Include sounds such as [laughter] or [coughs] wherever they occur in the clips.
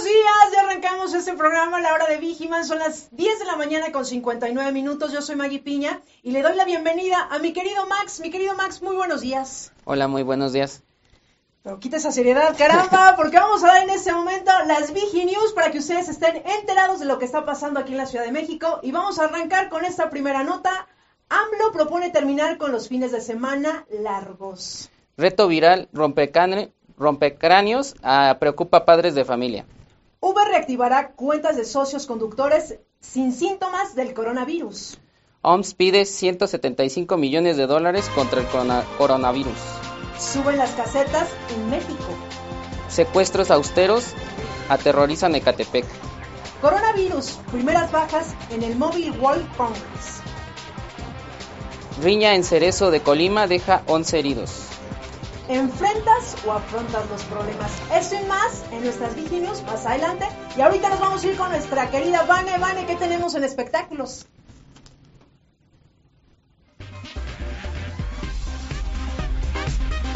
Buenos días, ya arrancamos este programa a la hora de Vigiman, son las 10 de la mañana con 59 minutos, yo soy Maggie Piña y le doy la bienvenida a mi querido Max, mi querido Max, muy buenos días. Hola, muy buenos días. Pero quita esa seriedad, caramba, [laughs] porque vamos a dar en este momento las Vigi News para que ustedes estén enterados de lo que está pasando aquí en la Ciudad de México y vamos a arrancar con esta primera nota. AMLO propone terminar con los fines de semana largos. Reto viral, rompecráneos ah, preocupa a padres de familia. Uber reactivará cuentas de socios conductores sin síntomas del coronavirus. OMS pide 175 millones de dólares contra el corona- coronavirus. Suben las casetas en México. Secuestros austeros aterrorizan Ecatepec. Coronavirus, primeras bajas en el Mobile World Congress. Riña en Cerezo de Colima deja 11 heridos. ¿Enfrentas o afrontas los problemas? Esto y más en nuestras Viginios más adelante. Y ahorita nos vamos a ir con nuestra querida Vane. Vane, ¿qué tenemos en espectáculos?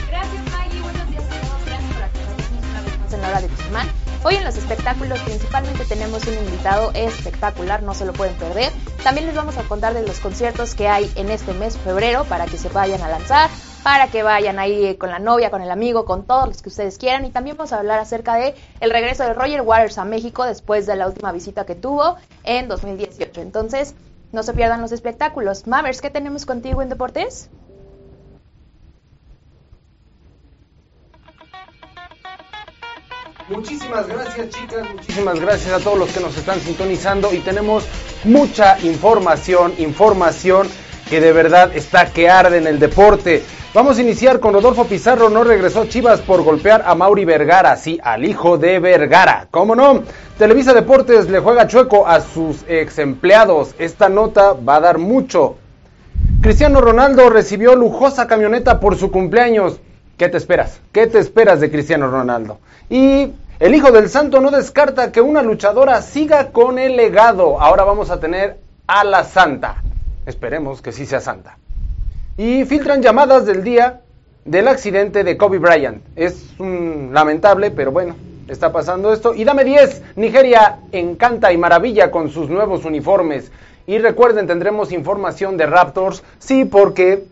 Gracias Maggie, buenos días a todos, gracias por acompañarnos una en la hora de Guzmán. Hoy en los espectáculos principalmente tenemos un invitado espectacular, no se lo pueden perder. También les vamos a contar de los conciertos que hay en este mes, febrero, para que se vayan a lanzar, para que vayan ahí con la novia, con el amigo, con todos los que ustedes quieran. Y también vamos a hablar acerca de el regreso de Roger Waters a México después de la última visita que tuvo en 2018. Entonces, no se pierdan los espectáculos. Mavers, ¿qué tenemos contigo en deportes? Muchísimas gracias chicas, muchísimas gracias a todos los que nos están sintonizando y tenemos mucha información, información que de verdad está que arde en el deporte. Vamos a iniciar con Rodolfo Pizarro, no regresó Chivas por golpear a Mauri Vergara, sí, al hijo de Vergara, ¿cómo no? Televisa Deportes le juega chueco a sus ex empleados, esta nota va a dar mucho. Cristiano Ronaldo recibió lujosa camioneta por su cumpleaños. ¿Qué te esperas? ¿Qué te esperas de Cristiano Ronaldo? Y el hijo del santo no descarta que una luchadora siga con el legado. Ahora vamos a tener a la santa. Esperemos que sí sea santa. Y filtran llamadas del día del accidente de Kobe Bryant. Es un lamentable, pero bueno, está pasando esto. Y dame 10. Nigeria encanta y maravilla con sus nuevos uniformes. Y recuerden, tendremos información de Raptors. Sí, porque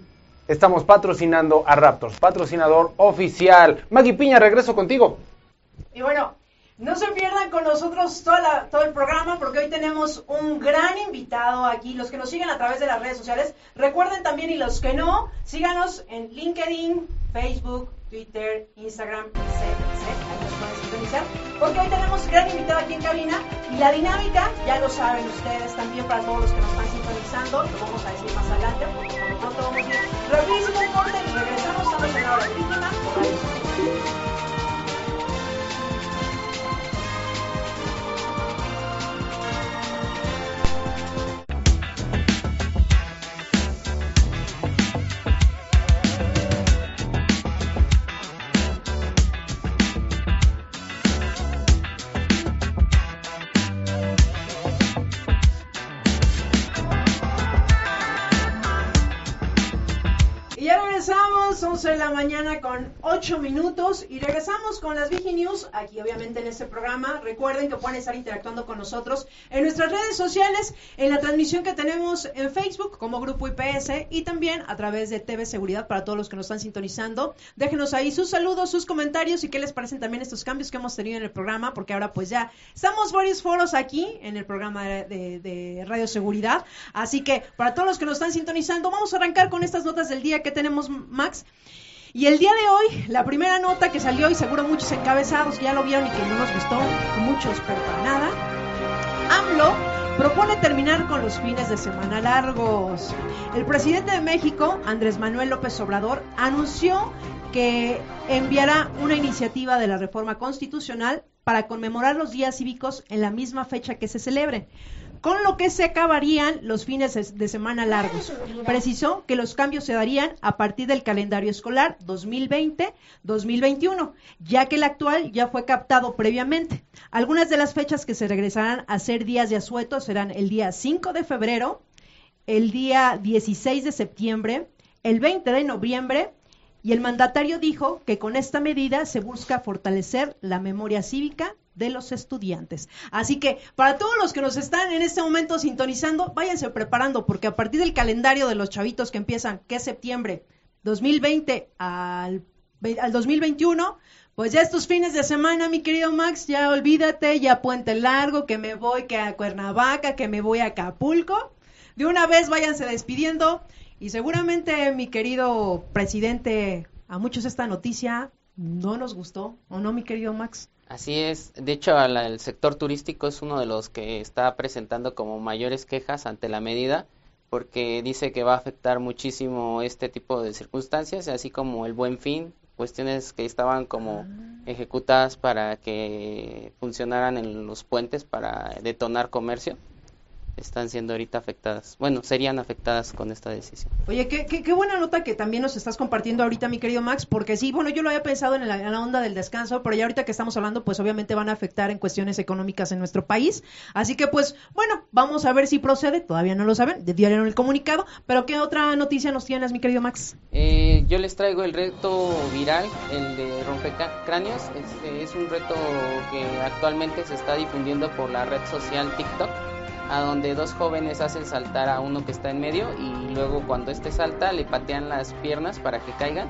estamos patrocinando a Raptors, patrocinador oficial. Maggie Piña, regreso contigo. Y bueno, no se pierdan con nosotros todo el programa porque hoy tenemos un gran invitado aquí. Los que nos siguen a través de las redes sociales, recuerden también y los que no, síganos en LinkedIn, Facebook, Twitter, Instagram, etc. Ahí nos pueden sintonizar porque hoy tenemos gran invitado aquí en cabina y la dinámica, ya lo saben ustedes también para todos los que nos están sintonizando, lo vamos a decir más adelante porque por lo pronto vamos a ir rapidísimo corte y regresamos a la hora víctima mañana con 8 minutos y regresamos con las Vigi News, aquí obviamente en este programa. Recuerden que pueden estar interactuando con nosotros en nuestras redes sociales, en la transmisión que tenemos en Facebook como Grupo IPS y también a través de TV Seguridad para todos los que nos están sintonizando. Déjenos ahí sus saludos, sus comentarios y qué les parecen también estos cambios que hemos tenido en el programa, porque ahora pues ya estamos varios foros aquí en el programa de, Radio Seguridad. Así que para todos los que nos están sintonizando, vamos a arrancar con estas notas del día que tenemos, Max. Y el día de hoy, la primera nota que salió, y seguro muchos encabezados ya lo vieron y que no nos gustó, muchos, pero para nada. AMLO propone terminar con los fines de semana largos. El presidente de México, Andrés Manuel López Obrador, anunció que enviará una iniciativa de la reforma constitucional para conmemorar los días cívicos en la misma fecha que se celebre. Con lo que se acabarían los fines de semana largos. Precisó que los cambios se darían a partir del calendario escolar 2020-2021, ya que el actual ya fue captado previamente. Algunas de las fechas que se regresarán a ser días de asueto serán el día 5 de febrero, el día 16 de septiembre, el 20 de noviembre y el mandatario dijo que con esta medida se busca fortalecer la memoria cívica de los estudiantes. Así que para todos los que nos están en este momento sintonizando, váyanse preparando porque a partir del calendario de los chavitos que empiezan, que es septiembre 2020 al, al 2021, pues ya estos fines de semana, mi querido Max, ya olvídate, ya puente largo, que me voy que a Cuernavaca, que me voy a Acapulco. De una vez váyanse despidiendo y seguramente mi querido presidente, a muchos esta noticia no nos gustó, ¿o no, mi querido Max? Así es. De hecho, el sector turístico es uno de los que está presentando como mayores quejas ante la medida porque dice que va a afectar muchísimo este tipo de circunstancias, así como el buen fin, cuestiones que estaban como ah. ejecutadas para que funcionaran en los puentes para detonar comercio están siendo ahorita afectadas, bueno, serían afectadas con esta decisión. Oye, qué, qué, buena nota que también nos estás compartiendo ahorita, mi querido Max, porque sí, bueno, yo lo había pensado en la, onda del descanso, pero ya ahorita que estamos hablando, pues obviamente van a afectar en cuestiones económicas en nuestro país. Así que, pues, bueno, vamos a ver si procede, todavía no lo saben, en el comunicado, pero ¿qué otra noticia nos tienes, mi querido Max? Eh, yo les traigo el reto viral, el de rompecráneos, este es un reto que actualmente se está difundiendo por la red social TikTok a donde dos jóvenes hacen saltar a uno que está en medio y luego cuando este salta le patean las piernas para que caigan.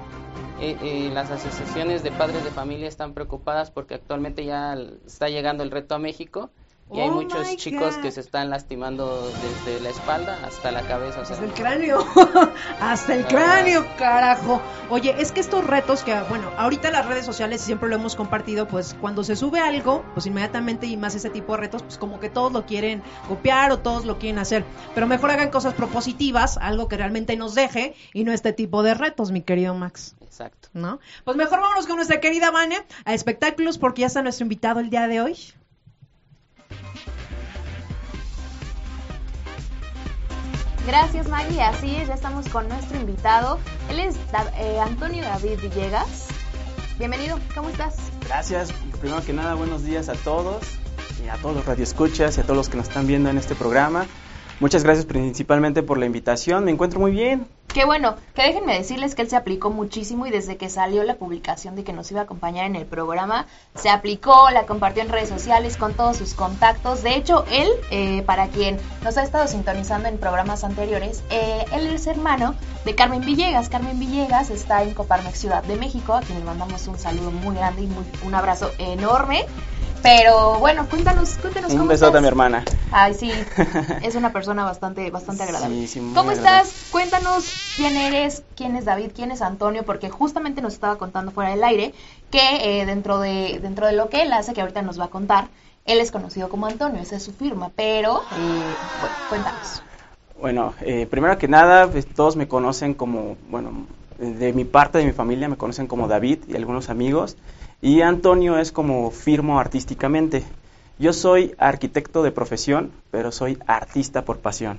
Eh, eh, las asociaciones de padres de familia están preocupadas porque actualmente ya está llegando el reto a México y hay oh muchos chicos que se están lastimando desde la espalda hasta la cabeza. hasta el cráneo, [laughs] hasta el cráneo, carajo. Oye, es que estos retos que, bueno, ahorita las redes sociales siempre lo hemos compartido, pues cuando se sube algo, pues inmediatamente y más ese tipo de retos, pues como que todos lo quieren copiar o todos lo quieren hacer. Pero mejor hagan cosas propositivas, algo que realmente nos deje y no este tipo de retos, mi querido Max. Exacto. ¿No? Pues mejor vámonos con nuestra querida Vane a espectáculos porque ya está nuestro invitado el día de hoy. Gracias Maggie, así es, ya estamos con nuestro invitado. Él es eh, Antonio David Villegas. Bienvenido, ¿cómo estás? Gracias, primero que nada buenos días a todos, y a todos los radioescuchas y a todos los que nos están viendo en este programa. Muchas gracias principalmente por la invitación, me encuentro muy bien, Qué bueno, que déjenme decirles que él se aplicó muchísimo y desde que salió la publicación de que nos iba a acompañar en el programa, se aplicó, la compartió en redes sociales con todos sus contactos. De hecho, él, eh, para quien nos ha estado sintonizando en programas anteriores, eh, él es hermano de Carmen Villegas. Carmen Villegas está en Coparmex Ciudad de México, a quien le mandamos un saludo muy grande y un abrazo enorme. Pero bueno, cuéntanos, cuéntanos Un besote a mi hermana. Ay, sí, [laughs] es una persona bastante, bastante agradable. ¿Cómo estás? Cuéntanos quién eres, quién es David, quién es Antonio, porque justamente nos estaba contando fuera del aire que eh, dentro, de, dentro de lo que él hace, que ahorita nos va a contar, él es conocido como Antonio, esa es su firma, pero eh, bueno, cuéntanos. Bueno, eh, primero que nada, pues, todos me conocen como, bueno, de mi parte de mi familia me conocen como David y algunos amigos. Y Antonio es como firmo artísticamente. Yo soy arquitecto de profesión, pero soy artista por pasión.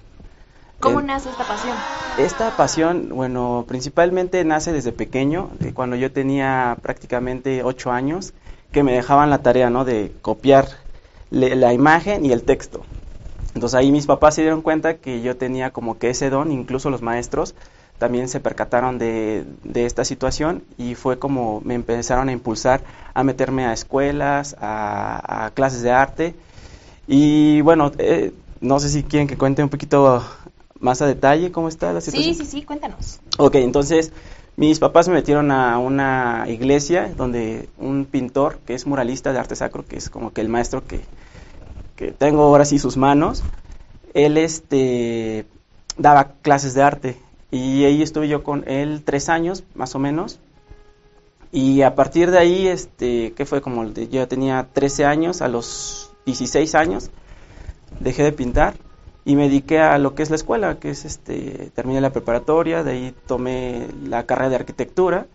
¿Cómo nace esta pasión? Esta pasión, bueno, principalmente nace desde pequeño, de cuando yo tenía prácticamente ocho años, que me dejaban la tarea, ¿no? De copiar la imagen y el texto. Entonces ahí mis papás se dieron cuenta que yo tenía como que ese don, incluso los maestros, también se percataron de, esta situación y fue como me empezaron a impulsar a meterme a escuelas, a, clases de arte. Y bueno, eh, no sé si quieren que cuente un poquito más a detalle cómo está la situación. Sí, sí, sí, cuéntanos. Ok, entonces mis papás me metieron a una iglesia donde un pintor que es muralista de arte sacro, que es como que el maestro que, que tengo ahora sí sus manos, él este daba clases de arte y ahí estuve yo con él tres años, más o menos. Y a partir de ahí, este, que fue como yo tenía 13 años, a los 16 años, dejé de pintar y me dediqué a lo que es la escuela, que es este, terminé la preparatoria, de ahí tomé la carrera de arquitectura,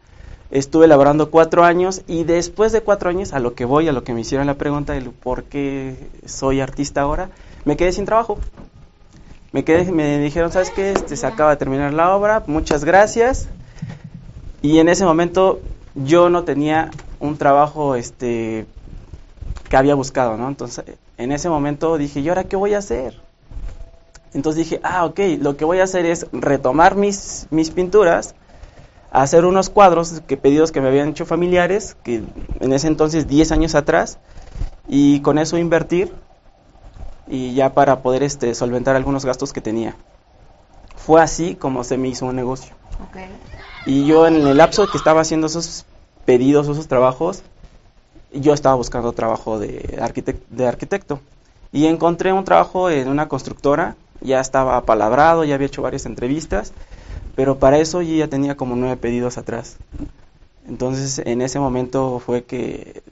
Estuve laborando cuatro años y después de cuatro años, a lo que voy, a lo que me hicieron la pregunta de por qué soy artista ahora, me quedé sin trabajo. Me quedé, me dijeron, ¿sabes qué? Este, se acaba de terminar la obra, muchas gracias. Y en ese momento yo no tenía un trabajo este, que había buscado, ¿no? Entonces, en ese momento dije, ¿y ahora qué voy a hacer? Entonces dije, ah, ok, lo que voy a hacer es retomar mis, mis pinturas, hacer unos cuadros que pedidos que me habían hecho familiares, que en ese entonces 10 años atrás, y con eso invertir y ya para poder este, solventar algunos gastos que tenía. Fue así como se me hizo un negocio. Y yo en el lapso que estaba haciendo esos pedidos, esos trabajos, yo estaba buscando trabajo de, de arquitecto. Y encontré un trabajo en una constructora, ya estaba apalabrado, ya había hecho varias entrevistas, pero para eso yo ya tenía como nueve pedidos atrás. Entonces en ese momento fue que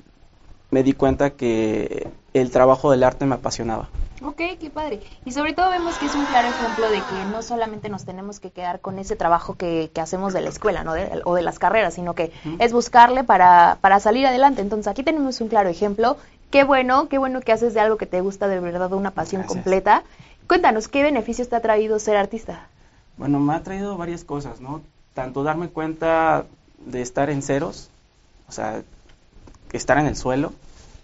me di cuenta que el trabajo del arte me apasionaba. Ok, qué padre. Y sobre todo vemos que es un claro ejemplo de que no solamente nos tenemos que quedar con ese trabajo que, que hacemos de la escuela ¿no? o de las carreras, sino que es buscarle para, para salir adelante. Entonces aquí tenemos un claro ejemplo. Qué bueno, qué bueno que haces de algo que te gusta de verdad, una pasión completa. Cuéntanos, ¿qué beneficios te ha traído ser artista? Bueno, me ha traído varias cosas, ¿no? Tanto darme cuenta de estar en ceros, o sea, estar en el suelo,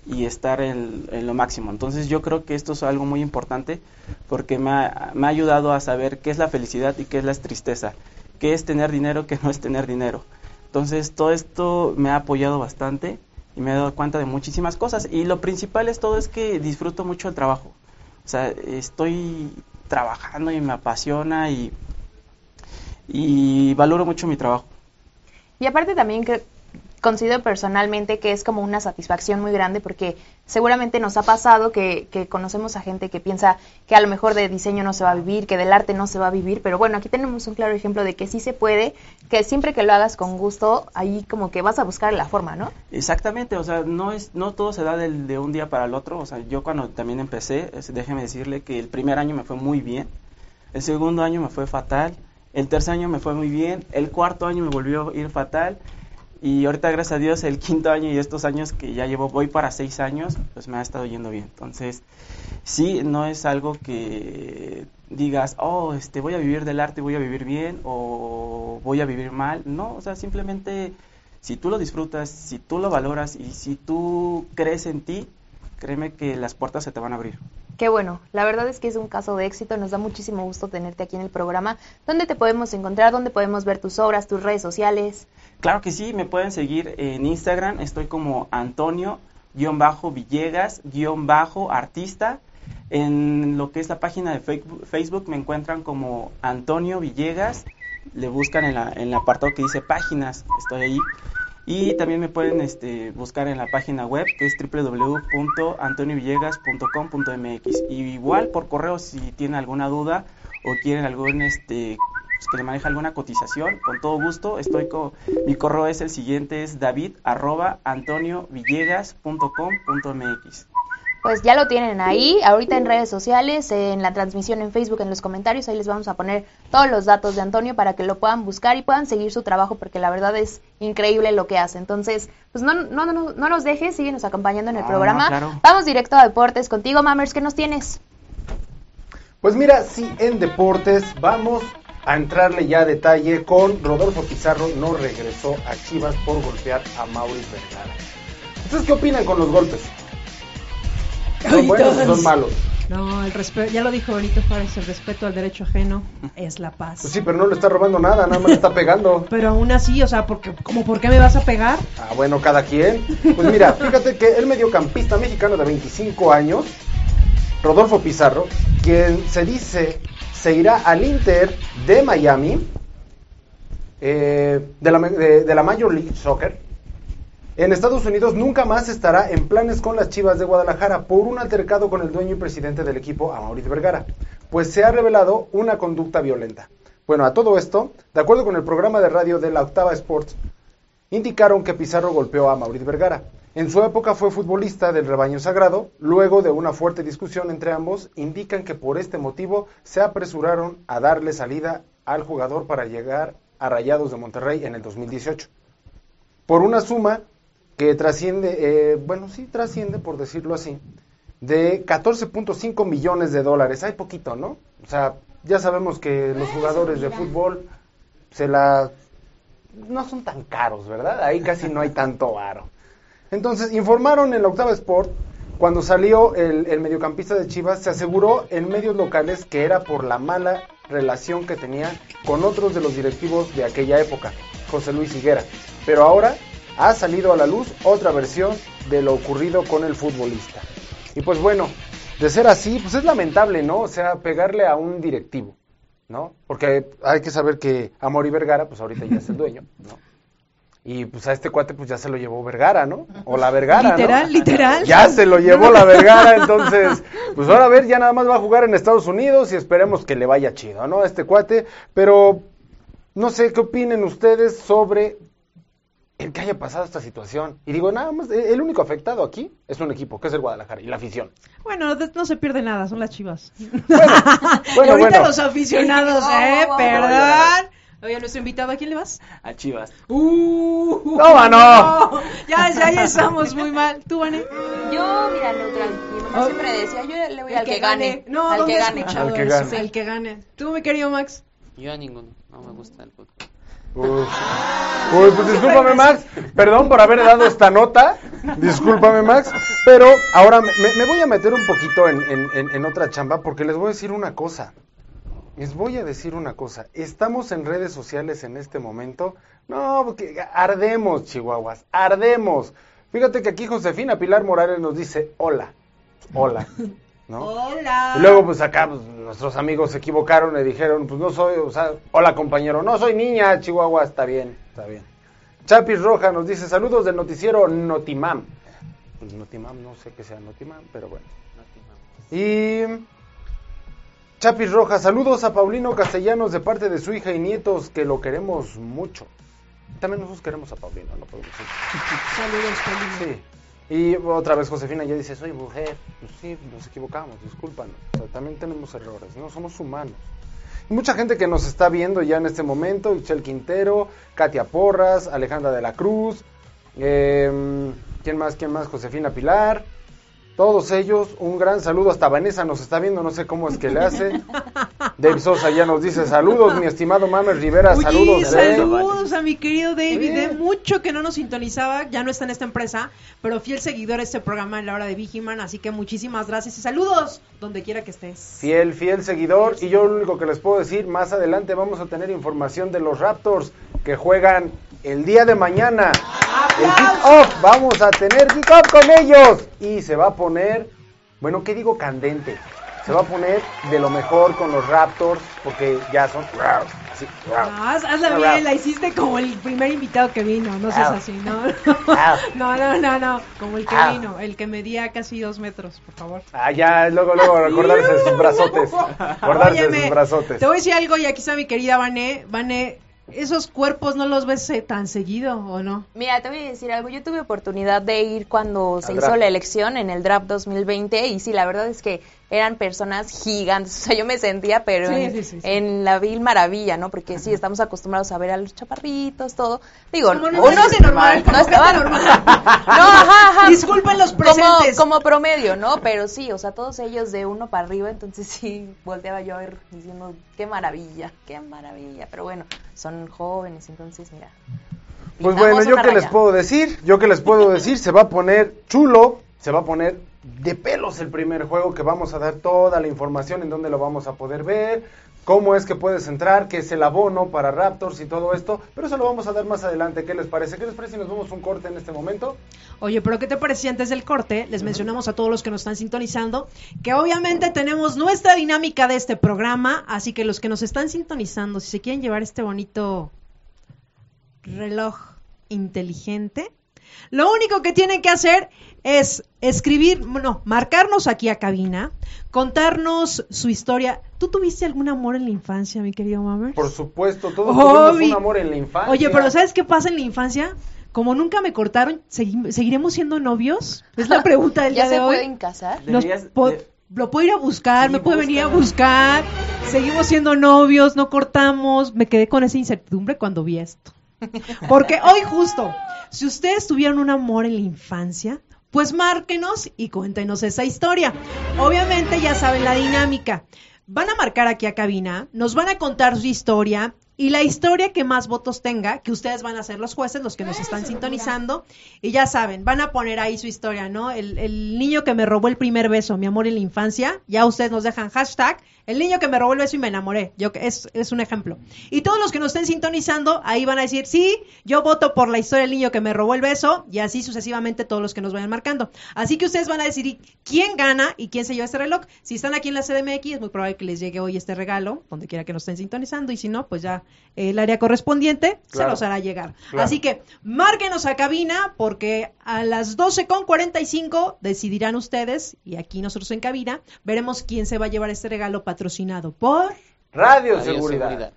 y estar en, lo máximo. Entonces yo creo que esto es algo muy importante porque me ha, ayudado a saber qué es la felicidad y qué es la tristeza, qué es tener dinero, qué no es tener dinero. Entonces todo esto me ha apoyado bastante y me he dado cuenta de muchísimas cosas. Y lo principal es todo es que disfruto mucho el trabajo. O sea, estoy trabajando y me apasiona y, y valoro mucho mi trabajo. Y aparte también que considero personalmente que es como una satisfacción muy grande porque seguramente nos ha pasado que, conocemos a gente que piensa que a lo mejor de diseño no se va a vivir, que del arte no se va a vivir, pero bueno, aquí tenemos un claro ejemplo de que sí se puede, que siempre que lo hagas con gusto, ahí como que vas a buscar la forma, ¿no? Exactamente, o sea, no es no todo se da de un día para el otro, o sea, yo cuando también empecé, déjeme decirle que el primer año me fue muy bien, el segundo año me fue fatal, el tercer año me fue muy bien, el cuarto año me volvió a ir fatal, y ahorita, gracias a Dios, el quinto año y estos años que ya llevo, voy para seis años, pues me ha estado yendo bien. Entonces, sí, no es algo que digas, oh, este, voy a vivir del arte, voy a vivir bien o voy a vivir mal. No, o sea, simplemente si tú lo disfrutas, si tú lo valoras y si tú crees en ti, créeme que las puertas se te van a abrir. Qué bueno, la verdad es que es un caso de éxito, nos da muchísimo gusto tenerte aquí en el programa. ¿Dónde te podemos encontrar? ¿Dónde podemos ver tus obras, tus redes sociales? Claro que sí, me pueden seguir en Instagram, estoy como Antonio-Villegas-Artista. En lo que es la página de Facebook me encuentran como Antonio Villegas, le buscan en, la, en el apartado que dice páginas, estoy ahí. Y también me pueden este, buscar en la página web que es www.antoniovillegas.com.mx. Y igual por correo si tienen alguna duda o quieren algún este, que le maneja alguna cotización, con todo gusto. Estoy con, mi correo es el siguiente, es david arroba antoniovillegas.com.mx. Pues ya lo tienen ahí, ahorita en redes sociales, en la transmisión en Facebook, en los comentarios, ahí les vamos a poner todos los datos de Antonio para que lo puedan buscar y puedan seguir su trabajo porque la verdad es increíble lo que hace. Entonces, pues no, no, no, no nos dejes, síguenos acompañando en el programa. Vamos directo a deportes contigo, Mamers, ¿qué nos tienes? Pues mira, sí, en deportes vamos a entrarle ya a detalle con Rodolfo Pizarro no regresó a Chivas por golpear a Mauricio Vergara. ¿Ustedes qué opinan con los golpes? ¿Son buenos o son malos? No, el respeto, ya lo dijo Benito Juárez, el respeto al derecho ajeno es la paz. Pues sí, pero no le está robando nada, nada más le está pegando. [laughs] pero aún así, o sea, porque, como por qué me vas a pegar? Ah, bueno, cada quien. Pues mira, [laughs] fíjate que el mediocampista mexicano de 25 años, Rodolfo Pizarro, quien se dice se irá al Inter de Miami, eh, de, la, Major League Soccer. En Estados Unidos nunca más estará en planes con las Chivas de Guadalajara por un altercado con el dueño y presidente del equipo, Mauricio Vergara, pues se ha revelado una conducta violenta. Bueno, a todo esto, de acuerdo con el programa de radio de la Octava Sports, indicaron que Pizarro golpeó a Mauricio Vergara. En su época fue futbolista del rebaño sagrado, luego de una fuerte discusión entre ambos, indican que por este motivo se apresuraron a darle salida al jugador para llegar a Rayados de Monterrey en el 2018. por una suma que trasciende, eh, bueno, sí, trasciende, por decirlo así, de 14.5 millones de dólares. Hay poquito, ¿no? O sea, ya sabemos que los jugadores de fútbol se la... no son tan caros, ¿verdad? Ahí casi no hay tanto varo. Entonces, informaron en la Octava Sport, cuando salió el, mediocampista de Chivas, se aseguró en medios locales que era por la mala relación que tenía con otros de los directivos de aquella época, José Luis Higuera. Pero ahora ha salido a la luz otra versión de lo ocurrido con el futbolista. Y pues bueno, de ser así, pues es lamentable, ¿no? O sea, pegarle a un directivo, ¿no? Porque hay que saber que Amori Vergara, pues ahorita ya es el dueño, ¿no? Y pues a este cuate pues ya se lo llevó Vergara, ¿no? O la Vergara, ¿no? Literal, literal. Ya se lo llevó la Vergara, entonces, pues ahora a ver, ya nada más va a jugar en Estados Unidos y esperemos que le vaya chido, ¿no? A este cuate, pero no sé qué opinen ustedes sobre el que haya pasado esta situación. Y digo, nada más, el único afectado aquí es un equipo, que es el Guadalajara y la afición. Bueno, no se pierde nada, son las chivas. Bueno, [laughs] y ahorita bueno. los aficionados, [laughs] ¿eh? Perdón. Oye, nuestro invitado, ¿a quién le vas? A Chivas. Uh, ¡Toma, no! Ya, ya, ya estamos muy mal. ¿Tú, Vane? Yo, mira, neutral. Mi mamá Oh. siempre decía, yo le voy al que, gane. No, al ¿dónde que gane. Al que gane. Al que gane. ¿Tú, mi querido Max? Yo a ninguno, no me gusta el fútbol. Uy, Uy, pues discúlpame, Max. Perdón por haber dado esta nota. Discúlpame, Max. Pero ahora me, me- me voy a meter un poquito en, en- en- en otra chamba porque les voy a decir una cosa. Les voy a decir una cosa. Estamos en redes sociales en este momento. No, porque ardemos, chihuahuas. Ardemos. Fíjate que aquí Josefina Pilar Morales nos dice hola. Hola. [laughs] ¿No? Hola. Y luego, pues acá, pues, nuestros amigos se equivocaron y dijeron, pues no soy, o sea, hola compañero, no soy niña, Chihuahua, está bien, está bien. Chapis Roja nos dice, saludos del noticiero Notimam. Pues Notimam, no sé qué sea Notimam, pero bueno. Y Chapis Roja, saludos a Paulino Castellanos de parte de su hija y nietos, que lo queremos mucho. También nosotros queremos a Paulino, no. [laughs] Saludos, Paulino. Sí. Y otra vez Josefina ya dice, soy mujer. Pues sí, nos equivocamos, discúlpanos. O sea, también tenemos errores, no somos humanos. Y mucha gente que nos está viendo ya en este momento, Michelle Quintero, Katia Porras, Alejandra de la Cruz, eh, ¿quién más? ¿Quién más? Josefina Pilar. Todos ellos, un gran saludo. Hasta Vanessa nos está viendo, no sé cómo es que le hace. Dave Sosa ya nos dice saludos, mi estimado Mames Rivera, Oye, saludos. Dave. saludos a mi querido David, de mucho que no nos sintonizaba, ya no está en esta empresa, pero fiel seguidor de este programa en la hora de Vigiman, así que muchísimas gracias y saludos donde quiera que estés. Fiel, fiel seguidor. Y yo lo único que les puedo decir, más adelante vamos a tener información de los Raptors que juegan el día de mañana. El kick-off, vamos a tener kick-off con ellos. Y se va a poner, bueno, ¿qué digo? Candente. Se va a poner de lo mejor con los Raptors porque ya son... Así, No, haz- hazla bien, la hiciste como el primer invitado que vino, no seas así, ¿no? [laughs] No, no, no, no, como el que vino, el que medía casi dos metros, por favor. Ah, ya, luego, luego, [laughs] acordarse de sus brazotes. [laughs] Sus brazotes. Te voy a decir algo y aquí está mi querida Vané. Vané, esos cuerpos no los ves eh, tan seguido, ¿o no? Mira, te voy a decir algo. Yo tuve oportunidad de ir cuando se hizo la elección en el draft 2020 y sí, la verdad es que eran personas gigantes. [laughs] O sea, yo me sentía, pero Sí, en, sí, sí, sí. en la vil maravilla, ¿no? Porque sí, estamos acostumbrados a ver a los chaparritos, todo. Digo, Como uno no, gente normal, como no está normal. [laughs] No, ajá, ajá. Disculpen los Como, presentes. como promedio, ¿no? Pero sí, o sea, todos ellos de uno para arriba, entonces sí, volteaba yo a ver diciendo, qué maravilla, qué maravilla. Pero bueno, son jóvenes, entonces mira. Pues bueno, yo qué les puedo decir, yo qué les puedo decir, se va a poner chulo, se va a poner de pelos el primer juego que vamos a dar toda la información en donde lo vamos a poder ver, cómo es que puedes entrar, qué es el abono para Raptors y todo esto, pero eso lo vamos a dar más adelante, ¿qué les parece? ¿Qué les parece si nos vamos un corte en este momento? Oye, pero ¿qué te parecía antes del corte? Les mencionamos a todos los que nos están sintonizando que obviamente tenemos nuestra dinámica de este programa, así que los que nos están sintonizando, si se quieren llevar este bonito reloj inteligente, lo único que tienen que hacer es escribir, no, marcarnos aquí a cabina, contarnos su historia. ¿Tú tuviste algún amor en la infancia, mi querido Mamer? Por supuesto, todos tuvimos un amor en la infancia. Oye, pero ¿sabes qué pasa en la infancia? Como nunca me cortaron, ¿segui- ¿seguiremos siendo novios? Es la pregunta del [laughs] ¿Ya día de se hoy. pueden casar? Nos Deberías po- de- Lo puedo ir a buscar, Sí, me puede venir a buscar. Seguimos siendo novios, no cortamos. Me quedé con esa incertidumbre cuando vi esto. [laughs] Porque hoy justo, si ustedes tuvieron un amor en la infancia, pues márquenos y cuéntenos esa historia. Obviamente ya saben la dinámica. Van a marcar aquí a cabina, nos van a contar su historia y la historia que más votos tenga, que ustedes van a ser los jueces, los que nos están sintonizando, y ya saben, van a poner ahí su historia, ¿no? El, el niño que me robó el primer beso, mi amor en la infancia, ya ustedes nos dejan hashtag, el niño que me robó el beso y me enamoré, yo es, es un ejemplo. Y todos los que nos estén sintonizando, ahí van a decir, sí, yo voto por la historia del niño que me robó el beso, y así sucesivamente todos los que nos vayan marcando. Así que ustedes van a decidir quién gana y quién se lleva este reloj. Si están aquí en la CDMX, es muy probable que les llegue hoy este regalo, donde quiera que nos estén sintonizando, y si no, pues ya el área correspondiente se los hará llegar. Claro. Así que márquenos a cabina porque a las 12.45 decidirán ustedes, y aquí nosotros en cabina, veremos quién se va a llevar este regalo patrocinado por... Radio, Radio seguridad.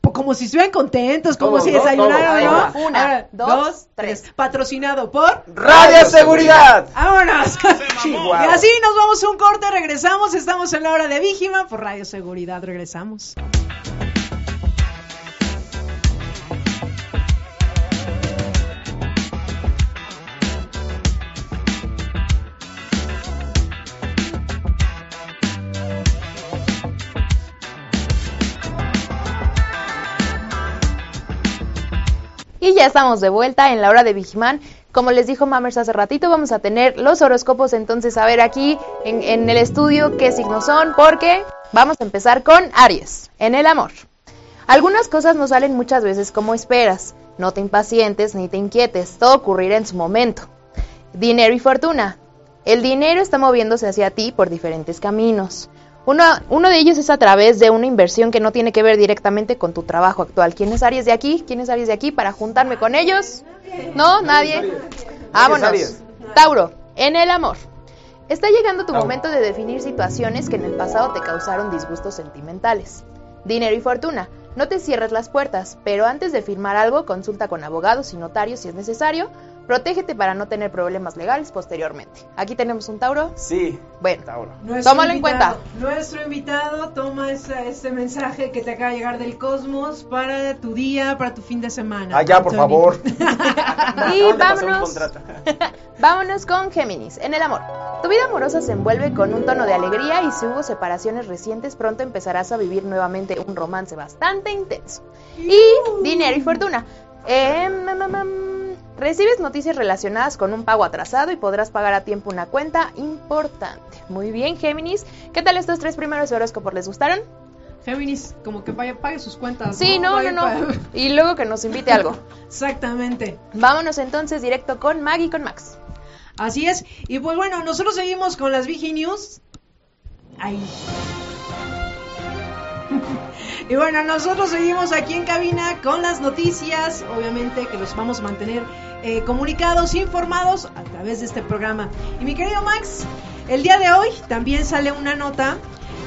Como si estuvieran contentos, como Todos, si desayunaran. ¿no? Una, ver, dos, tres. Patrocinado por... Radio seguridad. ¡Vámonos! [laughs] Y así nos vamos a un corte, regresamos, estamos en la hora de Víjima por Radio Seguridad, regresamos. Ya estamos de vuelta en la hora de Vigimán. Como les dijo Mammers hace ratito, vamos a tener los horóscopos. Entonces, a ver aquí en, en el estudio qué signos son, porque vamos a empezar con Aries, en el amor. Algunas cosas no salen muchas veces como esperas. No te impacientes ni te inquietes, todo ocurrirá en su momento. Dinero y fortuna. El dinero está moviéndose hacia ti por diferentes caminos. Uno, uno de ellos es a través de una inversión que no tiene que ver directamente con tu trabajo actual. ¿Quién es Aries de aquí? ¿Quién es Aries de aquí para juntarme con ellos? ¿No? ¿Nadie? Vámonos. Aries? Tauro, en el amor. Está llegando tu momento de definir situaciones que en el pasado te causaron disgustos sentimentales. Dinero y fortuna. No te cierres las puertas, pero antes de firmar algo, consulta con abogados y notarios si es necesario. Protégete para no tener problemas legales posteriormente. Aquí tenemos un Tauro. Sí, Bueno, Tauro. Tómalo en cuenta. Nuestro invitado toma esa- este mensaje que te acaba de llegar del cosmos para tu día, para tu fin de semana. Ah, ya, por favor. [laughs] Y vámonos. [laughs] Vámonos con Géminis, en el amor. Tu vida amorosa se envuelve con un tono de alegría y si hubo separaciones recientes, pronto empezarás a vivir nuevamente un romance bastante intenso. Y dinero y fortuna. Eh, recibes noticias relacionadas con un pago atrasado y podrás pagar a tiempo una cuenta importante. Muy bien, Géminis. ¿Qué tal estos tres primeros horóscopos? ¿Les gustaron? Géminis, como que vaya, pague sus cuentas. Sí, no, no, no. Y luego que nos invite algo. [laughs] Exactamente. Vámonos entonces directo con Maggie y con Max. Así es. Y pues bueno, nosotros seguimos con las Vigi News. Ahí. [laughs] Y bueno, nosotros seguimos aquí en cabina con las noticias, obviamente que los vamos a mantener eh, comunicados, informados a través de este programa. Y mi querido Max, el día de hoy también sale una nota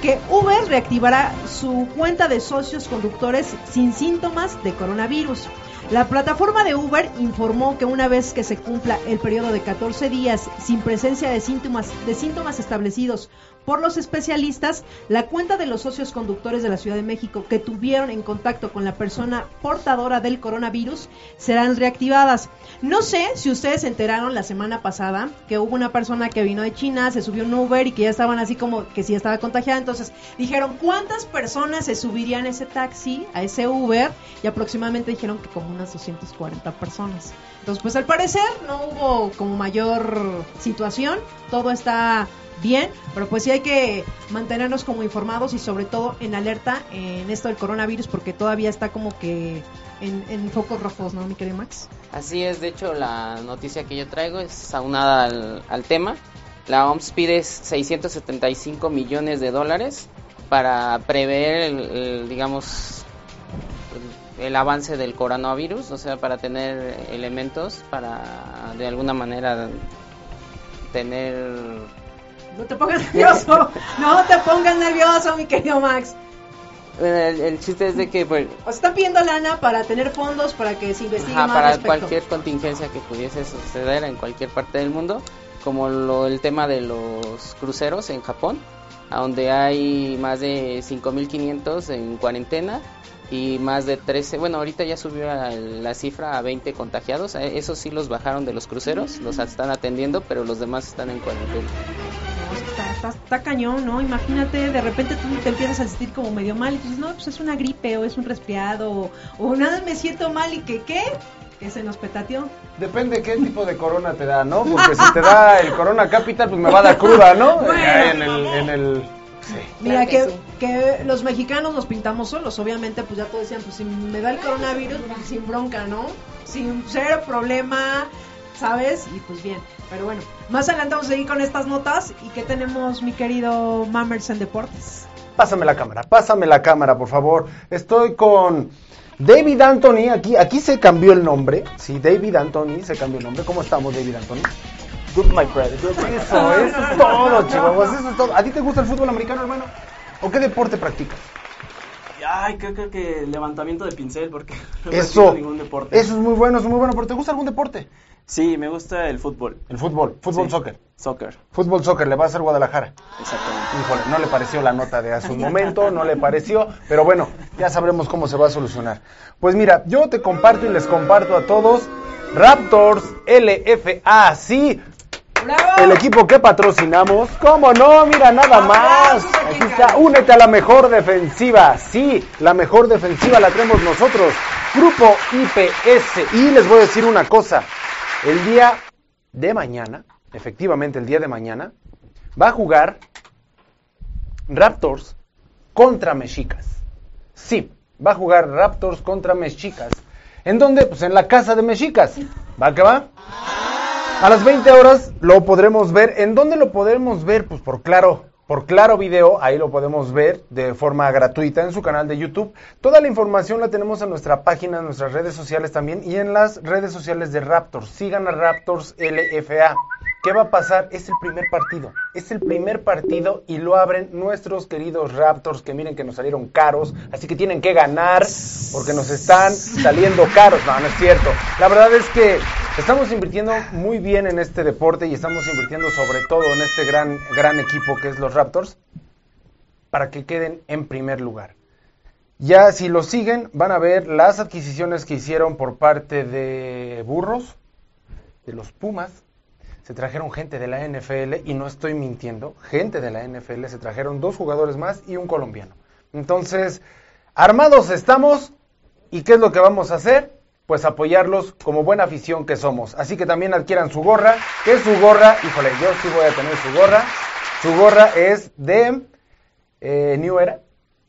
que Uber reactivará su cuenta de socios conductores sin síntomas de coronavirus. La plataforma de Uber informó que una vez que se cumpla el periodo de 14 días sin presencia de síntomas, de síntomas establecidos por los especialistas, la cuenta de los socios conductores de la Ciudad de México que tuvieron en contacto con la persona portadora del coronavirus serán reactivadas. No sé si ustedes se enteraron la semana pasada que hubo una persona que vino de China, se subió un Uber y que ya estaban así como que sí estaba contagiada. Entonces dijeron, ¿cuántas personas se subirían a ese taxi, a ese Uber? Y aproximadamente dijeron que como unas 240 personas. Entonces, pues al parecer no hubo como mayor situación, todo está bien, pero pues sí hay que mantenernos como informados y sobre todo en alerta en esto del coronavirus porque todavía está como que en, en focos rojos, ¿no, mi querido Max? Así es, de hecho la noticia que yo traigo es aunada al, al tema. La OMS pide 675 millones de dólares para prever, el, digamos, el avance del coronavirus, o sea, para tener elementos para de alguna manera tener No te pongas nervioso, no te pongas nervioso, mi querido Max. el, el chiste es de que pues, O están pidiendo lana para tener fondos para que se investigue Ajá, más para respecto. cualquier contingencia que pudiese suceder en cualquier parte del mundo, como lo, el tema de los cruceros en Japón, a donde hay más de 5.500 en cuarentena y más de 13, bueno, ahorita ya subió a la cifra a 20 contagiados, eh, esos sí los bajaron de los cruceros, los están atendiendo, pero los demás están en cuarentena. Está, está, cañón, ¿no? Imagínate, de repente tú te empiezas a sentir como medio mal y dices, no, pues es una gripe o es un resfriado o, o nada, me siento mal y que qué, que se nos petateó. Depende qué tipo de corona te da, ¿no? Porque si te da el corona capital, pues me va a dar cruda, ¿no? Bueno. en el, en el Sí. Mira, Claro que que, sí. que los mexicanos nos pintamos solos, obviamente, pues ya todos decían, pues si me da el coronavirus, pues, sin bronca, ¿no? Sin cero problema, ¿sabes? Y pues bien, pero bueno, más adelante vamos a seguir con estas notas. ¿Y qué tenemos, mi querido Mammers en Deportes? Pásame la cámara, pásame la cámara, por favor. Estoy con David Anthony, aquí, aquí se cambió el nombre. Sí, David Anthony se cambió el nombre. ¿Cómo estamos, David Anthony? Good my brother, good my Eso, eso es todo, chihuahuas, eso es todo. ¿A ti te gusta el fútbol americano, hermano? ¿O qué deporte practicas? Ay, creo, creo que levantamiento de pincel porque [laughs] no Eso, practico ningún deporte. eso es muy bueno, eso es muy bueno. ¿Pero te gusta algún deporte? Sí, me gusta el fútbol. El fútbol, fútbol, Sí. soccer. Soccer, Fútbol, soccer, le va a hacer Guadalajara. exactamente. Híjole, no le pareció la nota de hace un [laughs] momento, no le pareció, pero bueno, ya sabremos cómo se va a solucionar. Pues mira, yo te comparto y les comparto a todos Raptors LFA, sí, ¡Bravo! el equipo que patrocinamos. ¿Cómo no? Mira, nada más. Aquí, está, únete a la mejor defensiva. Sí, la mejor defensiva la tenemos nosotros. Grupo IPS. Y les voy a decir una cosa. El día de mañana, efectivamente el día de mañana, va a jugar Raptors contra Mexicas. Sí, va a jugar Raptors contra Mexicas. ¿En dónde? Pues en la casa de Mexicas. ¿Va que va? A las 20 horas lo podremos ver. ¿En dónde lo podremos ver? Pues por claro, por claro video, ahí lo podemos ver de forma gratuita en su canal de YouTube. Toda la información la tenemos en nuestra página, en nuestras redes sociales también y en las redes sociales de Raptors. Sigan a Raptors LFA. ¿Qué va a pasar? Es el primer partido. Es el primer partido y lo abren nuestros queridos Raptors que miren que nos salieron caros, así que tienen que ganar porque nos están saliendo caros. No, no es cierto. La verdad es que estamos invirtiendo muy bien en este deporte y estamos invirtiendo sobre todo en este gran, gran equipo que es los Raptors para que queden en primer lugar. Ya si lo siguen van a ver las adquisiciones que hicieron por parte de Burros, de los Pumas, se trajeron gente de la NFL y no estoy mintiendo, gente de la NFL, se trajeron dos jugadores más y un colombiano. Entonces, armados estamos y ¿qué es lo que vamos a hacer? Pues apoyarlos como buena afición que somos. Así que también adquieran su gorra, que es su gorra, híjole, yo sí voy a tener su gorra. Su gorra es de eh, New Era,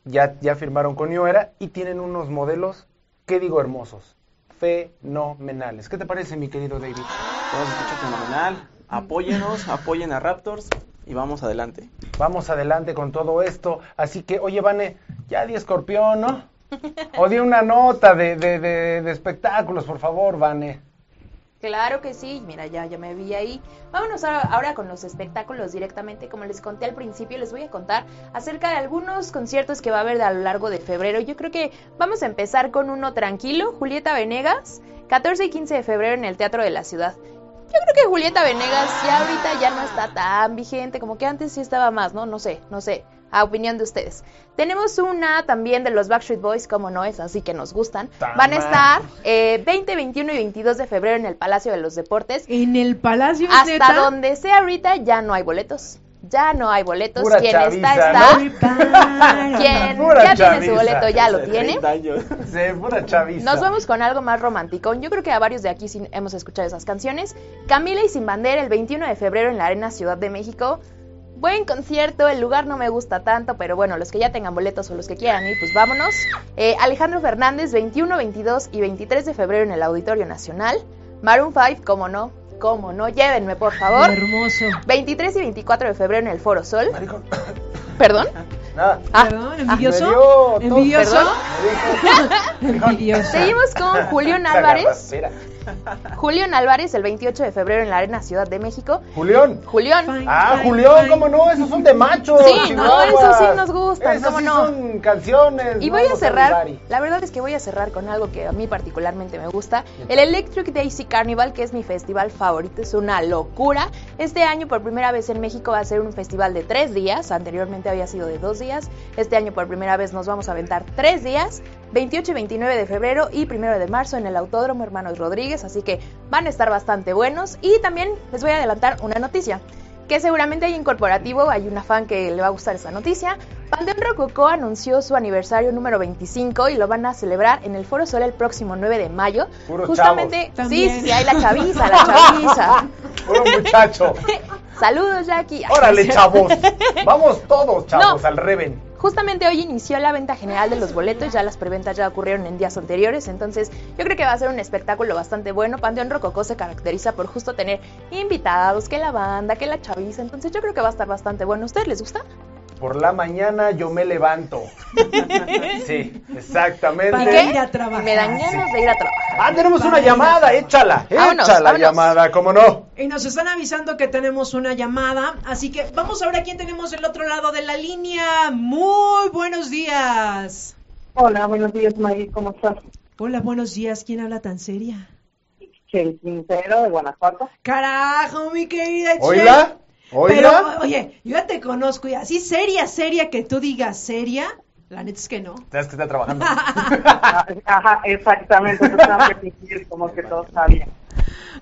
ya, ya firmaron con New Era y tienen unos modelos, ¿qué digo hermosos? Fenomenales. ¿Qué te parece, mi querido David? Todo se escucha fenomenal. Apóyenos, apoyen a Raptors y vamos adelante. Vamos adelante con todo esto. Así que, oye, Vane, ya di escorpión, ¿no? O di una nota de, de, de, de espectáculos, por favor, Vane. Claro que sí, mira, ya, ya me vi ahí. Vámonos ahora, con los espectáculos directamente. Como les conté al principio, les voy a contar acerca de algunos conciertos que va a haber a lo largo de febrero. Yo creo que vamos a empezar con uno tranquilo. Julieta Venegas, 14 y 15 de febrero en el Teatro de la Ciudad. Yo creo que Julieta Venegas ya ahorita ya no está tan vigente, como que antes sí estaba más, ¿no? No sé, no sé. A opinión de ustedes. Tenemos una también de los Backstreet Boys, como no es, así que nos gustan. Van a estar eh, 20, 21 y 22 de febrero en el Palacio de los Deportes. En el Palacio Hasta neta? donde sea ahorita ya no hay boletos. Ya no hay boletos. Pura Quien chaviza, está, está. [laughs] Quien Pura ya tiene chaviza. su boleto ya lo tiene. 30 años. [laughs] Sí, pura chaviza. Nos vamos con algo más romántico. Yo creo que a varios de aquí sí hemos escuchado esas canciones. Camila y Sin Bandera el 21 de febrero en la Arena Ciudad de México. Buen concierto, el lugar no me gusta tanto, pero bueno, los que ya tengan boletos o los que quieran ir, pues vámonos. Eh, Alejandro Fernández, 21, 22 y 23 de febrero en el Auditorio Nacional. Maroon 5, cómo no, cómo no, llévenme por favor. Hermoso. 23 y 24 de febrero en el Foro Sol. Maricón. [coughs] ¿Perdón? Nada. Ah, Perdón, Me envidioso. [laughs] envidioso. Seguimos con Julián [laughs] Álvarez. Julián Álvarez el 28 de febrero en la Arena Ciudad de México. Julián. Julián. Fine, Ah, Julián, fine. ¿cómo no? Esos son de machos. Sí, no, esos sí nos gustan, Esas ¿cómo sí no? son canciones. Y no voy a cerrar, la verdad es que voy a cerrar con algo que a mí particularmente me gusta. El Electric Daisy Carnival, que es mi festival favorito, es una locura. Este año por primera vez en México va a ser un festival de tres días, anteriormente había sido de dos días. Este año por primera vez nos vamos a aventar tres días, 28 y 29 de febrero y 1 de marzo en el Autódromo Hermanos Rodríguez, así que van a estar bastante buenos. Y también les voy a adelantar una noticia que seguramente hay en corporativo, hay una fan que le va a gustar esa noticia. Panteón Rococó anunció su aniversario número 25 y lo van a celebrar en el Foro Sol el próximo 9 de mayo. Puros Justamente, sí, sí, sí, hay la chaviza, la [laughs] chaviza. Puro muchacho. [laughs] Saludos, Jackie. Órale, [laughs] chavos. Vamos todos, chavos, No. al Reven. Justamente hoy inició la venta general de los boletos, ya las preventas ya ocurrieron en días anteriores, entonces yo creo que va a ser un espectáculo bastante bueno. Panteón Rococó se caracteriza por justo tener invitados, que la banda, que la chaviza, entonces yo creo que va a estar bastante bueno. ¿A ustedes les gusta? Por la mañana yo me levanto. [laughs] Sí, exactamente. Para ir a trabajar. Me dan ganas de ir a trabajar. Ah, tenemos una llamada, échala, Vámonos, échala vámonos. llamada, ¿cómo no? Y nos están avisando que tenemos una llamada, así que vamos a ver a quién tenemos del otro lado de la línea. Muy buenos días. Hola, buenos días, Maggie, ¿cómo estás? Hola, buenos días. ¿Quién habla tan seria? Chel Quintero de Guanajuato. Carajo, mi querida Chel. Oiga, Pero, oye, yo ya te conozco y así seria, seria que tú digas seria, la neta es que no. Sabes que está trabajando. [laughs] Ajá, exactamente, como que todo está bien.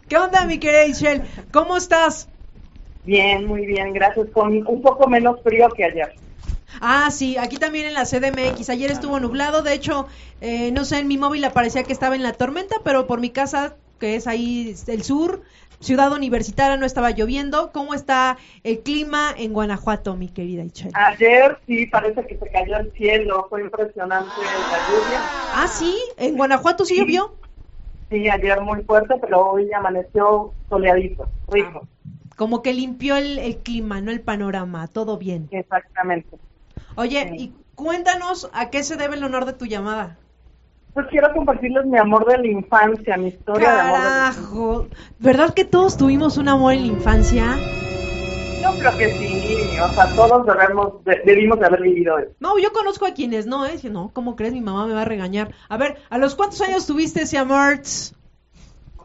¿Qué onda, mi querida Chel? ¿Cómo estás? Bien, muy bien, gracias, con un poco menos frío que ayer. Ah, sí, aquí también en la CDMX. Ayer estuvo nublado, de hecho, eh, no sé, en mi móvil aparecía que estaba en la tormenta, pero por mi casa, que es ahí el sur, ciudad universitaria, no estaba lloviendo. ¿Cómo está el clima en Guanajuato, mi querida Ichel? Ayer sí parece que se cayó el cielo, fue impresionante la lluvia. Ah, sí, en Guanajuato sí llovió. Sí, ayer muy fuerte, pero hoy amaneció soleadito, rico, Como que limpió el, el clima, no el panorama, todo bien. exactamente. Oye, Sí. y cuéntanos a qué se debe el honor de tu llamada. Pues quiero compartirles mi amor de la infancia, mi historia de amor. de Carajo, ¿verdad que todos tuvimos un amor en la infancia? Yo creo que sí, o sea, todos debemos, de- debimos de haber vivido eso. No, yo conozco a quienes no, ¿eh? No, ¿cómo crees? Mi mamá me va a regañar. A ver, ¿a los cuántos años tuviste ese amor?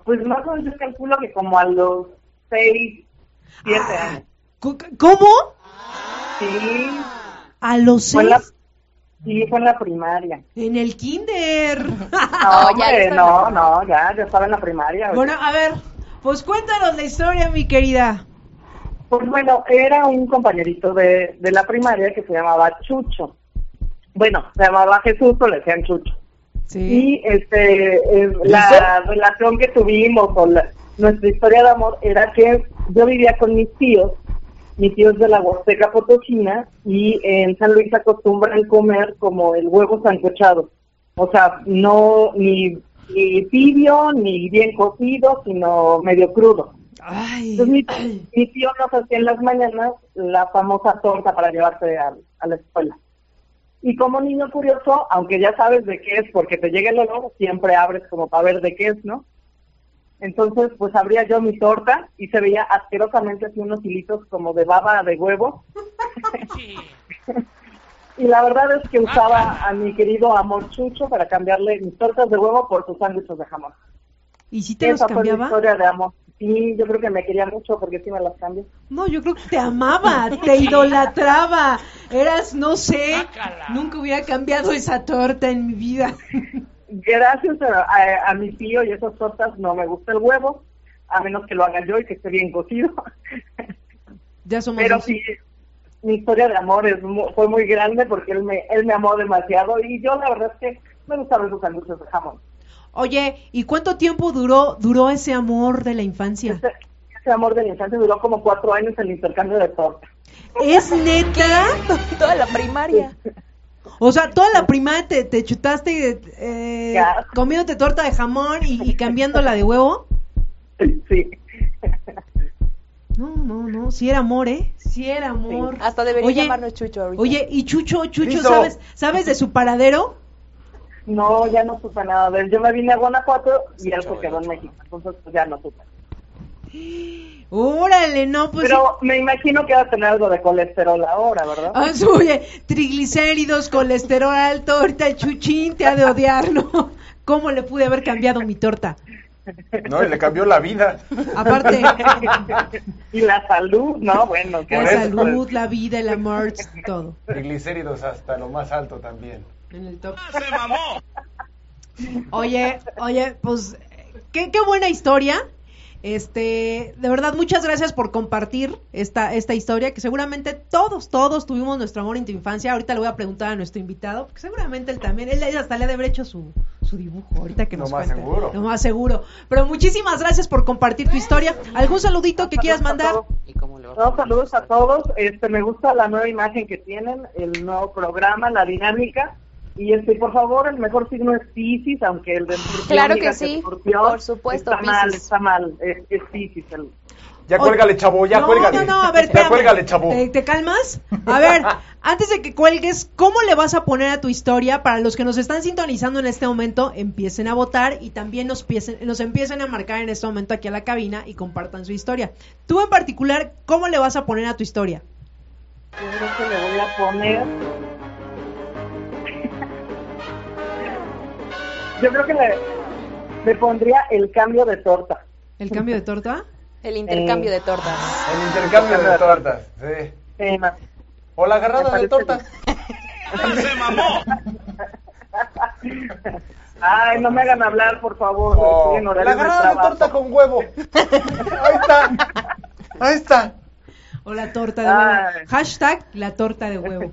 Pues más o menos yo calculo que como a los 6, 7 Ah. años. ¿Cómo? Sí, A los seis. Sí, fue en la primaria. En el kinder. No, [laughs] ya no, no, ya, ya estaba en la primaria. bueno, a ver, pues cuéntanos la historia, mi querida. Pues bueno, era un compañerito de, de la primaria que se llamaba Chucho. Bueno, se llamaba Jesús, pero le decían Chucho. Sí. Y este, eh, la relación que tuvimos o la- nuestra historia de amor era que yo vivía con mis tíos, mis tíos de la Huasteca Potosina, y en San Luis acostumbran comer como el huevo sancochado. O sea, no ni, ni tibio ni bien cocido, sino medio crudo. Ay. Entonces mi, mi tío nos hacía en las mañanas la famosa torta para llevarse a, a la escuela. Y como niño curioso, aunque ya sabes de qué es, porque te llega el olor, siempre abres como para ver de qué es, ¿no? Entonces, pues abría yo mi torta y se veía asquerosamente así unos hilitos como de baba de huevo. [laughs] y la verdad es que usaba a mi querido amor Chucho para cambiarle mis tortas de huevo por sus sándwiches de jamón. ¿Y si te los Esa fue mi cambiaba? historia de amor. Sí, yo creo que me quería mucho porque sí me las cambió. No, yo creo que te amaba, te [laughs] idolatraba. Eras, no sé, nunca hubiera cambiado esa torta en mi vida. [laughs] Gracias a, a- a mi tío y esas tortas no me gusta el huevo, a menos que lo haga yo y que esté bien cocido. [laughs] Ya somos Pero dos. sí, mi historia de amor es mu- fue muy grande porque él me, él me amó demasiado y yo la verdad es que me gustaban sus sándwiches de jamón. Oye, ¿y cuánto tiempo duró duró ese amor de la infancia? Ese, ese amor de la infancia duró como cuatro años el intercambio de tortas. ¿Es neta? [laughs] Toda la primaria. [laughs] O sea, toda la primaria te, te chutaste eh, comiéndote torta de jamón y, y cambiándola de huevo. Sí. No, no, no, sí era amor, ¿eh? Sí era amor. Hasta debería Oye, llamarnos Chucho ahorita. Oye, y Chucho, Chucho, Listo. ¿sabes, ¿sabes de su paradero? No, ya no supe nada de él. Yo me vine a Guanajuato y él se quedó en México. Entonces, pues ya no supe. [gasps] Órale, no, pues. Pero me imagino que va a tener algo de colesterol ahora, ¿verdad? Ah, oye, triglicéridos, colesterol alto, ahorita el chuchín te ha de odiar, ¿no? ¿Cómo le pude haber cambiado mi torta? No, y le cambió la vida. Aparte, [laughs] y la salud, ¿no? Bueno, que la salud, la vida, el amor, todo. Triglicéridos hasta lo más alto también. En el top. ¡Se mamó! Oye, oye, pues, qué, qué buena historia. Este, de verdad, muchas gracias por compartir esta, esta historia, que seguramente todos, todos tuvimos nuestro amor en tu infancia. Ahorita le voy a preguntar a nuestro invitado, porque seguramente él también, él hasta le ha de haber hecho su, su dibujo, ahorita que nos más cuente. seguro. Lo más seguro. Pero muchísimas gracias por compartir tu historia. ¿Algún saludito que quieras mandar? ¿Y cómo le va? No, saludos a todos. Este, me gusta la nueva imagen que tienen, el nuevo programa, la dinámica. Y este, por favor, el mejor signo es Pisces, aunque el de Escorpión Claro que sí, Escorpión, por supuesto, Está mal, está mal, es, es Pisces. El... Ya Oye, cuélgale, chavo, ya no, cuélgale. No, no, a ver, Ya cuélgale, chavo. ¿Te, te calmas? A ver, [laughs] antes de que cuelgues, ¿cómo le vas a poner a tu historia? Para los que nos están sintonizando en este momento, empiecen a votar y también nos, empiecen, nos empiecen a marcar en este momento aquí a la cabina y compartan su historia. Tú en particular, ¿cómo le vas a poner a tu historia? Yo creo que le voy a poner. Yo creo que le, le pondría el cambio de torta. ¿El cambio de torta? El intercambio Eh. de tortas. El intercambio de tortas, sí. Eh, O la agarrada de torta. [laughs] Ay, no me hagan hablar, por favor. Oh, en la agarrada de torta con huevo. Ahí está. Ahí está. ¿O la torta de huevo? Hashtag la torta de huevo.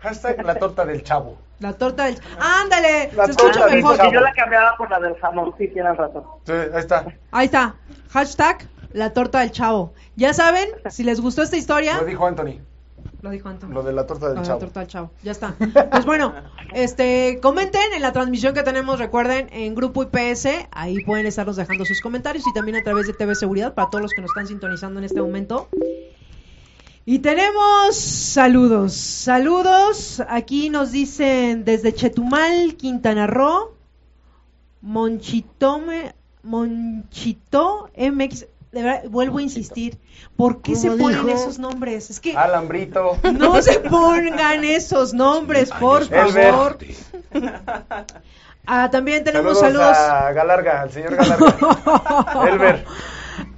Hashtag la torta del chavo. La torta del... ¡Ándale! La Se escucha torta del mejor. chavo. Yo la cambiaba por la del jamón, sí, tienen razón. Sí, ahí está. Ahí está. Hashtag la torta del chavo. Ya saben, si les gustó esta historia... Lo dijo Anthony. Lo dijo Antonio. Lo de la torta del Ah, la chavo. torta del chavo. Ya está. Pues bueno, [laughs] este, comenten en la transmisión que tenemos, recuerden, en Grupo IPS, ahí pueden estarnos dejando sus comentarios y también a través de TV Seguridad para todos los que nos están sintonizando en este momento. Y tenemos saludos, saludos, aquí nos dicen desde Chetumal, Quintana Roo, Monchitome, Monchito MX, de verdad, vuelvo a insistir, ¿por qué se ¿Cómo ponen dijo? esos nombres? Es que... Alambrito. No se pongan esos nombres, por favor. Ah, también tenemos Saludos, saludos, a Galarga, al señor Galarga. [laughs] Elber.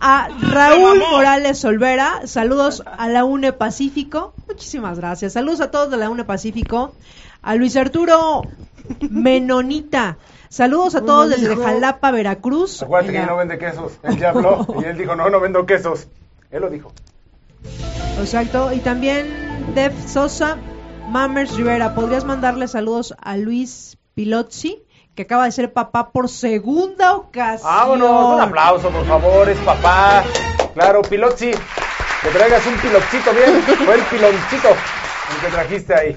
A Raúl Morales Olvera. Saludos a la UNE Pacífico. Muchísimas gracias. Saludos a todos de la UNE Pacífico. A Luis Arturo Menonita. Saludos a todos desde Jalapa, Veracruz. Acuérdate que no vende quesos. Él ya habló y él dijo, no, no vendo quesos. Él lo dijo. Exacto. Y también Def Sosa, Mammers Rivera. ¿Podrías mandarle saludos a Luis Pilozzi, que acaba de ser papá por segunda ocasión? Vámonos, un aplauso, por favor, es papá. Claro, Pilotzi. Que traigas un piloncito bien. [laughs] Fue el piloncito el que trajiste ahí.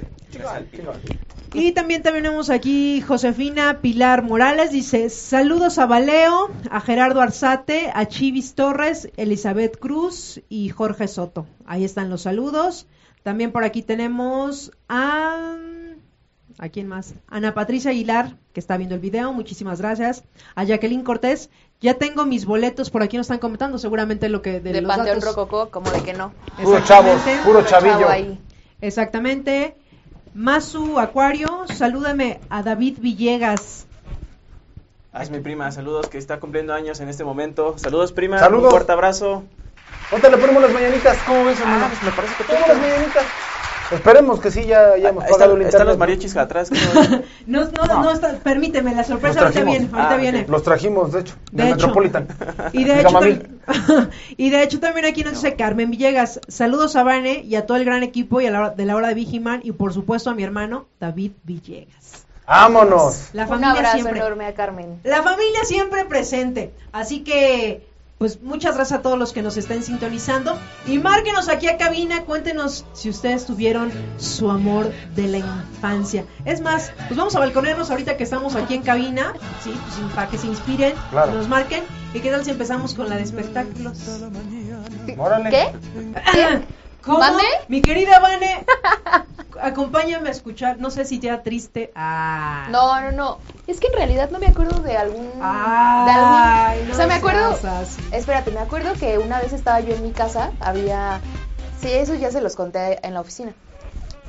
Y también tenemos aquí Josefina Pilar Morales, dice saludos a Baleo, a Gerardo Arzate, a Chivis Torres, Elizabeth Cruz y Jorge Soto. Ahí están los saludos. También por aquí tenemos a... ¿A quién más? Ana Patricia Aguilar, que está viendo el video, muchísimas gracias. A Jacqueline Cortés, ya tengo mis boletos, por aquí nos están comentando seguramente lo que de, De los Panteón datos. Rococó, como de que no. Puro Exactamente. puro chavillo. Chavo ahí. Exactamente. Masu Acuario, salúdame a David Villegas. Ah, es mi prima, saludos, que está cumpliendo años en este momento. Saludos, prima. Saludos. Un fuerte abrazo. ¿Dónde le ponemos las mañanitas? ¿Cómo ves, hermano? Ah, pues me parece que ¿Cómo las mañanitas? Esperemos que sí, ya, ya hemos Ahí pagado están, el están internet. los mariachis atrás. [laughs] No, no, no, está- permíteme, la sorpresa ahorita viene, ahorita Ah, viene. Los trajimos, de hecho, De del hecho. Metropolitan. Y de, hecho, [laughs] y de hecho también aquí nos dice Carmen Villegas, saludos a Vane y a todo el gran equipo y a la hora, de la hora de Vigiman y por supuesto a mi hermano David Villegas. ¡Vámonos! La Un familia abrazo siempre. enorme a Carmen. La familia siempre presente. Así que, pues muchas gracias a todos los que nos estén sintonizando. Y márquenos aquí a cabina, cuéntenos si ustedes tuvieron su amor de la infancia. Es más, pues vamos a balconearnos ahorita que estamos aquí en cabina, ¿sí? Pues, para que se inspiren, Claro. que nos marquen. ¿Y qué tal si empezamos con la de espectáculos? Órale. ¿Qué? [laughs] ¿Cómo? Mi querida Vane, [laughs] acompáñame a escuchar, no sé si te da triste. Ah. No, no, no. Es que en realidad no me acuerdo de algún. Ay, de algún. no o sea, me acuerdo. Espérate, me acuerdo que una vez estaba yo en mi casa, había. Sí, eso ya se los conté en la oficina.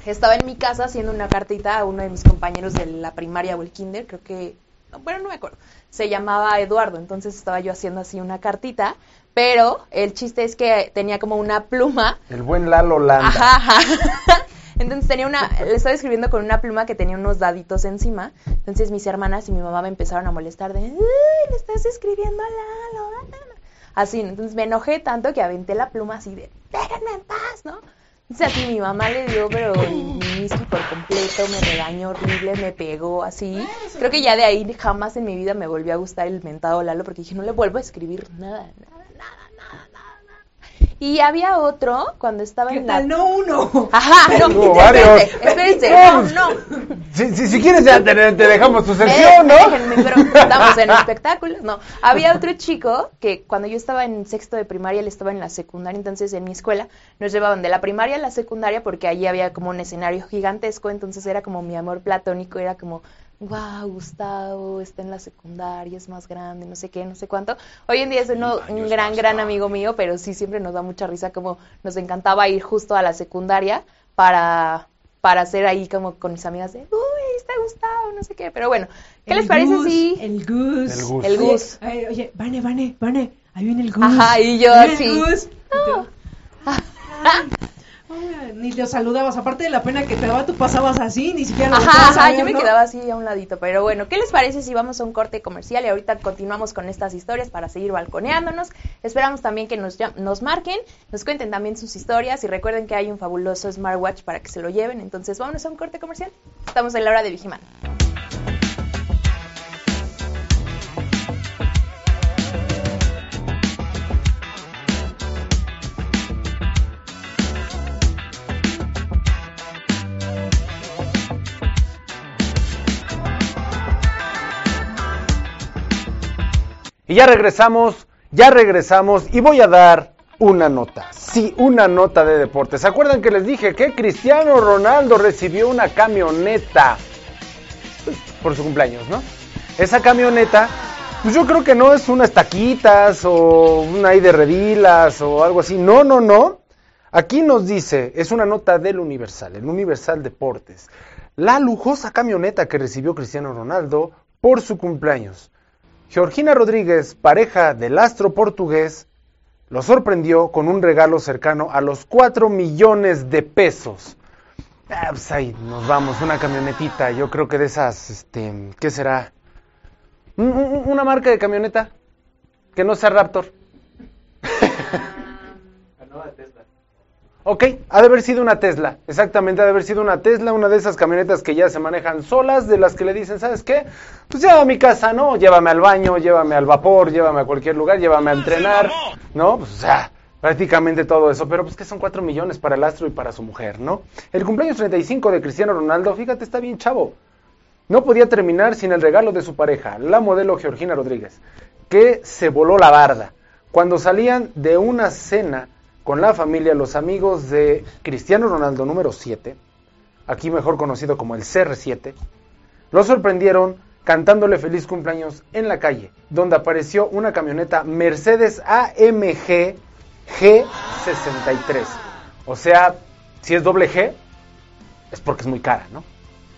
Estaba en mi casa haciendo una cartita a uno de mis compañeros de la primaria o el kinder, creo que. no, Bueno, no me acuerdo. Se llamaba Eduardo, entonces estaba yo haciendo así una cartita, pero el chiste es que tenía como una pluma El buen Lalo Landa. Ajá, ajá. [laughs] Entonces tenía una, le estaba escribiendo con una pluma que tenía unos daditos encima. Entonces mis hermanas y mi mamá me empezaron a molestar de, "Ay, le estás escribiendo a Lalo. ah, ah, ah". Así, entonces me enojé tanto que aventé la pluma así de, déjenme en paz, ¿no? Entonces así mi mamá le dio, pero whisky por completo, me regañó horrible, me pegó así. Creo que ya de ahí jamás en mi vida me volvió a gustar el mentado Lalo porque dije, no le vuelvo a escribir nada, nada. Y había otro cuando estaba ¿Qué en la... tal? No uno. Ajá, no, Hubo varios. espérense, espérense, No, no, pues, no. Si, si, si quieres, ya te, te dejamos tu Eh, sección, ¿no? déjenme, pero estamos en [laughs] espectáculos, no. Había otro chico que cuando yo estaba en sexto de primaria, él estaba en la secundaria, entonces en mi escuela nos llevaban de la primaria a la secundaria porque allí había como un escenario gigantesco, entonces era como mi amor platónico, era como, wow, Gustavo está en la secundaria, es más grande, no sé qué, no sé cuánto. Hoy en día es uno- un gran, gran amigo mío, pero sí siempre nos da mucha risa como nos encantaba ir justo a la secundaria para para hacer ahí como con mis amigas de, uy, está Gustavo, no sé qué, pero bueno, ¿qué El les parece Gus, si El Gus. El Gus. El Oye, Gus. ay, Oye, Vane, Vane, Vane, ahí viene el Gus. Ajá, y yo así. el Gus. No. [laughs] Ni te saludabas, aparte de la pena que te daba, tú pasabas así, ni siquiera lo Ajá, ajá, ver, yo me quedaba así a un ladito, pero bueno, ¿qué les parece si vamos a un corte comercial y ahorita continuamos con estas historias para seguir balconeándonos? Esperamos también que nos, nos marquen, nos cuenten también sus historias y recuerden que hay un fabuloso smartwatch para que se lo lleven, entonces vámonos a un corte comercial. Estamos en la hora de Vigiman. Y ya regresamos, ya regresamos y voy a dar una nota. Sí, una nota de deportes. ¿Se acuerdan que les dije que Cristiano Ronaldo recibió una camioneta pues, por su cumpleaños, ¿no? Esa camioneta, pues yo creo que no es unas taquitas o una ahí de redilas o algo así. No, no, no. Aquí nos dice, es una nota del Universal, el Universal Deportes. La lujosa camioneta que recibió Cristiano Ronaldo por su cumpleaños. Georgina Rodríguez, pareja del astro portugués, lo sorprendió con un regalo cercano a los 4 millones de pesos. Ah, pues ahí nos vamos, una camionetita, yo creo que de esas, este, ¿qué será? Un- un- Una marca de camioneta que no sea Raptor. [laughs] Ok, ha de haber sido una Tesla, exactamente, ha de haber sido una Tesla, una de esas camionetas que ya se manejan solas, de las que le dicen, ¿sabes qué? Pues llévame a mi casa, ¿no? Llévame al baño, llévame al vapor, llévame a cualquier lugar, llévame a entrenar, ¿no? Pues o sea, prácticamente todo eso, pero pues que son 4 millones para el astro y para su mujer, ¿no? El cumpleaños 35 de Cristiano Ronaldo, fíjate, está bien chavo. No podía terminar sin el regalo de su pareja, la modelo Georgina Rodríguez, que se voló la barda. Cuando salían de una cena con la familia, los amigos de Cristiano Ronaldo número 7, aquí mejor conocido como el CR7, lo sorprendieron cantándole feliz cumpleaños en la calle, donde apareció una camioneta Mercedes AMG G63. O sea, si es doble G, es porque es muy cara, ¿no?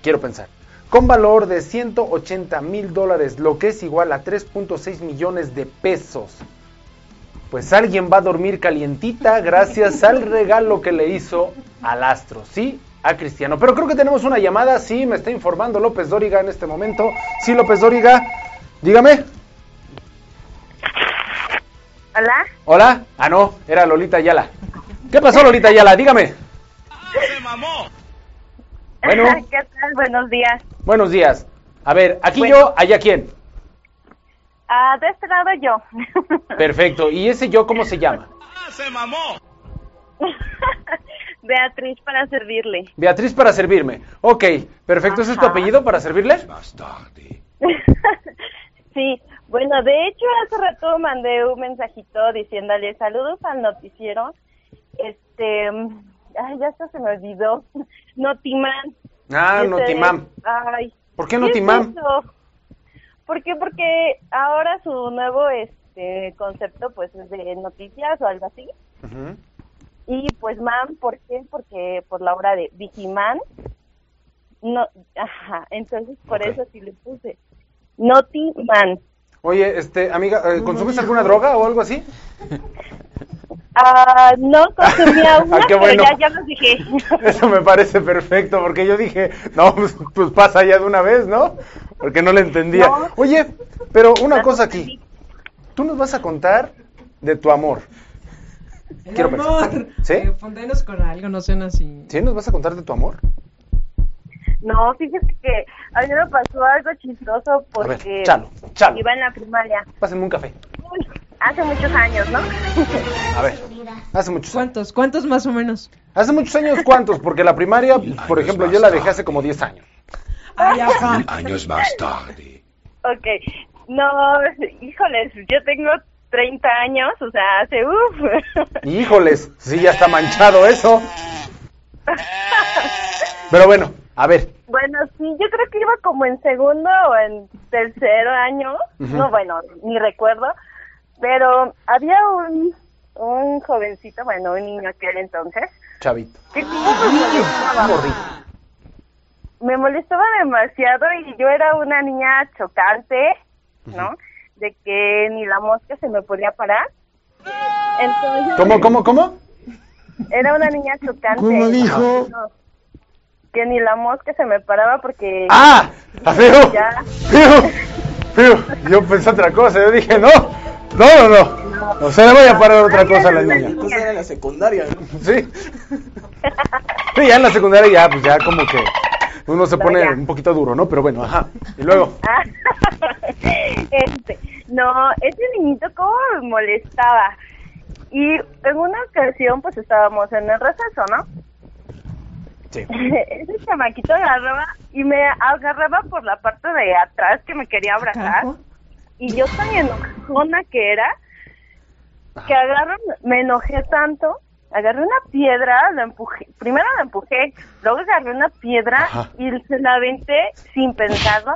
Quiero pensar. Con valor de 180 mil dólares, lo que es igual a 3.6 millones de pesos. Pues alguien va a dormir calientita gracias al regalo que le hizo al astro, ¿sí? A Cristiano. Pero creo que tenemos una llamada, sí, me está informando López Dóriga en este momento. Sí, López Dóriga, dígame. Hola. Hola. Ah, no, era Lolita Ayala. ¿Qué pasó, Lolita Ayala? Dígame. Bueno. [laughs] ¿Qué tal? Buenos días. Buenos días. A ver, aquí Bueno. yo, allá quién. Ah, de este lado yo. [laughs] Perfecto. ¿Y ese yo cómo se llama? [laughs] Beatriz para servirle. Beatriz para servirme. Ok, perfecto. ¿Ese es tu apellido para servirle? [laughs] sí, bueno, de hecho hace rato mandé un mensajito diciéndole saludos al noticiero. Este, este, ay, ya hasta se me olvidó, Notimán. Ah, Ese Notimam. Ay. ¿Por qué ¿qué Notimam? es? ¿Por qué? Porque ahora su nuevo este concepto pues es de noticias o algo así. Y pues man, ¿por qué? Porque por la obra de Vigiman. No, ajá, entonces por eso sí le puse. Notiman. Oye, este, amiga, eh, ¿consumes alguna droga o algo así? [laughs] Ah, no consumía [laughs] una, Ah, pero ya, ya los dije. [laughs] Eso me parece perfecto, porque yo dije, no, pues, pues pasa ya de una vez, ¿no? Porque no le entendía. No. Oye, pero una cosa aquí. Tú nos vas a contar de tu amor. El Quiero pensar. amor. ¿Sí? Eh, con algo, no suena así. ¿Sí nos vas a contar de tu amor? No, fíjate que a mí me pasó algo chistoso A ver, porque chalo, chalo. iba en la primaria. Pásenme un café. Uy, hace muchos años, ¿no? A ver, hace muchos años. ¿Cuántos? ¿Cuántos más o menos? Hace muchos años, ¿cuántos? Porque la primaria, por ejemplo, yo la dejé hace como 10 años. Ay, ajá. años más tarde. Ok, no, híjoles, yo tengo 30 años, o sea, hace uff. Híjoles, sí, ya está manchado eso. Pero bueno, a ver, Bueno, sí, yo creo que iba como en segundo o en tercer año, no, bueno, ni recuerdo, pero había un, un jovencito, bueno, un niño aquel entonces, chavito. que me molestaba. Me molestaba demasiado y yo era una niña chocante, ¿no? De que ni la mosca se me podía parar. Entonces, ¿Cómo, cómo, cómo? Era una niña chocante. ¿Cómo dijo? No, que ni la mosca se me paraba porque... ¡Ah! ¡A feo! Ya. ¡Feo! ¡Feo! Yo pensé otra cosa, yo dije, no, no, no, no. No se le vaya a parar otra cosa a la niña. Entonces era la secundaria, ¿no? Sí. Sí, ya en la secundaria ya, pues ya como que uno se pone un poquito duro, ¿no? Pero bueno, ajá. Y luego, [laughs] este, no, ese niñito como me molestaba. Y en una ocasión pues estábamos en el receso, ¿no? sí. [laughs] ese chamaquito agarraba y me agarraba por la parte de atrás que me quería abrazar. Y yo tan enojona que era, que agarro, me enojé tanto, agarré una piedra, la empujé, primero la empujé, luego agarré una piedra Ajá. y se la aventé sin pensarlo.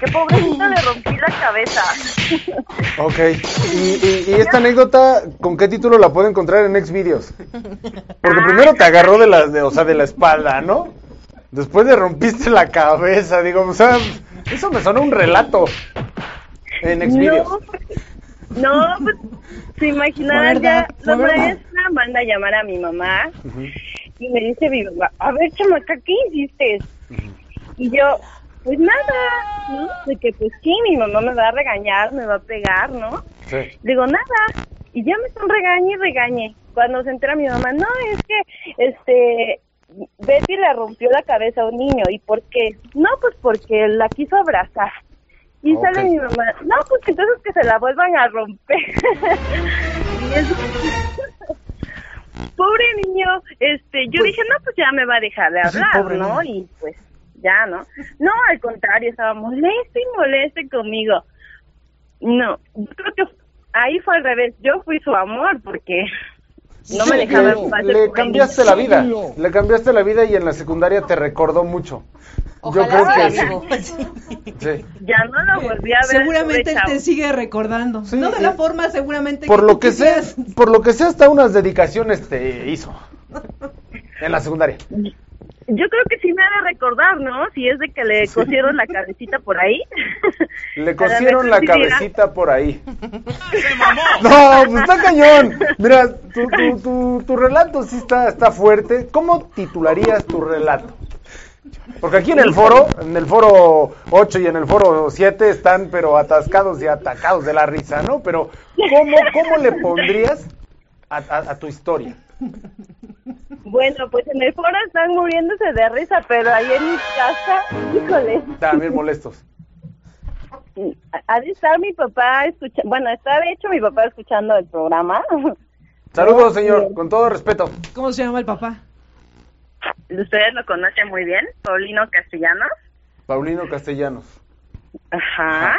Que pobrecito le rompí la cabeza. Ok. ¿Y, y, y esta anécdota, con qué título la puedo encontrar en Xvideos? Porque primero te agarró de la, de, o sea, de la espalda, ¿no? Después le rompiste la cabeza, digo, o sea, eso me sonó un relato [laughs] en Xvideos. No, [laughs] no, pues se imaginarán ya, la maestra manda a llamar a mi mamá y me dice mi mamá, a ver chamaca, ¿qué hiciste? Y yo, pues nada, ¿no? De que pues sí, mi mamá me va a regañar, me va a pegar, ¿no? Sí. Digo, nada. Y ya me están regañe y regañe. Cuando se entera mi mamá, no, es que, este, Betty le rompió la cabeza a un niño. ¿Y por qué? No, pues porque la quiso abrazar. Y sale mi mamá, no, pues entonces que se la vuelvan a romper. y [laughs] eso... Pobre niño, este, yo Pues- dije, no, pues ya me va a dejar de Sí, hablar, pobre ¿no? niño. Y pues, ya, ¿no? No, al contrario, estaba molesto y molesto conmigo. No, yo creo que ahí fue al revés. Yo fui su amor porque no me dejaba en paz. le cambiaste la vida, le cambiaste la vida y en la secundaria te recordó mucho. Yo creo Ojalá que sea sí. vivo. sí. Ya no lo volví a ver. Seguramente él te sigue recordando. Sí, no de sí. la forma seguramente Por que lo que sé, quisieras. por lo que sé hasta unas dedicaciones te hizo en la secundaria. Yo creo que sí me ha de recordar, ¿no? Si es de que le cosieron la cabecita por ahí. [laughs] Le cosieron la cabecita por ahí. [laughs] No, pues está cañón. Mira, tu, tu, tu, tu relato sí está, está fuerte. ¿Cómo titularías tu relato? Porque aquí en el foro, en el foro 8 y en el foro 7 están pero atascados y atacados de la risa, ¿no? Pero ¿cómo, cómo le pondrías a, a- a tu historia? Bueno, pues en el foro están muriéndose de risa, pero ahí en mi casa, híjole, También molestos. ha de estar mi papá escuchando, bueno, está de hecho mi papá escuchando el programa. Saludos, señor, con todo respeto. ¿Cómo se llama el papá? Ustedes lo conocen muy bien, Paulino Castellanos. Paulino Castellanos. Ajá.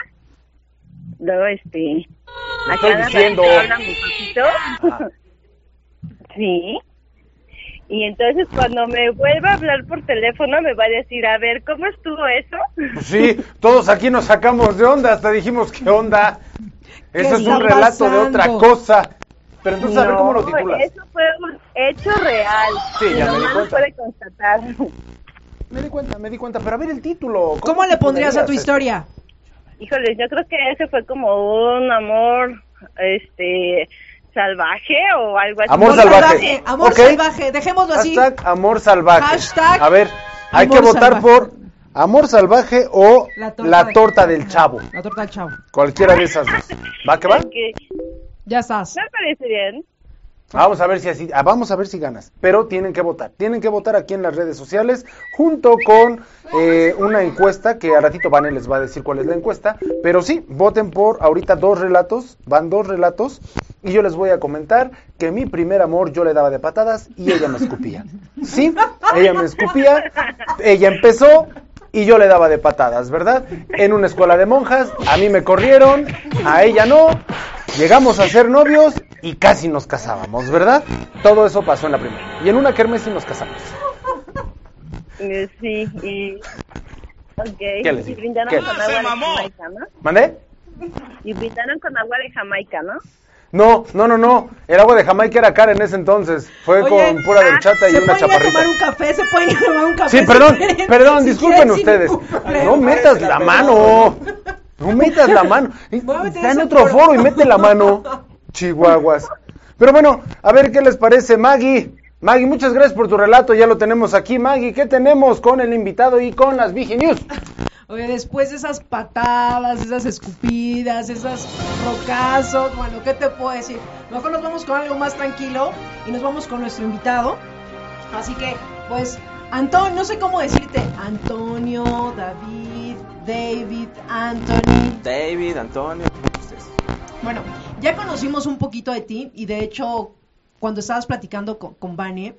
Luego, este... Estoy diciendo. [laughs] Sí. Y entonces cuando me vuelva a hablar por teléfono me va a decir, a ver, ¿cómo estuvo eso? Pues sí, todos aquí nos sacamos de onda, hasta dijimos, ¿qué onda? Eso es un relato de otra cosa. Pero entonces, a ver cómo lo No, titulas. Eso fue un hecho real. Sí, ya me di lo cuenta. puede constatar. Me di cuenta, me di cuenta. Pero a ver el título. ¿Cómo le pondrías a tu historia? Híjole, yo creo que ese fue como un amor, este, salvaje o algo así. Amor salvaje. Amor Ok. salvaje, dejémoslo así. Hashtag amor salvaje. Hashtag a ver, hay amor que votar salvaje. por amor salvaje o La la torta torta, de- del chavo. La torta del chavo. Cualquiera de esas dos. ¿Va que va? Ok, Ya estás. Me parece bien. Vamos a ver si así, ah, vamos a ver si ganas. Pero tienen que votar. Tienen que votar aquí en las redes sociales junto con eh, una encuesta que a ratito Vane les va a decir cuál es la encuesta. Pero sí, voten por ahorita dos relatos. Van dos relatos. Y yo les voy a comentar que mi primer amor yo le daba de patadas y ella me escupía. Sí, ella me escupía. Ella empezó y yo le daba de patadas, ¿verdad? En una escuela de monjas, a mí me corrieron, a ella no. Llegamos a ser novios y casi nos casábamos, ¿verdad? Todo eso pasó en la primera. Y en una kermés sí nos casamos. Eh, Sí, y... Ok. ¿Qué les y digo? brindaron ¿Qué? con agua de Jamaica, ¿no? ¿Mandé? Y brindaron con agua de Jamaica, ¿no? No, no, no, no. El agua de Jamaica era cara en ese entonces. Fue Oye, con pura derchata y ¿Se una pueden ir a chaparrita. tomar un café? ¿Se pueden tomar un café? Sí, si perdón, quieren? perdón, Si disculpen ustedes. No metas la mano. No metas la mano. [laughs] Está en otro foro y mete la mano. [laughs] Chihuahuas. Pero bueno, a ver qué les parece, Maggie. Maggie, muchas gracias por tu relato. Ya lo tenemos aquí. Maggie, ¿qué tenemos con el invitado y con las Vigi News? [laughs] Oye, después de esas patadas, esas escupidas, esos rocazos, bueno, ¿qué te puedo decir? Mejor nos vamos con algo más tranquilo y nos vamos con nuestro invitado. Así que, pues, Antonio, no sé cómo decirte, Antonio, David, David, Anthony. David, Antonio, ustedes. Bueno, ya conocimos un poquito de ti y de hecho, cuando estabas platicando con, con Vane,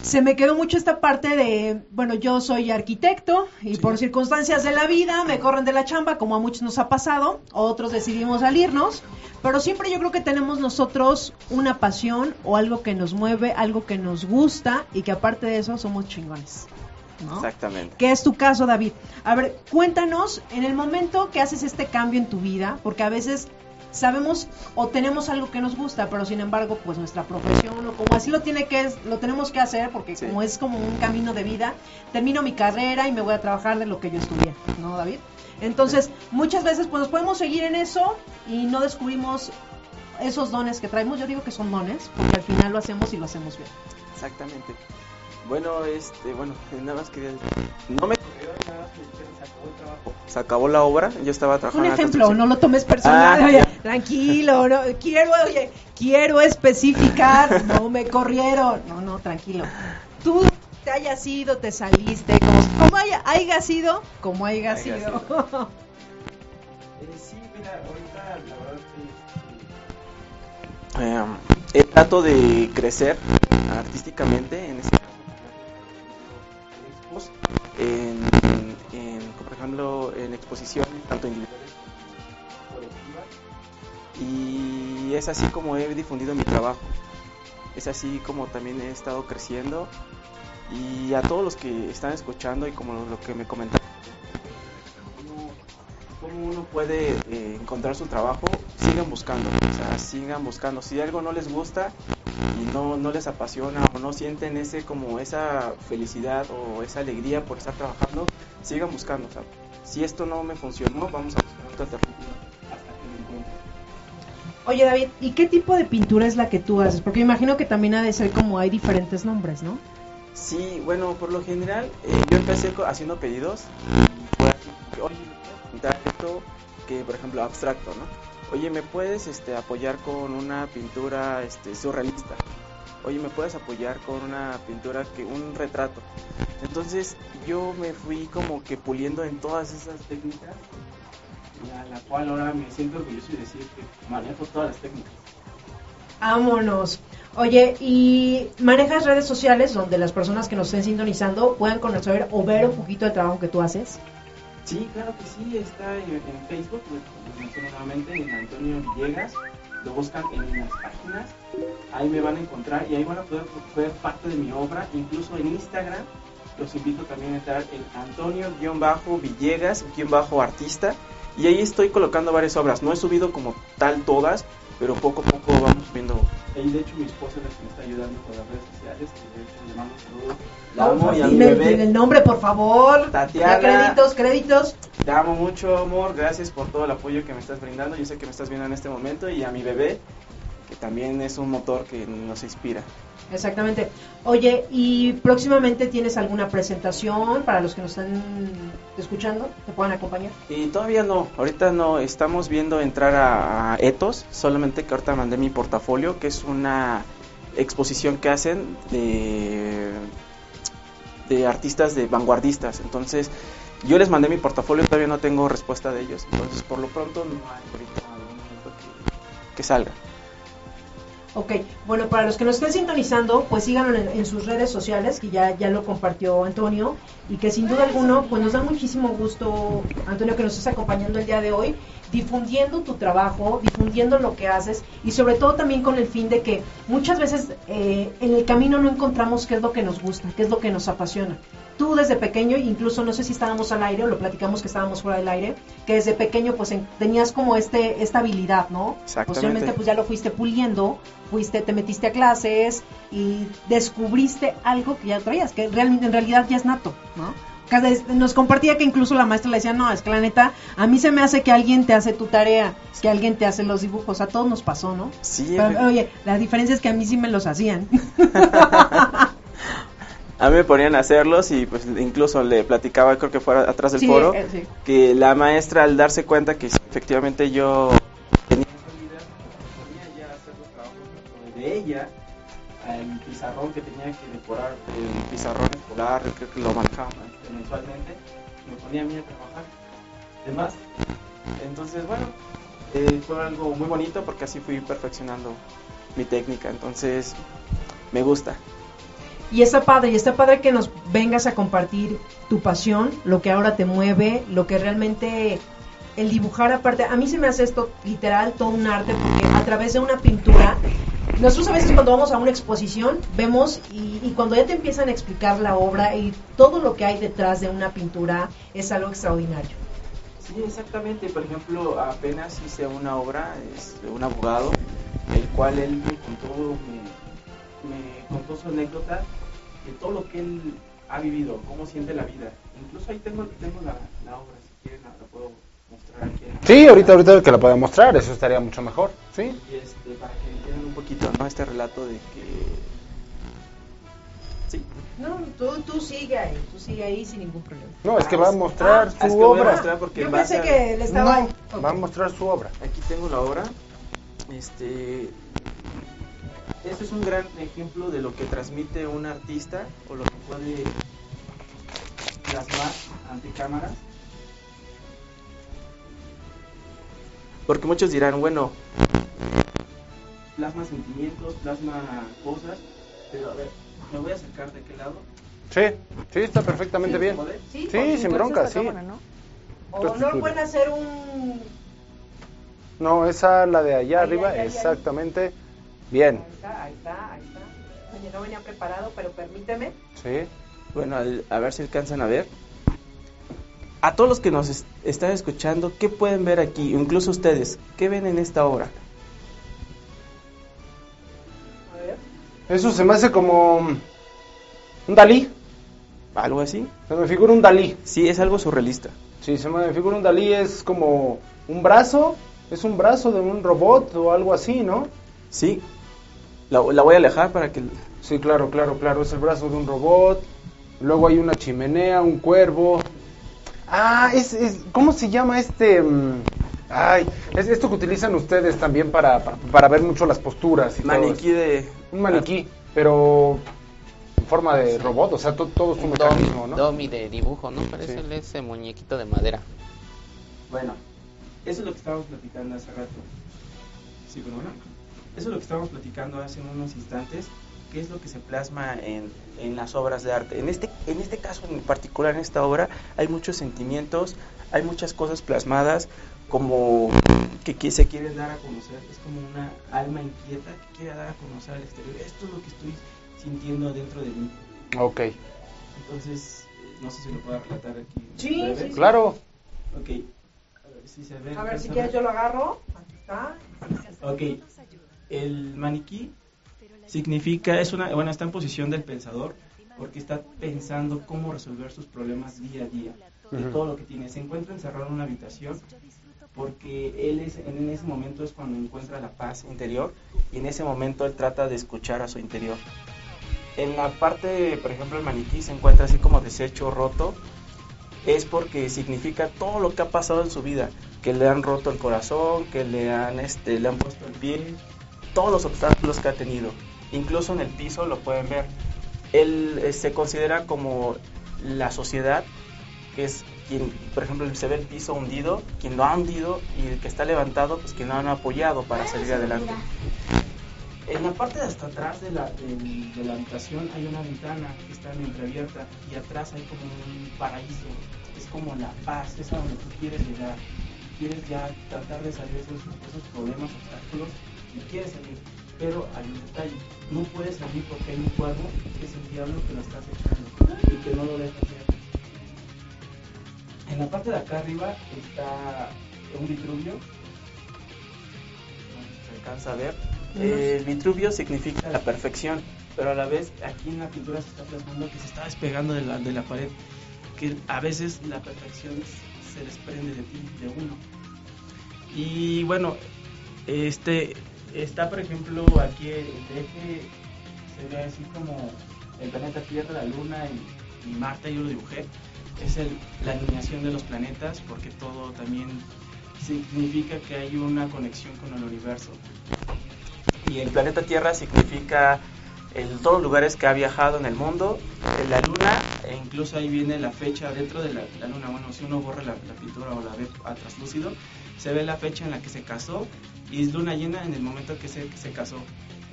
se me quedó mucho esta parte de, bueno, yo soy arquitecto y por circunstancias de la vida me corren de la chamba, como a muchos nos ha pasado, otros decidimos salirnos, pero siempre yo creo que tenemos nosotros una pasión o algo que nos mueve, algo que nos gusta y que aparte de eso somos chingones. ¿no? Exactamente. ¿Qué es tu caso, David? A ver, cuéntanos en el momento que haces este cambio en tu vida, porque a veces sabemos o tenemos algo que nos gusta, pero sin embargo, pues nuestra profesión o como así lo tiene que lo tenemos que hacer, porque Sí. como es como un camino de vida, termino mi carrera y me voy a trabajar de lo que yo estudié, ¿no, David? Entonces, muchas veces pues nos podemos seguir en eso y no descubrimos esos dones que traemos. Yo digo que son dones, porque al final lo hacemos y lo hacemos bien. Exactamente. Bueno, este, bueno, [laughs] nada más quería decir. No me corrieron, nada más se acabó el trabajo. Se acabó la obra, yo estaba trabajando Un ejemplo, no lo tomes personal. Ah, oye, ya. tranquilo, no, quiero, oye, quiero especificar, no me corrieron. No, no, tranquilo. Tú te hayas ido, te saliste, como, como haya, haya sido, como haya Haya sido. [laughs] Eh, sí, mira, ahorita la verdad que eh, eh, trato de crecer artísticamente en este en, en, por ejemplo, en exposiciones, tanto individuales como colectivas, y es así como he difundido mi trabajo. Es así como también he estado creciendo y a todos los que están escuchando y como lo que me comentaron cómo uno puede eh, encontrar su trabajo, sigan buscando, o sea, sigan buscando. Si algo no les gusta y no, no les apasiona o no sienten ese como esa felicidad o esa alegría por estar trabajando, sigan buscando. o sea, si esto no me funcionó, vamos a buscar otra alternativa hasta que lo encuentre. Oye, David, ¿y qué tipo de pintura es la que tú haces? Porque me imagino que también ha de ser como hay diferentes nombres, ¿no? Sí, bueno, por lo general eh, yo empecé haciendo pedidos y fue así como que, oye, ¿me puedes pintar esto? Que por ejemplo abstracto, ¿no? Oye, ¿me puedes este, apoyar con una pintura este, surrealista? Oye, ¿me puedes apoyar con una pintura que un retrato? Entonces yo me fui como que puliendo en todas esas técnicas, a la cual ahora me siento orgulloso de decir que manejo todas las técnicas. Vámonos. Oye, ¿y manejas redes sociales donde las personas que nos estén sintonizando puedan conocer o ver un poquito del trabajo que tú haces? Sí, claro que sí, está en, Facebook, lo menciono nuevamente, en Antonio Villegas, lo buscan en las páginas, ahí me van a encontrar y ahí van a poder ver parte de mi obra, incluso en Instagram. Los invito también a entrar en Antonio-Villegas-artista y ahí estoy colocando varias obras. No he subido como tal todas, pero poco a poco vamos viendo. Ahí de hecho mi esposa es la que me está ayudando con las redes sociales, que de hecho le mando saludos. La amo y a mi Dime bebé. el nombre, por favor. Tatiana. Ya, créditos, créditos. Te amo mucho, amor. Gracias por todo el apoyo que me estás brindando. Yo sé que me estás viendo en este momento y a mi bebé, que también es un motor que nos inspira. Exactamente. Oye, ¿y próximamente tienes alguna presentación para los que nos están escuchando? ¿Te puedan acompañar? Y todavía no, ahorita no, estamos viendo entrar a, Ethos, solamente que ahorita mandé mi portafolio, que es una exposición que hacen de, de artistas de vanguardistas. Entonces, yo les mandé mi portafolio, todavía no tengo respuesta de ellos. Entonces, por lo pronto, no hay ahorita que, que salga. Ok, bueno, para los que nos estén sintonizando, pues síganlo en, sus redes sociales, que ya, ya lo compartió Antonio, y que sin duda alguno, pues nos da muchísimo gusto, Antonio, que nos estés acompañando el día de hoy, difundiendo tu trabajo, difundiendo lo que haces, y sobre todo también con el fin de que muchas veces eh, en el camino no encontramos qué es lo que nos gusta, qué es lo que nos apasiona. Tú desde pequeño, incluso no sé si estábamos al aire o lo platicamos que estábamos fuera del aire, que desde pequeño pues en- tenías como este esta habilidad, ¿no? Exactamente. Posteriormente pues ya lo fuiste puliendo, fuiste, te metiste a clases y descubriste algo que ya traías, que realmente en realidad ya es nato, ¿no? Nos compartía que incluso la maestra le decía, no, es que la neta, a mí se me hace que alguien te hace tu tarea, que alguien te hace los dibujos, a todos nos pasó, ¿no? Sí, Pero, oye, la diferencia es que a mí sí me los hacían. [laughs] A mí me ponían a hacerlos y pues incluso le platicaba, creo que fuera atrás del Sí, foro, eh, sí. que la maestra al darse cuenta que efectivamente yo tenía ya hacer los trabajos de ella, al pizarrón que tenía que decorar, el pizarrón escolar, creo que lo manejaba mensualmente, me ponía a mí a trabajar. Además, entonces bueno, eh, fue algo muy bonito porque así fui perfeccionando mi técnica, entonces me gusta. Y está padre, y está padre que nos vengas a compartir tu pasión, lo que ahora te mueve, lo que realmente el dibujar aparte, a mí se me hace esto literal todo un arte porque a través de una pintura, nosotros a veces cuando vamos a una exposición vemos y, cuando ya te empiezan a explicar la obra y todo lo que hay detrás de una pintura es algo extraordinario. Sí, exactamente. Por ejemplo, apenas hice una obra de un abogado, el cual él me contó, me contó su anécdota de todo lo que él ha vivido, cómo siente la vida. Incluso ahí tengo, tengo la, la obra, si quieren la, la puedo mostrar aquí. Sí, ahorita, ahorita que la pueda mostrar, eso estaría mucho mejor. Sí. Y este, para que entiendan un poquito, ¿no? Este relato de que... Sí. No, tú, tú sigue ahí, tú sigue ahí sin ningún problema. No, es que va a mostrar Ah, su es que voy a obra. mostrar porque Yo a pensé que le estaba... No, va a mostrar su obra. Aquí tengo la obra. Este, este es un gran ejemplo de lo que transmite un artista o lo que puede plasmar ante cámaras. Porque muchos dirán, bueno, plasma sentimientos, plasma cosas, pero a ver, me voy a acercar de qué lado. Sí, sí, está perfectamente ¿Sí, bien. Sí, sin bronca, sí. cámara, ¿no? O no pueden hacer un... No, esa la de allá Ahí, arriba, ahí, ahí, ahí. exactamente. Bien. Ahí está, ahí está, ahí está. Oye, no venía preparado, pero permíteme. Sí. Bueno, al- a ver si alcanzan a ver. A todos los que nos es- están escuchando, ¿qué pueden ver aquí? Incluso ustedes, ¿qué ven en esta obra? A ver. Eso se me hace como un Dalí. ¿Algo así? Se me figura un Dalí. Sí, es algo surrealista. Sí, se me figura un Dalí, es como un brazo, es un brazo de un robot o algo así, ¿no? Sí. La, la voy a alejar para que... Sí, claro, claro, claro, es el brazo de un robot. Luego hay una chimenea, un cuervo. Ah, es, es ¿cómo se llama este? mm, Ay, es esto que utilizan ustedes también para, para, para ver mucho las posturas y todo Maniquí de... Un maniquí, pero en forma de robot, o sea, to- todo es un Un mecanismo, domi, ¿no? domi de dibujo, ¿no? Parece Sí. ese muñequito de madera. Bueno, eso es lo que estábamos platicando hace rato. Sí, bueno, bueno. Eso es lo que estábamos platicando hace unos instantes. ¿Qué es lo que se plasma en, en las obras de arte? En este, en este caso en particular, en esta obra, hay muchos sentimientos, hay muchas cosas plasmadas, como que, se quiere dar a conocer, es como una alma inquieta que quiere dar a conocer al exterior. Esto es lo que estoy sintiendo dentro de mí. Ok. Entonces, eh, no sé si lo puedo relatar aquí. Sí, sí, claro. Ok. A ver si se ve. A ver si quieres yo lo agarro. Aquí está. Ok. El maniquí significa, es una, bueno, está en posición del pensador porque está pensando cómo resolver sus problemas día a día, de todo lo que tiene. Se encuentra encerrado en una habitación porque él es, en ese momento es cuando encuentra la paz interior y en ese momento él trata de escuchar a su interior. En la parte, por ejemplo, el maniquí se encuentra así como deshecho, roto, es porque significa todo lo que ha pasado en su vida, que le han roto el corazón, que le han, este, le han puesto el pie, todos los obstáculos que ha tenido. Incluso en el piso lo pueden ver. Él eh, se considera como la sociedad, que es quien, por ejemplo, se ve el piso hundido, quien lo ha hundido y el que está levantado, pues quien lo han apoyado para salir adelante. En la parte de hasta atrás de la, de, la habitación hay una ventana que está entreabierta y atrás hay como un paraíso, es como la paz, es a donde tú quieres llegar, quieres ya tratar de salir de esos, esos problemas, obstáculos y quieres salir pero hay un detalle, no puedes salir porque hay un cuervo que es el diablo que lo estás echando y que no lo dejas ir. En la parte de acá arriba está un vitruvio. Se alcanza a ver. el vitruvio significa la perfección, pero a la vez aquí en la pintura se está plasmando que se está despegando de la, de la pared, que a veces la perfección se desprende de ti, de uno. Y bueno, este está por ejemplo aquí el eje, se ve así como el planeta Tierra, la Luna y, y Marte, yo lo dibujé es el, la alineación de los planetas, porque todo también significa que hay una conexión con el universo. Y el planeta Tierra significa el, todos los lugares que ha viajado en el mundo, la luna, e incluso ahí viene la fecha dentro de la, luna. Bueno, si uno borra la, pintura o la ve a traslúcido, se ve la fecha en la que se casó y es luna llena en el momento que se, que se casó.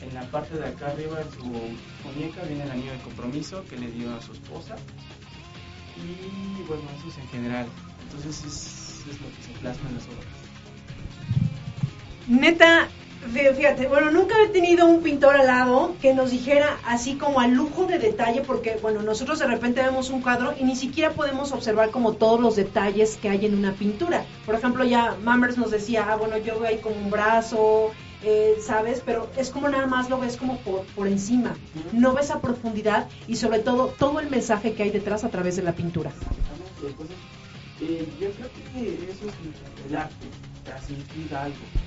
En la parte de acá arriba, en su muñeca, viene el anillo de compromiso que le dio a su esposa y bueno, eso es en general. Entonces es, es lo que se plasma en las obras. Neta, fíjate, bueno, nunca he tenido un pintor al lado que nos dijera así como a lujo de detalle, porque bueno, nosotros de repente vemos un cuadro y ni siquiera podemos observar como todos los detalles que hay en una pintura. Por ejemplo, ya Mammers nos decía, ah, bueno, yo veo ahí como un brazo, eh, ¿sabes? Pero es como nada más lo ves como por, por encima, no ves a profundidad y sobre todo todo el mensaje que hay detrás a través de la pintura. Eh, yo creo que eso es el arte, transmitir algo.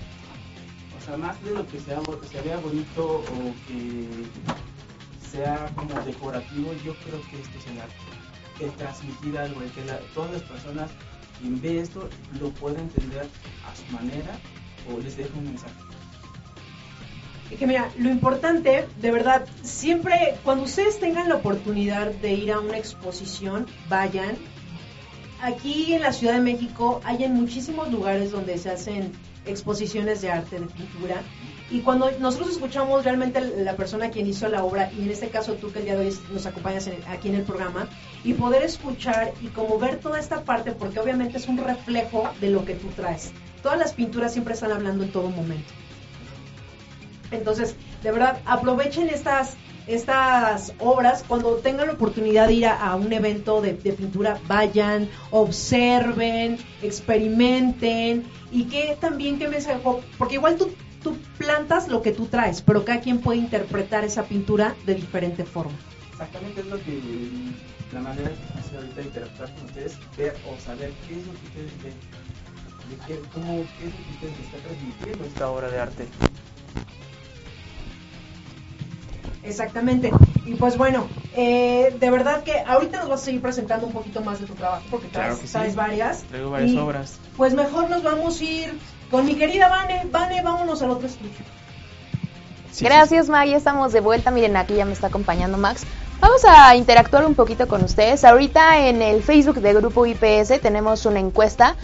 Más de lo que sea, se vea bonito o que sea como decorativo, yo creo que esto es el arte. El transmitir algo, el que todas las personas quien ve esto lo pueda entender a su manera o les deja un mensaje que mira, lo importante, de verdad, siempre cuando ustedes tengan la oportunidad de ir a una exposición, vayan. Aquí en la Ciudad de México hay en muchísimos lugares donde se hacen exposiciones de arte, de pintura. Y cuando nosotros escuchamos realmente la persona que inició la obra, y en este caso tú que el día de hoy nos acompañas aquí en el programa, y poder escuchar y como ver toda esta parte, porque obviamente es un reflejo de lo que tú traes. Todas las pinturas siempre están hablando en todo momento. Entonces, de verdad, aprovechen estas, estas obras. Cuando tengan la oportunidad de ir a, un evento de, pintura, vayan, observen, experimenten y que también que mensaje, porque igual tú, tú plantas lo que tú traes, pero cada quien puede interpretar esa pintura de diferente forma. Exactamente es lo que la manera que hace ahorita interactuar con ustedes, ver o saber qué es lo que ustedes de cómo, qué es lo que ustedes están transmitiendo esta obra de arte. Exactamente. Y pues bueno, eh, de verdad que ahorita nos vas a seguir presentando un poquito más de tu trabajo, porque traes, varias. Traigo varias obras. Pues mejor nos vamos a ir con mi querida Vane. Vane, vámonos al otro estudio. Gracias, Maggie. Estamos de vuelta. Miren, aquí ya me está acompañando Max. Vamos a interactuar un poquito con ustedes. Ahorita en el Facebook de Grupo IPS tenemos una encuesta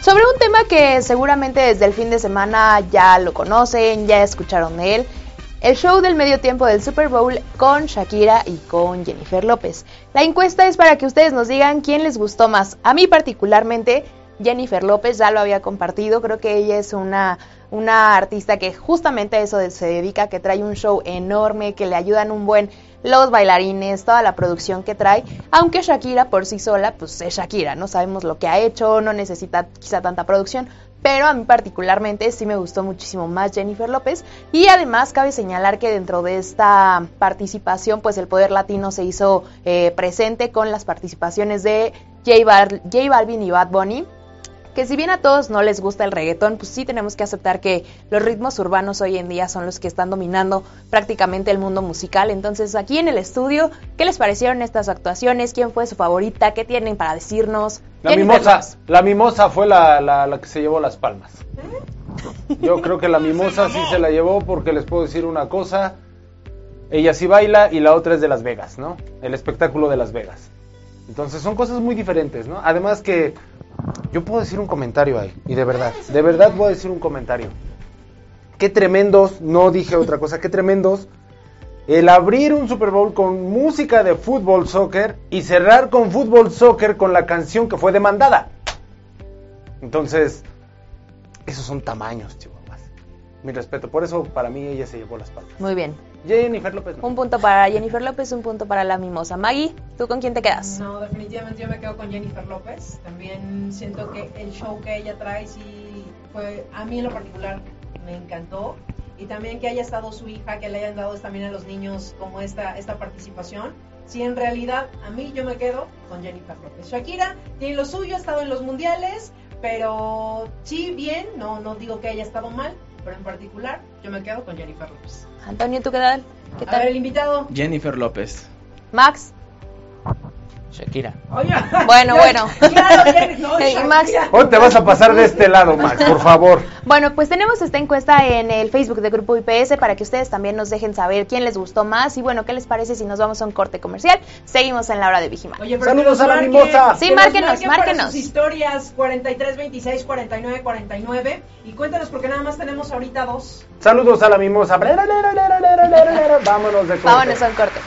sobre un tema que seguramente desde el fin de semana ya lo conocen, ya escucharon de él el show del medio tiempo del Super Bowl con Shakira y con Jennifer López. La encuesta es para que ustedes nos digan quién les gustó más. A mí particularmente Jennifer López, ya lo había compartido, creo que ella es una, una artista que justamente a eso se dedica, que trae un show enorme, que le ayudan un buen los bailarines, toda la producción que trae, aunque Shakira por sí sola, pues es Shakira, no sabemos lo que ha hecho, no necesita quizá tanta producción, pero a mí particularmente sí me gustó muchísimo más Jennifer López. Y además cabe señalar que dentro de esta participación pues el poder latino se hizo eh, presente con las participaciones de J, J Balvin y Bad Bunny que si bien a todos no les gusta el reggaetón, pues sí tenemos que aceptar que los ritmos urbanos hoy en día son los que están dominando prácticamente el mundo musical. Entonces, aquí en el estudio, ¿qué les parecieron estas actuaciones? ¿Quién fue su favorita? ¿Qué tienen para decirnos? La mimosa, la mimosa fue la, la, que se llevó las palmas. Yo creo que la [laughs] mimosa sí se la llevó porque les puedo decir una cosa. Ella sí baila y la otra es de Las Vegas, ¿no? El espectáculo de Las Vegas. Entonces son cosas muy diferentes, ¿no? Además que yo puedo decir un comentario ahí, y de verdad, de verdad voy a decir un comentario. Qué tremendos, no dije otra cosa, qué tremendos el abrir un Super Bowl con música de fútbol soccer y cerrar con fútbol soccer con la canción que fue demandada. Entonces, esos son tamaños, chicos. Mi respeto, por eso para mí ella se llevó las palmas. Muy bien. Jennifer López. Un punto para Jennifer López, un punto para la mimosa. Maggie, ¿tú con quién te quedas? No, definitivamente yo me quedo con Jennifer López. También siento que el show que ella trae sí fue, a mí en lo particular, me encantó. Y también que haya estado su hija, que le hayan dado también a los niños como esta, esta participación. Sí, en realidad, a mí yo me quedo con Jennifer López. Shakira tiene lo suyo, ha estado en los mundiales, pero sí, bien, no, no digo que haya estado mal, pero en particular yo me quedo con Jennifer López. Antonio, ¿tú qué tal? ¿Qué tal? A ver, el invitado. Jennifer López. Max. Shakira. Bueno, bueno. Max. Hoy te vas a pasar de este lado, Max, por favor. Bueno, pues tenemos esta encuesta en el Facebook de Grupo IPS para que ustedes también nos dejen saber quién les gustó más y bueno, qué les parece si nos vamos a un corte comercial. Seguimos en la hora de Vigimar. Oye, Saludos a la mimosa. Sí, márquenos, márquenos. sus historias 43 26 49 49 y cuéntanos porque nada más tenemos ahorita dos. Saludos a la mimosa. Vámonos de corte. Vámonos a un corte.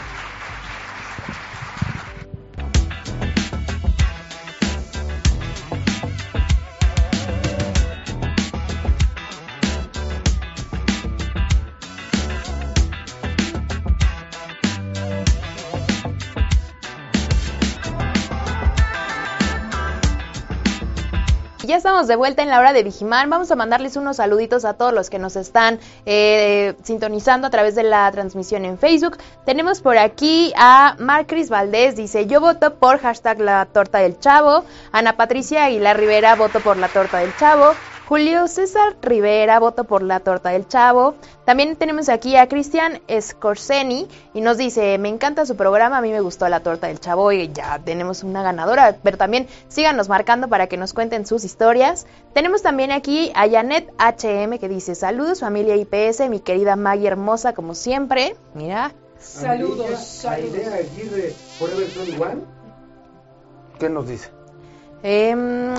Estamos de vuelta en la hora de Vigimar. Vamos a mandarles unos saluditos a todos los que nos están eh, sintonizando a través de la transmisión en Facebook. Tenemos por aquí a Marcris Valdés, dice, yo voto por hashtag la torta del chavo. Ana Patricia Aguilar Rivera, voto por la torta del chavo. Julio César Rivera, voto por la torta del chavo. También tenemos aquí a Cristian Scorseni y nos dice, me encanta su programa, a mí me gustó la torta del chavo y ya tenemos una ganadora, pero también síganos marcando para que nos cuenten sus historias. Tenemos también aquí a Janet HM que dice, saludos familia IPS, mi querida Maggie hermosa como siempre. Mira. Saludos, saludos. ¿Qué nos dice? Eh,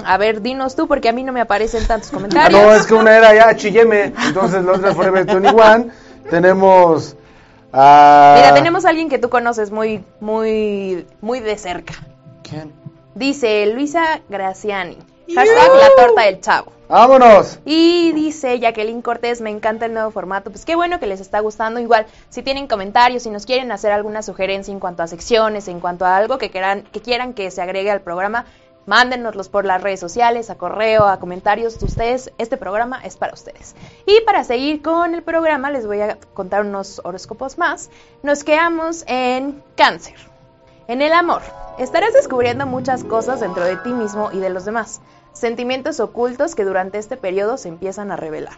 a ver, dinos tú, porque a mí no me aparecen tantos comentarios. no, es que una era ya Chilleme, entonces la otra Forever 21. Tenemos a... Mira, tenemos a alguien que tú conoces muy, muy, muy de cerca. ¿Quién? Dice Luisa Graciani. Hashtag la torta del chavo. ¡Vámonos! Y dice Jacqueline Cortés, me encanta el nuevo formato. Pues qué bueno que les está gustando. Igual, si tienen comentarios, si nos quieren hacer alguna sugerencia en cuanto a secciones, en cuanto a algo que quieran que, quieran que se agregue al programa, mándenoslos por las redes sociales, a correo, a comentarios de ustedes. Este programa es para ustedes. Y para seguir con el programa, les voy a contar unos horóscopos más. Nos quedamos en cáncer. En el amor, estarás descubriendo muchas cosas dentro de ti mismo y de los demás. Sentimientos ocultos que durante este periodo se empiezan a revelar.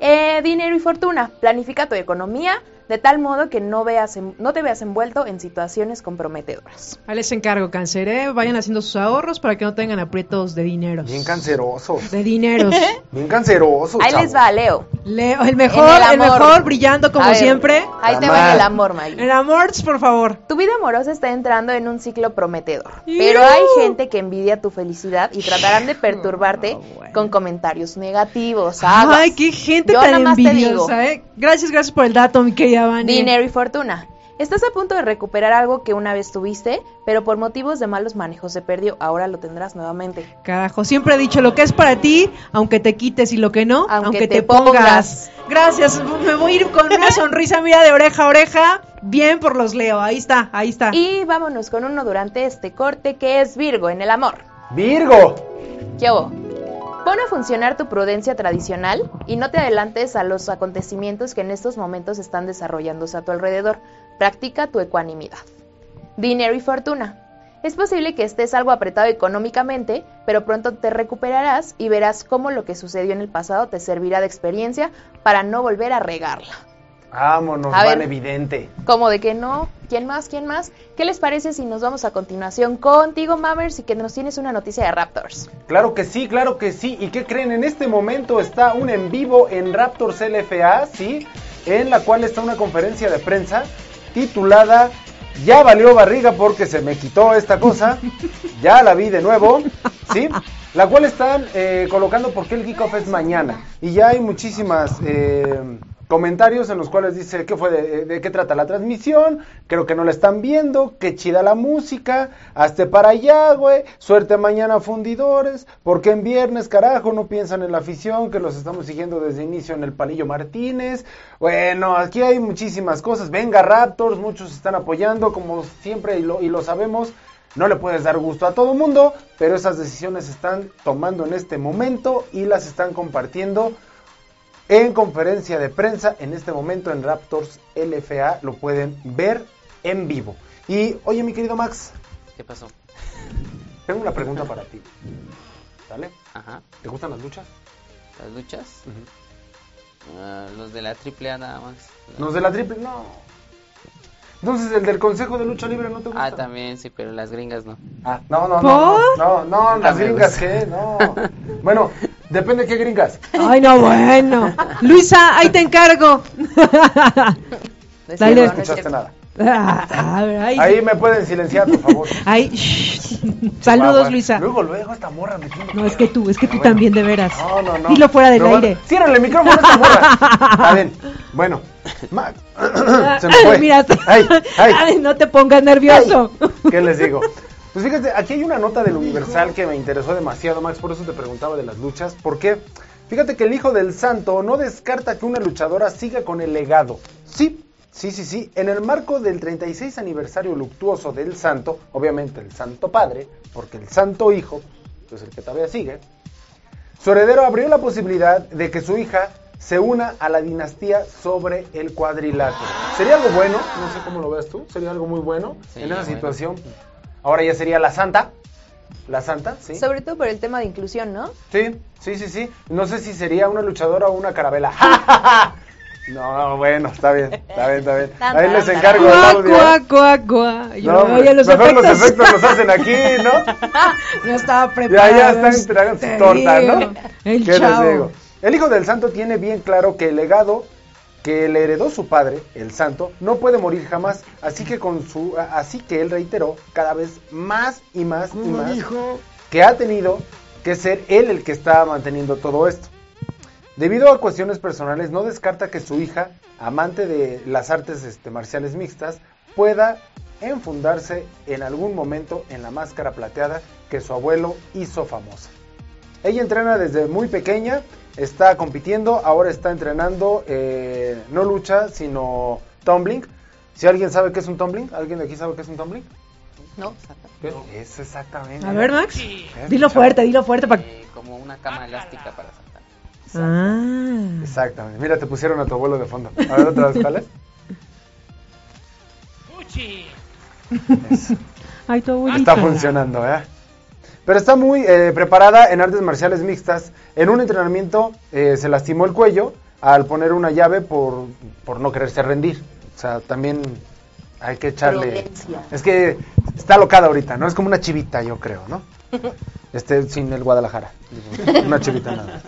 Eh, dinero y fortuna, planifica tu economía de tal modo que no, veas no te veas envuelto en situaciones comprometedoras. Ahí les encargo, cáncer, ¿eh? vayan haciendo sus ahorros para que no tengan aprietos de dinero. Bien cancerosos. De dineros. [laughs] Bien cancerosos. Ahí les va, Leo. Leo, el mejor, el, mejor, brillando como siempre. Ahí te va el amor, Maggie. El amor, por favor. Tu vida amorosa está entrando en un ciclo prometedor, pero hay gente que envidia tu felicidad y tratarán de perturbarte con comentarios negativos. Ay, qué gente tan envidiosa, ¿eh? Gracias, gracias por el dato, mi querida Dinero y fortuna. Estás a punto de recuperar algo que una vez tuviste, pero por motivos de malos manejos se perdió. Ahora lo tendrás nuevamente. Carajo, siempre he dicho lo que es para ti, aunque te quites y lo que no, Aunque aunque, te te, pongas. pongas. Gracias, me voy a ir con una [laughs] sonrisa, mira, de oreja a oreja. Bien por los Leo, ahí está, ahí está. Y vámonos con uno durante este corte que es Virgo en el amor. Virgo. ¿Qué hubo? Pon a funcionar tu prudencia tradicional y no te adelantes a los acontecimientos que en estos momentos están desarrollándose a tu alrededor. Practica tu ecuanimidad. Dinero y fortuna. Es posible que estés algo apretado económicamente, pero pronto te recuperarás y verás cómo lo que sucedió en el pasado te servirá de experiencia para no volver a regarla. Vámonos, A ver. van evidente. ¿Cómo de que no? ¿Quién más? ¿Quién más? ¿Qué les parece si nos vamos a continuación contigo, Mammers, y que nos tienes una noticia de Raptors? Claro que sí, claro que sí. ¿Y qué creen? En este momento está un en vivo en Raptors LFA, ¿sí? En la cual está una conferencia de prensa titulada Ya valió barriga porque se me quitó esta cosa. [laughs] Ya la vi de nuevo, ¿sí? La cual están eh, colocando porque el kickoff es mañana. Y ya hay muchísimas... eh, comentarios en los cuales dice qué fue de, qué trata la transmisión, creo que no la están viendo, qué chida la música, hazte para allá, güey, suerte mañana fundidores, porque en viernes, carajo, no piensan en la afición, que los estamos siguiendo desde inicio en el Palillo Martínez, bueno, aquí hay muchísimas cosas, venga Raptors, muchos están apoyando, como siempre y lo, y lo sabemos, no le puedes dar gusto a todo mundo, pero esas decisiones se están tomando en este momento y las están compartiendo en conferencia de prensa en este momento en Raptors LFA lo pueden ver en vivo. Y oye mi querido Max, ¿Qué pasó? tengo una pregunta para ti. [laughs] ¿Sale? Ajá. ¿Te gustan las luchas? ¿Las luchas? Ah, los de la triple A nada más. Los de la triple, no. Entonces el del Consejo de Lucha Libre no te gusta. Ah, también, sí, pero las gringas no. Ah, no, no, no, ¿Por? no, no, no, las gringas qué, no. [laughs] Bueno, depende de qué gringas. [laughs] Ay, no, bueno. Luisa, ahí te encargo. No es Dale. cierto, No no es escuchaste nada. Ah, a ver, ay, Ahí me pueden silenciar, por favor. [laughs] shh. Saludos. Luisa. Luego, luego esta morra metiendo No, es que tú, es que tú Pero bueno. también, de veras. No, no, no. Dilo fuera del Pero bueno, aire. Ciérrale el micrófono a esta morra. [laughs] Está bien. Bueno. Ma- [clears throat] Se me fue. Mira, Ay, ay. ay, no te pongas nervioso. Ay, ¿Qué les digo? Pues fíjate, aquí hay una nota del Universal que me interesó demasiado, Max, por eso te preguntaba de las luchas. ¿Por qué? Fíjate que el hijo del santo no descarta que una luchadora siga con el legado. Sí, sí, sí, sí. En el marco del 36 aniversario luctuoso del santo, obviamente el santo padre, porque el santo hijo, pues el que todavía sigue, su heredero abrió la posibilidad de que su hija se una a la dinastía sobre el cuadrilátero. ¿Sería algo bueno? No sé cómo lo ves tú. ¿Sería algo muy bueno Sí, en esa bueno. situación? Ahora ya sería la santa. La santa, ¿sí? Sobre todo por el tema de inclusión, ¿no? Sí, sí, sí, sí. No sé si sería una luchadora o una carabela. ¡Ja, ja, ja! No, bueno, está bien, está bien, está bien. Ahí les encargo el audio. cuá, cuá, cuá. Yo, No, los mejor efectos. los efectos los hacen aquí, ¿no? [laughs] no estaba Ya, preparado. ya están entregando te su torta. ¿no? El ¿Qué les chavo. digo? El hijo del santo tiene bien claro que el legado que le heredó su padre, el santo, no puede morir jamás, así que con su así que él reiteró cada vez más y más y más que ha tenido que ser él el que está manteniendo todo esto. Debido a cuestiones personales, no descarta que su hija, amante de las artes este, marciales mixtas, pueda enfundarse en algún momento en la máscara plateada que su abuelo hizo famosa. Ella entrena desde muy pequeña, está compitiendo, ahora está entrenando, eh, no lucha, sino tumbling. Si alguien sabe qué es un tumbling, ¿alguien de aquí sabe qué es un tumbling? No. ¿Qué? Es exactamente. A ver, Max. ¿Eh? Dilo fuerte, dilo fuerte para. Eh, como una cama elástica para saltar. Ah. Exactamente. Mira, te pusieron a tu abuelo de fondo. A ver otra vez, ¿cuál es? [laughs] Eso. Ay, tu abuelito. Está funcionando, ¿eh? Pero está muy eh, preparada en artes marciales mixtas. En un entrenamiento eh, se lastimó el cuello al poner una llave por, por no quererse rendir. O sea, también hay que echarle... Es que está locada ahorita, ¿no? Es como una chivita, yo creo, ¿no? [laughs] Este, sin el Guadalajara. Una chivita nada más.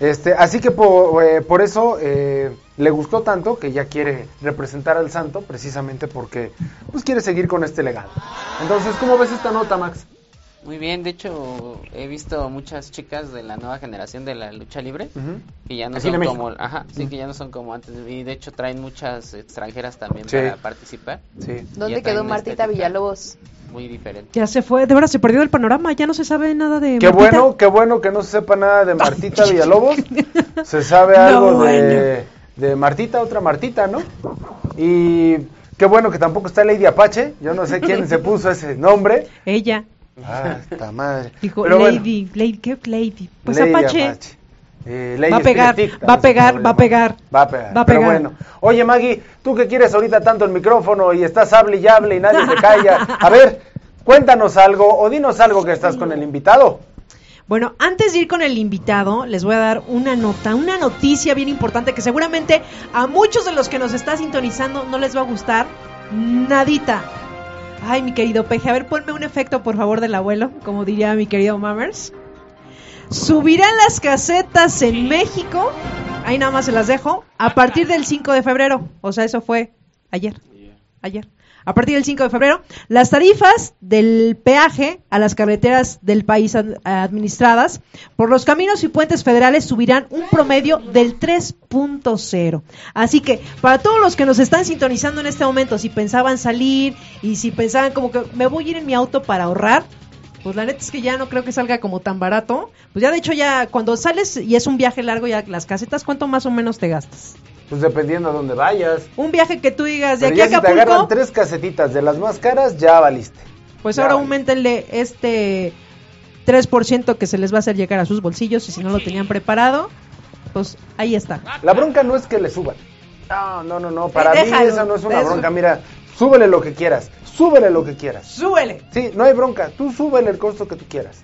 Este, así que por, eh, por eso eh, le gustó tanto que ya quiere representar al santo, precisamente porque pues quiere seguir con este legado. Entonces, ¿cómo ves esta nota, Max? Muy bien, de hecho he visto muchas chicas de la nueva generación de la lucha libre Ujú. que ya no Aquí son como, ajá, sí que ya no son como antes y de hecho traen muchas extranjeras también Sí. para participar, Sí. ¿Dónde quedó traen Martita estética. Villalobos? muy diferente. Ya se fue, de verdad se perdió el panorama, ya no se sabe nada de Qué Martita. bueno, qué bueno que no se sepa nada de Martita Villalobos. [laughs] Se sabe algo No, de, de Martita, otra Martita, ¿no? Y qué bueno que tampoco está Lady Apache. Yo no sé quién se puso ese nombre. Ella Ah, esta madre. dijo, Pero bueno, Lady, Lady, ¿qué Lady? Pues Lady Apache. Eh, Va a pegar, va a se pegar, va a pegar. Va a pegar. Va a Pero pegar. bueno. Oye, Maggie, tú que quieres ahorita tanto el micrófono y estás hable y hable y nadie te calla. A ver, cuéntanos algo o dinos algo que estás con el invitado. Bueno, antes de ir con el invitado, les voy a dar una nota, una noticia bien importante que seguramente a muchos de los que nos está sintonizando no les va a gustar nadita. Ay, mi querido Peje, a ver, ponme un efecto, por favor, del abuelo, como diría mi querido Mammers. Subirán las casetas en México, ahí nada más se las dejo, a partir del 5 de febrero. O sea, eso fue ayer. Ayer. A partir del 5 de febrero, las tarifas del peaje a las carreteras del país ad- administradas por los caminos y puentes federales subirán un promedio del 3.0. Así que para todos los que nos están sintonizando en este momento, si pensaban salir y si pensaban como que me voy a ir en mi auto para ahorrar, pues la neta es que ya no creo que salga como tan barato. Pues ya de hecho ya cuando sales y es un viaje largo ya las casetas, ¿cuánto más o menos te gastas? Pues dependiendo a dónde vayas. Un viaje que tú digas de Pero aquí ya a si te agarran Acapulco, tres casetitas de las más caras, ya valiste. pues ya ahora aumentenle este 3% que se les va a hacer llegar a sus bolsillos y si no lo tenían preparado, pues ahí está. La bronca no es que le suban. No, no, no, no. Para Eh, mí déjalo, esa no es una eso. bronca. Mira, súbele lo que quieras. Súbele lo que quieras. ¡Súbele! Sí, no hay bronca. Tú súbele el costo que tú quieras.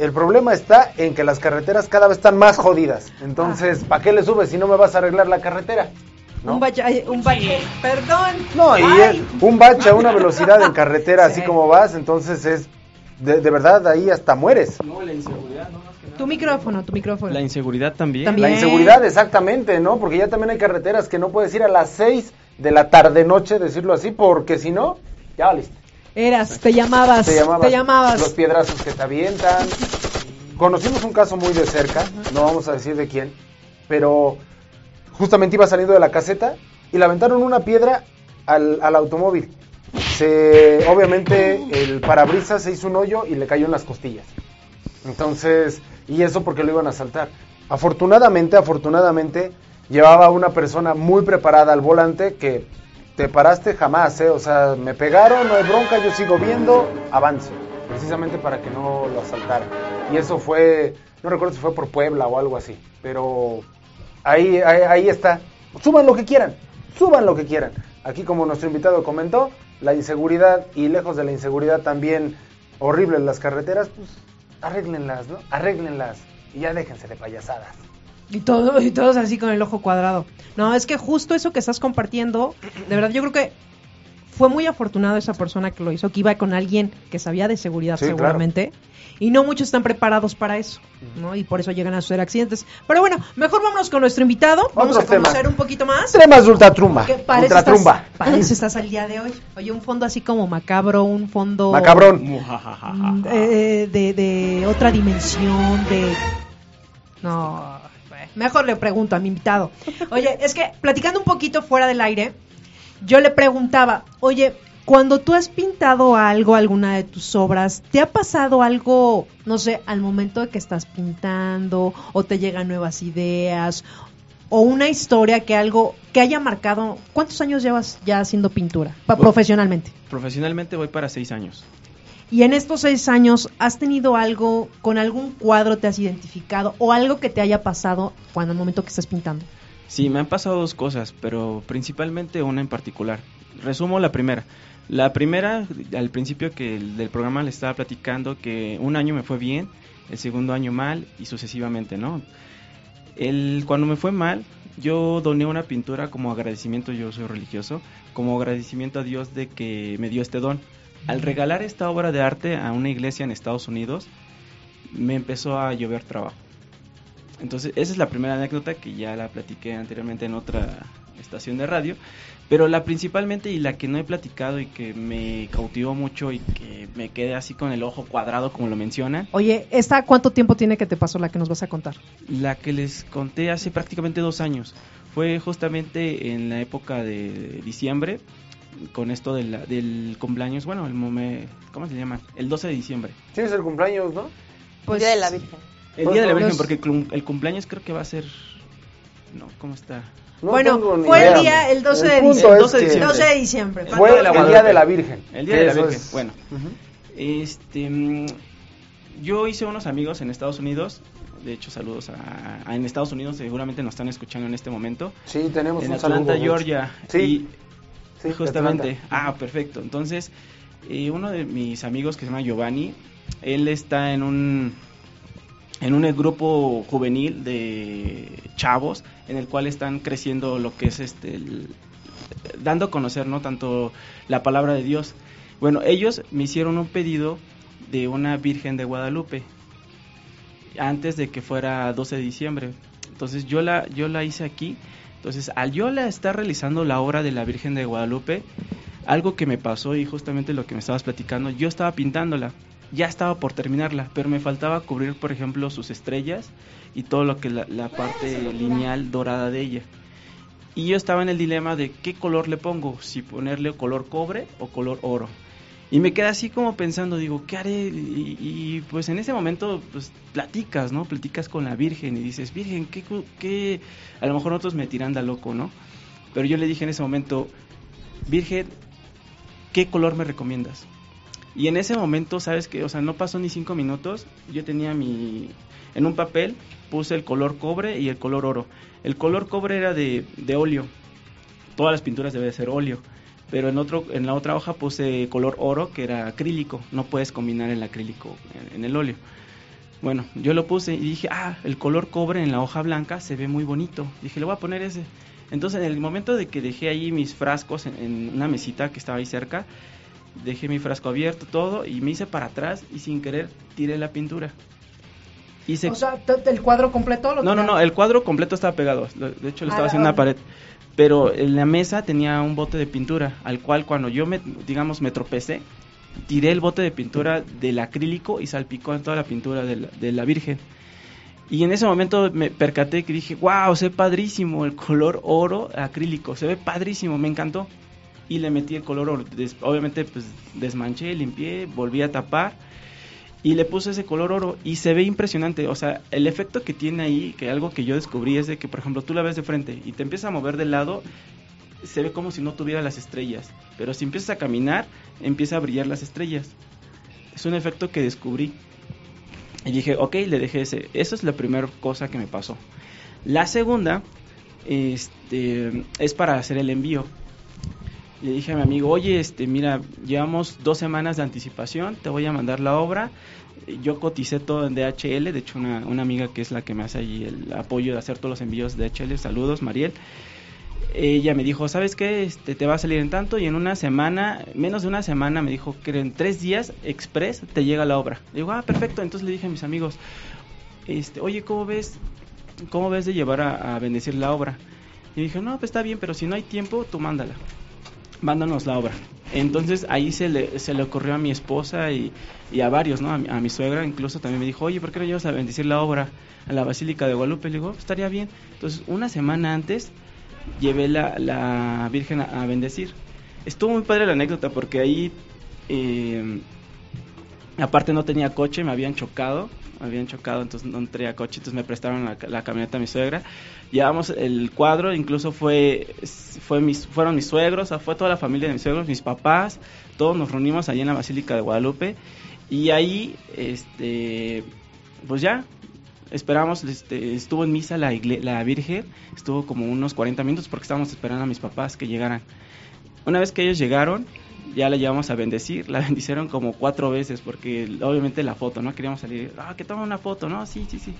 El problema está en que las carreteras cada vez están más jodidas. Entonces, ¿para qué le subes si no me vas a arreglar la carretera? ¿No? Un bache, un bache, perdón. No, y un bache a una velocidad en carretera [laughs] Sí. así como vas, entonces es de, de verdad ahí hasta mueres. No, la inseguridad, no más que nada. Tu micrófono, tu micrófono. La inseguridad también. También. La inseguridad, exactamente, ¿no? Porque ya también hay carreteras que no puedes ir a las 6 de la tarde noche, decirlo así, porque si no, ya valiste. Eras, te llamabas, Te llamabas, te llamabas. los piedrazos que te avientan. Conocimos un caso muy de cerca, no vamos a decir de quién, pero justamente iba saliendo de la caseta y le aventaron una piedra al, al automóvil. Se, obviamente el parabrisas se hizo un hoyo y le cayó en las costillas. Entonces, y eso porque lo iban a asaltar. Afortunadamente, afortunadamente, llevaba una persona muy preparada al volante que te paraste jamás, ¿eh? O sea, me pegaron, no hay bronca, yo sigo viendo, avance. Precisamente para que no lo asaltara. Y eso fue, no recuerdo si fue por Puebla o algo así, pero ahí, ahí, ahí está. Suban lo que quieran, suban lo que quieran. Aquí como nuestro invitado comentó, la inseguridad y lejos de la inseguridad también horribles las carreteras, pues arréglenlas, ¿no? Arréglenlas y ya déjense de payasadas. Y, todo, y todos así con el ojo cuadrado. No, es que justo eso que estás compartiendo, de verdad yo creo que fue muy afortunado esa persona que lo hizo, que iba con alguien que sabía de seguridad Sí, seguramente. Y no muchos están preparados para eso, ¿no? Y por eso llegan a suceder accidentes. Pero bueno, mejor vámonos con nuestro invitado. Vamos a conocer un poquito más. Temas de ultratrumba. Para Ultratrumba. estás, para eso estás al día de hoy. Oye, un fondo así como macabro, un fondo... Macabrón. mm, eh, de, de otra dimensión, de... No, mejor le pregunto a mi invitado. Oye, es que platicando un poquito fuera del aire, yo le preguntaba, oye, cuando tú has pintado algo, alguna de tus obras, ¿te ha pasado algo, no sé, al momento de que estás pintando o te llegan nuevas ideas o una historia que algo que haya marcado? ¿Cuántos años llevas ya haciendo pintura pa- profesionalmente? Profesionalmente voy para seis años. Y en estos seis años, ¿has tenido algo, con algún cuadro te has identificado o algo que te haya pasado cuando al momento que estás pintando? Sí, me han pasado dos cosas, pero principalmente una en particular. Resumo la primera. La primera, al principio que el- del programa le estaba platicando que un año me fue bien, el segundo año mal y sucesivamente, ¿no? El, cuando me fue mal, yo doné una pintura como agradecimiento, yo soy religioso, como agradecimiento a Dios de que me dio este don. Al regalar esta obra de arte a una iglesia en Estados Unidos, me empezó a llover trabajo. Entonces, esa es la primera anécdota que ya la platiqué anteriormente en otra estación de radio, pero la principalmente y la que no he platicado y que me cautivó mucho y que me quedé así con el ojo cuadrado como lo mencionan. Oye, ¿esta cuánto tiempo tiene que te pasó la que nos vas a contar? La que les conté hace prácticamente dos años. Fue justamente en la época de diciembre, con esto de la- del cumpleaños, bueno, el mome, ¿cómo se llama? El 12 de diciembre. Sí, es el cumpleaños, ¿no? Pues, Día de la Virgen. El Día de la Virgen, Los- porque el, cum- el cumpleaños creo que va a ser... No, ¿cómo está? No bueno, fue el día, el 12 de diciembre. es 12 de que diciembre. 12 de diciembre. El Fue Día de la el Día Guadalupe. de la Virgen. El Día de la Virgen, es. bueno. Este, mm, yo hice unos amigos en Estados Unidos. De hecho, saludos a, a- en Estados Unidos. Seguramente nos están escuchando en este momento. Sí, tenemos En un Atlanta, saludo. Georgia. Sí, Y sí, justamente. Ah, perfecto. Entonces, eh, uno de mis amigos que se llama Giovanni, él está en un en un grupo juvenil de chavos en el cual están creciendo lo que es este el- dando a conocer no tanto la palabra de Dios. Bueno, ellos me hicieron un pedido de una Virgen de Guadalupe antes de que fuera 12 de diciembre. Entonces yo la yo la hice aquí. Entonces, al yo la estar realizando la obra de la Virgen de Guadalupe, algo que me pasó y justamente lo que me estabas platicando, yo estaba pintándola, ya estaba por terminarla, pero me faltaba cubrir, por ejemplo, sus estrellas y todo lo que la, la parte lineal dorada de ella. Y yo estaba en el dilema de qué color le pongo, si ponerle color cobre o color oro. Y me quedé así como pensando, digo, ¿qué haré? Y, pues en ese momento, pues platicas, ¿no? Platicas con la Virgen y dices, Virgen, ¿qué, qué? A lo mejor otros me tiran de loco, ¿no? Pero yo le dije en ese momento, Virgen, ¿qué color me recomiendas? Y en ese momento, ¿sabes qué? O sea, no pasó ni cinco minutos, yo tenía mi... En un papel puse el color cobre y el color oro. El color cobre era de, de óleo. Todas las pinturas deben ser óleo. Pero en, otro, en la otra hoja puse color oro, que era acrílico. No puedes combinar el acrílico en, en el óleo. Bueno, yo lo puse y dije, ah, el color cobre en la hoja blanca se ve muy bonito. Dije, le voy a poner ese. Entonces, en el momento de que dejé ahí mis frascos en, en una mesita que estaba ahí cerca, dejé mi frasco abierto, todo, y me hice para atrás y sin querer tiré la pintura. Hice O sea, el cuadro completo lo no, no, no, el cuadro completo estaba pegado. De hecho, lo Ah, estaba haciendo en ah. una pared. Pero en la mesa tenía un bote de pintura, al cual cuando yo, me, digamos, me tropecé, tiré el bote de pintura del acrílico y salpicó toda la pintura de la, Virgen. Y en ese momento me percaté que dije, wow, se ve padrísimo el color oro acrílico, se ve padrísimo, me encantó. Y le metí el color oro. Obviamente, pues desmanché, limpié, volví a tapar y le puse ese color oro y se ve impresionante. O sea, el efecto que tiene ahí, que algo que yo descubrí es de que, por ejemplo, tú la ves de frente y te empiezas a mover de lado, se ve como si no tuviera las estrellas. Pero si empiezas a caminar, empieza a brillar las estrellas. Es un efecto que descubrí. Y dije, ok, le dejé ese. Esa es la primera cosa que me pasó. La segunda este, es para hacer el envío. Le dije a mi amigo, oye, este, mira, llevamos dos semanas de anticipación, te voy a mandar la obra. Yo coticé todo en DHL, de hecho una, una amiga que es la que me hace ahí el apoyo de hacer todos los envíos de DHL, saludos, Mariel. Ella me dijo, ¿sabes qué? Este, te va a salir en tanto y en una semana, menos de una semana, me dijo que en tres días, express, te llega la obra. Le digo, ah, perfecto. Entonces le dije a mis amigos, este, oye, ¿cómo ves? ¿Cómo ves de llevar a, a bendecir la obra? Y dije, no, pues está bien, pero si no hay tiempo, tú mándala mándanos la obra. Entonces ahí se le, se le ocurrió a mi esposa y, y a varios, ¿no? A mi, a mi suegra incluso también me dijo, oye, ¿por qué no llevas a bendecir la obra a la Basílica de Guadalupe? Le digo, "Oh, estaría bien. Entonces una semana antes llevé la, la Virgen a, a bendecir. Estuvo muy padre la anécdota porque ahí, eh, aparte no tenía coche, me habían chocado, me habían chocado, entonces no traía coche, entonces me prestaron la, la camioneta a mi suegra. Llevamos el cuadro, incluso fue, mis, fueron mis suegros, fue toda la familia de mis suegros, mis papás, todos nos reunimos allí en la Basílica de Guadalupe y ahí, este, pues ya, esperamos, este, estuvo en misa la, la Virgen, estuvo como unos 40 minutos porque estábamos esperando a mis papás que llegaran. Una vez que ellos llegaron, ya la llevamos a bendecir, la [laughs] bendicieron como cuatro veces porque obviamente la foto, ¿no? Queríamos salir, ah, que toma una foto, ¿no? Sí, sí, sí.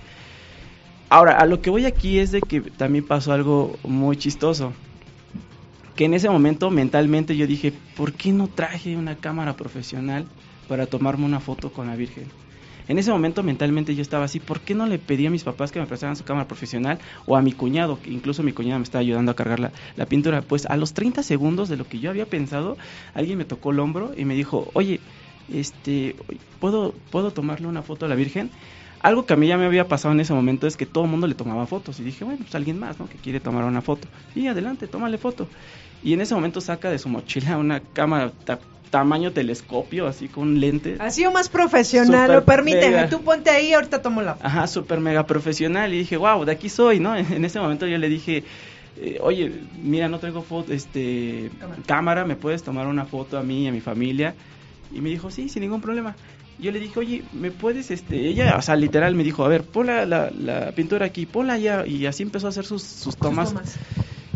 Ahora, a lo que voy aquí es de que también pasó algo muy chistoso. Que en ese momento mentalmente yo dije, ¿por qué no traje una cámara profesional para tomarme una foto con la Virgen? En ese momento mentalmente yo estaba así, ¿por qué no le pedí a mis papás que me prestaran su cámara profesional o a mi cuñado, que incluso mi cuñado me estaba ayudando a cargar la, la pintura? Pues a los 30 segundos de lo que yo había pensado, alguien me tocó el hombro y me dijo, oye, este, ¿puedo, ¿puedo tomarle una foto a la Virgen? Algo que a mí ya me había pasado en ese momento es que todo el mundo le tomaba fotos y dije, bueno, pues alguien más, ¿no? Que quiere tomar una foto. Y adelante, tómale foto. Y en ese momento saca de su mochila una cámara tamaño telescopio, así con lente. Ha sido más profesional, lo permíteme, tú ponte ahí, ahorita tomo la foto. Ajá, súper mega profesional. Y dije, wow, de aquí soy, ¿no? [laughs] En ese momento yo le dije, eh, oye, mira, no tengo foto, este, cámara. cámara, ¿me puedes tomar una foto a mí y a mi familia? Y me dijo, sí, sin ningún problema yo le dije, oye, ¿me puedes, este, ella, o sea, literal me dijo, a ver, pon la, la, pintura aquí, ponla allá, y así empezó a hacer sus, sus tomas.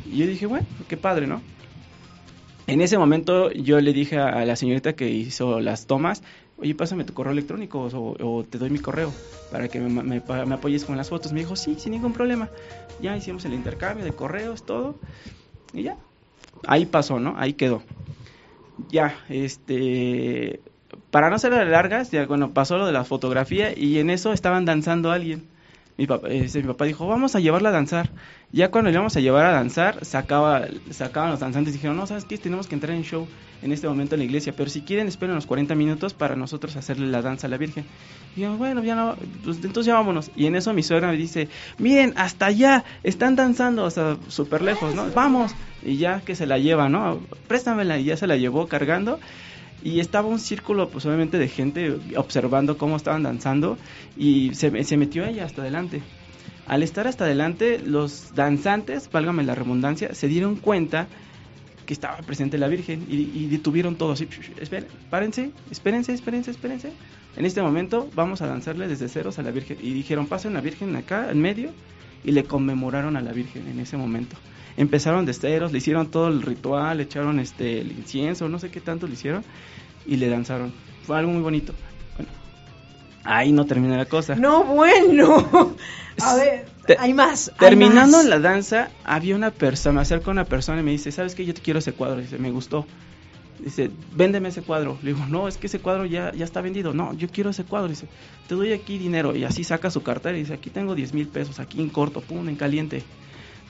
Y yo dije, bueno, qué padre, ¿no? En ese momento yo le dije a, la señorita que hizo las tomas, oye, pásame tu correo electrónico o, te doy mi correo para que me, me, me, apoyes con las fotos. Me dijo, sí, sin ningún problema. Ya hicimos el intercambio de correos, todo, y ya. Ahí pasó, ¿no? Ahí quedó. Ya, este para no ser largas, ya bueno, pasó lo de la fotografía y en eso estaban danzando alguien. Mi papá, mi papá dijo, vamos a llevarla a danzar. Ya cuando le íbamos a llevar a danzar, sacaba, sacaban los danzantes y dijeron, no, ¿sabes qué? Tenemos que entrar en show en este momento en la iglesia, pero si quieren esperen los 40 minutos para nosotros hacerle la danza a la Virgen. Y yo, bueno, ya no, pues entonces ya vámonos. Y en eso mi suegra me dice, miren, hasta allá, están danzando, o sea, súper lejos, ¿no? Vamos. Y ya que se la lleva, ¿no? Préstamela. Y ya se la llevó cargando y estaba un círculo pues obviamente de gente observando cómo estaban danzando y se, metió ella hasta adelante. Al estar hasta adelante, los danzantes, válgame la redundancia, se dieron cuenta que estaba presente la Virgen y, detuvieron todo así. Esperen, párense, espérense, espérense, espérense. En este momento vamos a danzarle desde ceros a la Virgen. Y dijeron, pasen la Virgen acá, en medio, y le conmemoraron a la Virgen en ese momento. Empezaron de ceros, le hicieron todo el ritual, le echaron este, el incienso, no sé qué tanto le hicieron y le danzaron. Fue algo muy bonito. Bueno, ahí no termina la cosa. No, bueno. A ver, hay más. Terminando la danza, había una persona, me acerca una persona y me dice, ¿sabes qué? Yo te quiero ese cuadro. Dice, me gustó. Dice, véndeme ese cuadro. Le digo, no, es que ese cuadro ya, ya está vendido. No, yo quiero ese cuadro. Dice, te doy aquí dinero. Y así saca su cartera y dice, aquí tengo 10 mil pesos, aquí en corto, pum, en caliente.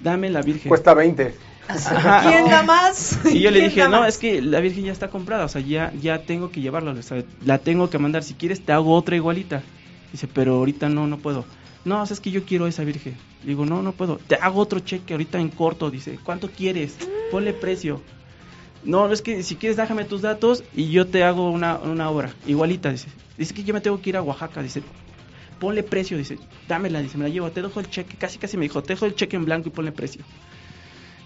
Dame la Virgen. Cuesta 20. ¿Quién da más? [laughs] Y yo le dije, no, es que la Virgen ya está comprada, o sea, ya, ya tengo que llevarla, la tengo que mandar, si quieres te hago otra igualita. Dice, pero ahorita no, no puedo. No, es que yo quiero esa Virgen. digo, no, no puedo. Te hago otro cheque ahorita en corto, dice, ¿cuánto quieres? Ponle precio. No, es que si quieres déjame tus datos y yo te hago una, una obra, igualita, dice. Dice que yo me tengo que ir a Oaxaca, dice, ponle precio, dice, dámela, dice, me la llevo, te dejo el cheque, casi casi me dijo, te dejo el cheque en blanco y ponle precio.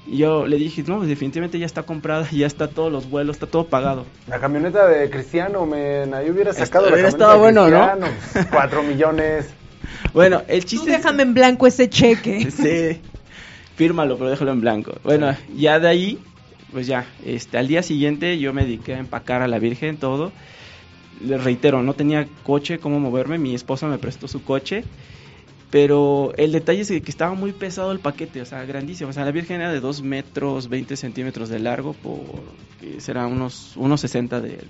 Y yo le dije, no, pues definitivamente ya está comprada, [laughs] ya está todos los vuelos, está todo pagado. La camioneta de Cristiano, men, ahí hubiera sacado la camioneta estado bueno, ¿no? [laughs] Cuatro millones. Bueno, el chiste... Tú déjame en blanco ese cheque. [laughs] sí, fírmalo, pero déjalo en blanco. Bueno, ya de ahí, pues ya, este, al día siguiente yo me dediqué a empacar a la Virgen todo. Les reitero, no tenía coche, cómo moverme, mi esposa me prestó su coche pero el detalle es que estaba muy pesado el paquete, o sea, grandísimo. O sea, la Virgen era de 2 metros 20 centímetros de largo por, será unos, unos 60 de,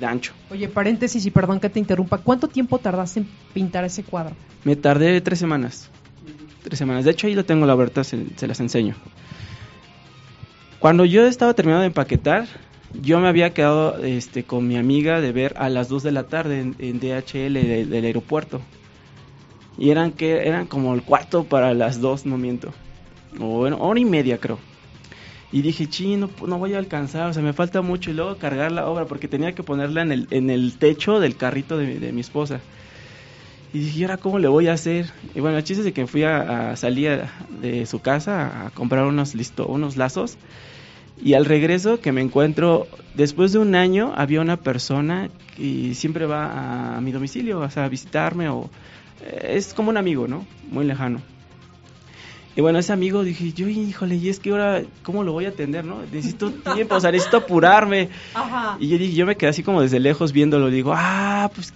ancho. Oye, paréntesis y perdón que te interrumpa, ¿cuánto tiempo tardaste en pintar ese cuadro? Me tardé tres semanas, tres semanas. De hecho, ahí lo tengo, la verdad, se, las enseño. Cuando yo estaba terminando de empaquetar, yo me había quedado este, con mi amiga de ver a las 2 de la tarde en, DHL del aeropuerto. Y eran que eran como el cuarto para las dos, no miento. O bueno, hora y media creo. Y dije, chino, no, voy a alcanzar, o sea, me falta mucho. Y luego cargar la obra porque tenía que ponerla en el, en el techo del carrito de, mi esposa. Y dije, ¿y ahora cómo le voy a hacer? Y bueno, el chiste es de que fui a, salir de su casa a comprar unos, listo, unos lazos. Y al regreso que me encuentro, después de un año, había una persona que siempre va a mi domicilio, o sea, a visitarme o es como un amigo, ¿no? Muy lejano. Y bueno, ese amigo dije, yo, híjole, y es que ahora, ¿cómo lo voy a atender, no? Necesito [laughs] tiempo, o sea, necesito apurarme. Ajá. Y yo dije, yo me quedé así como desde lejos viéndolo, digo, ah, pues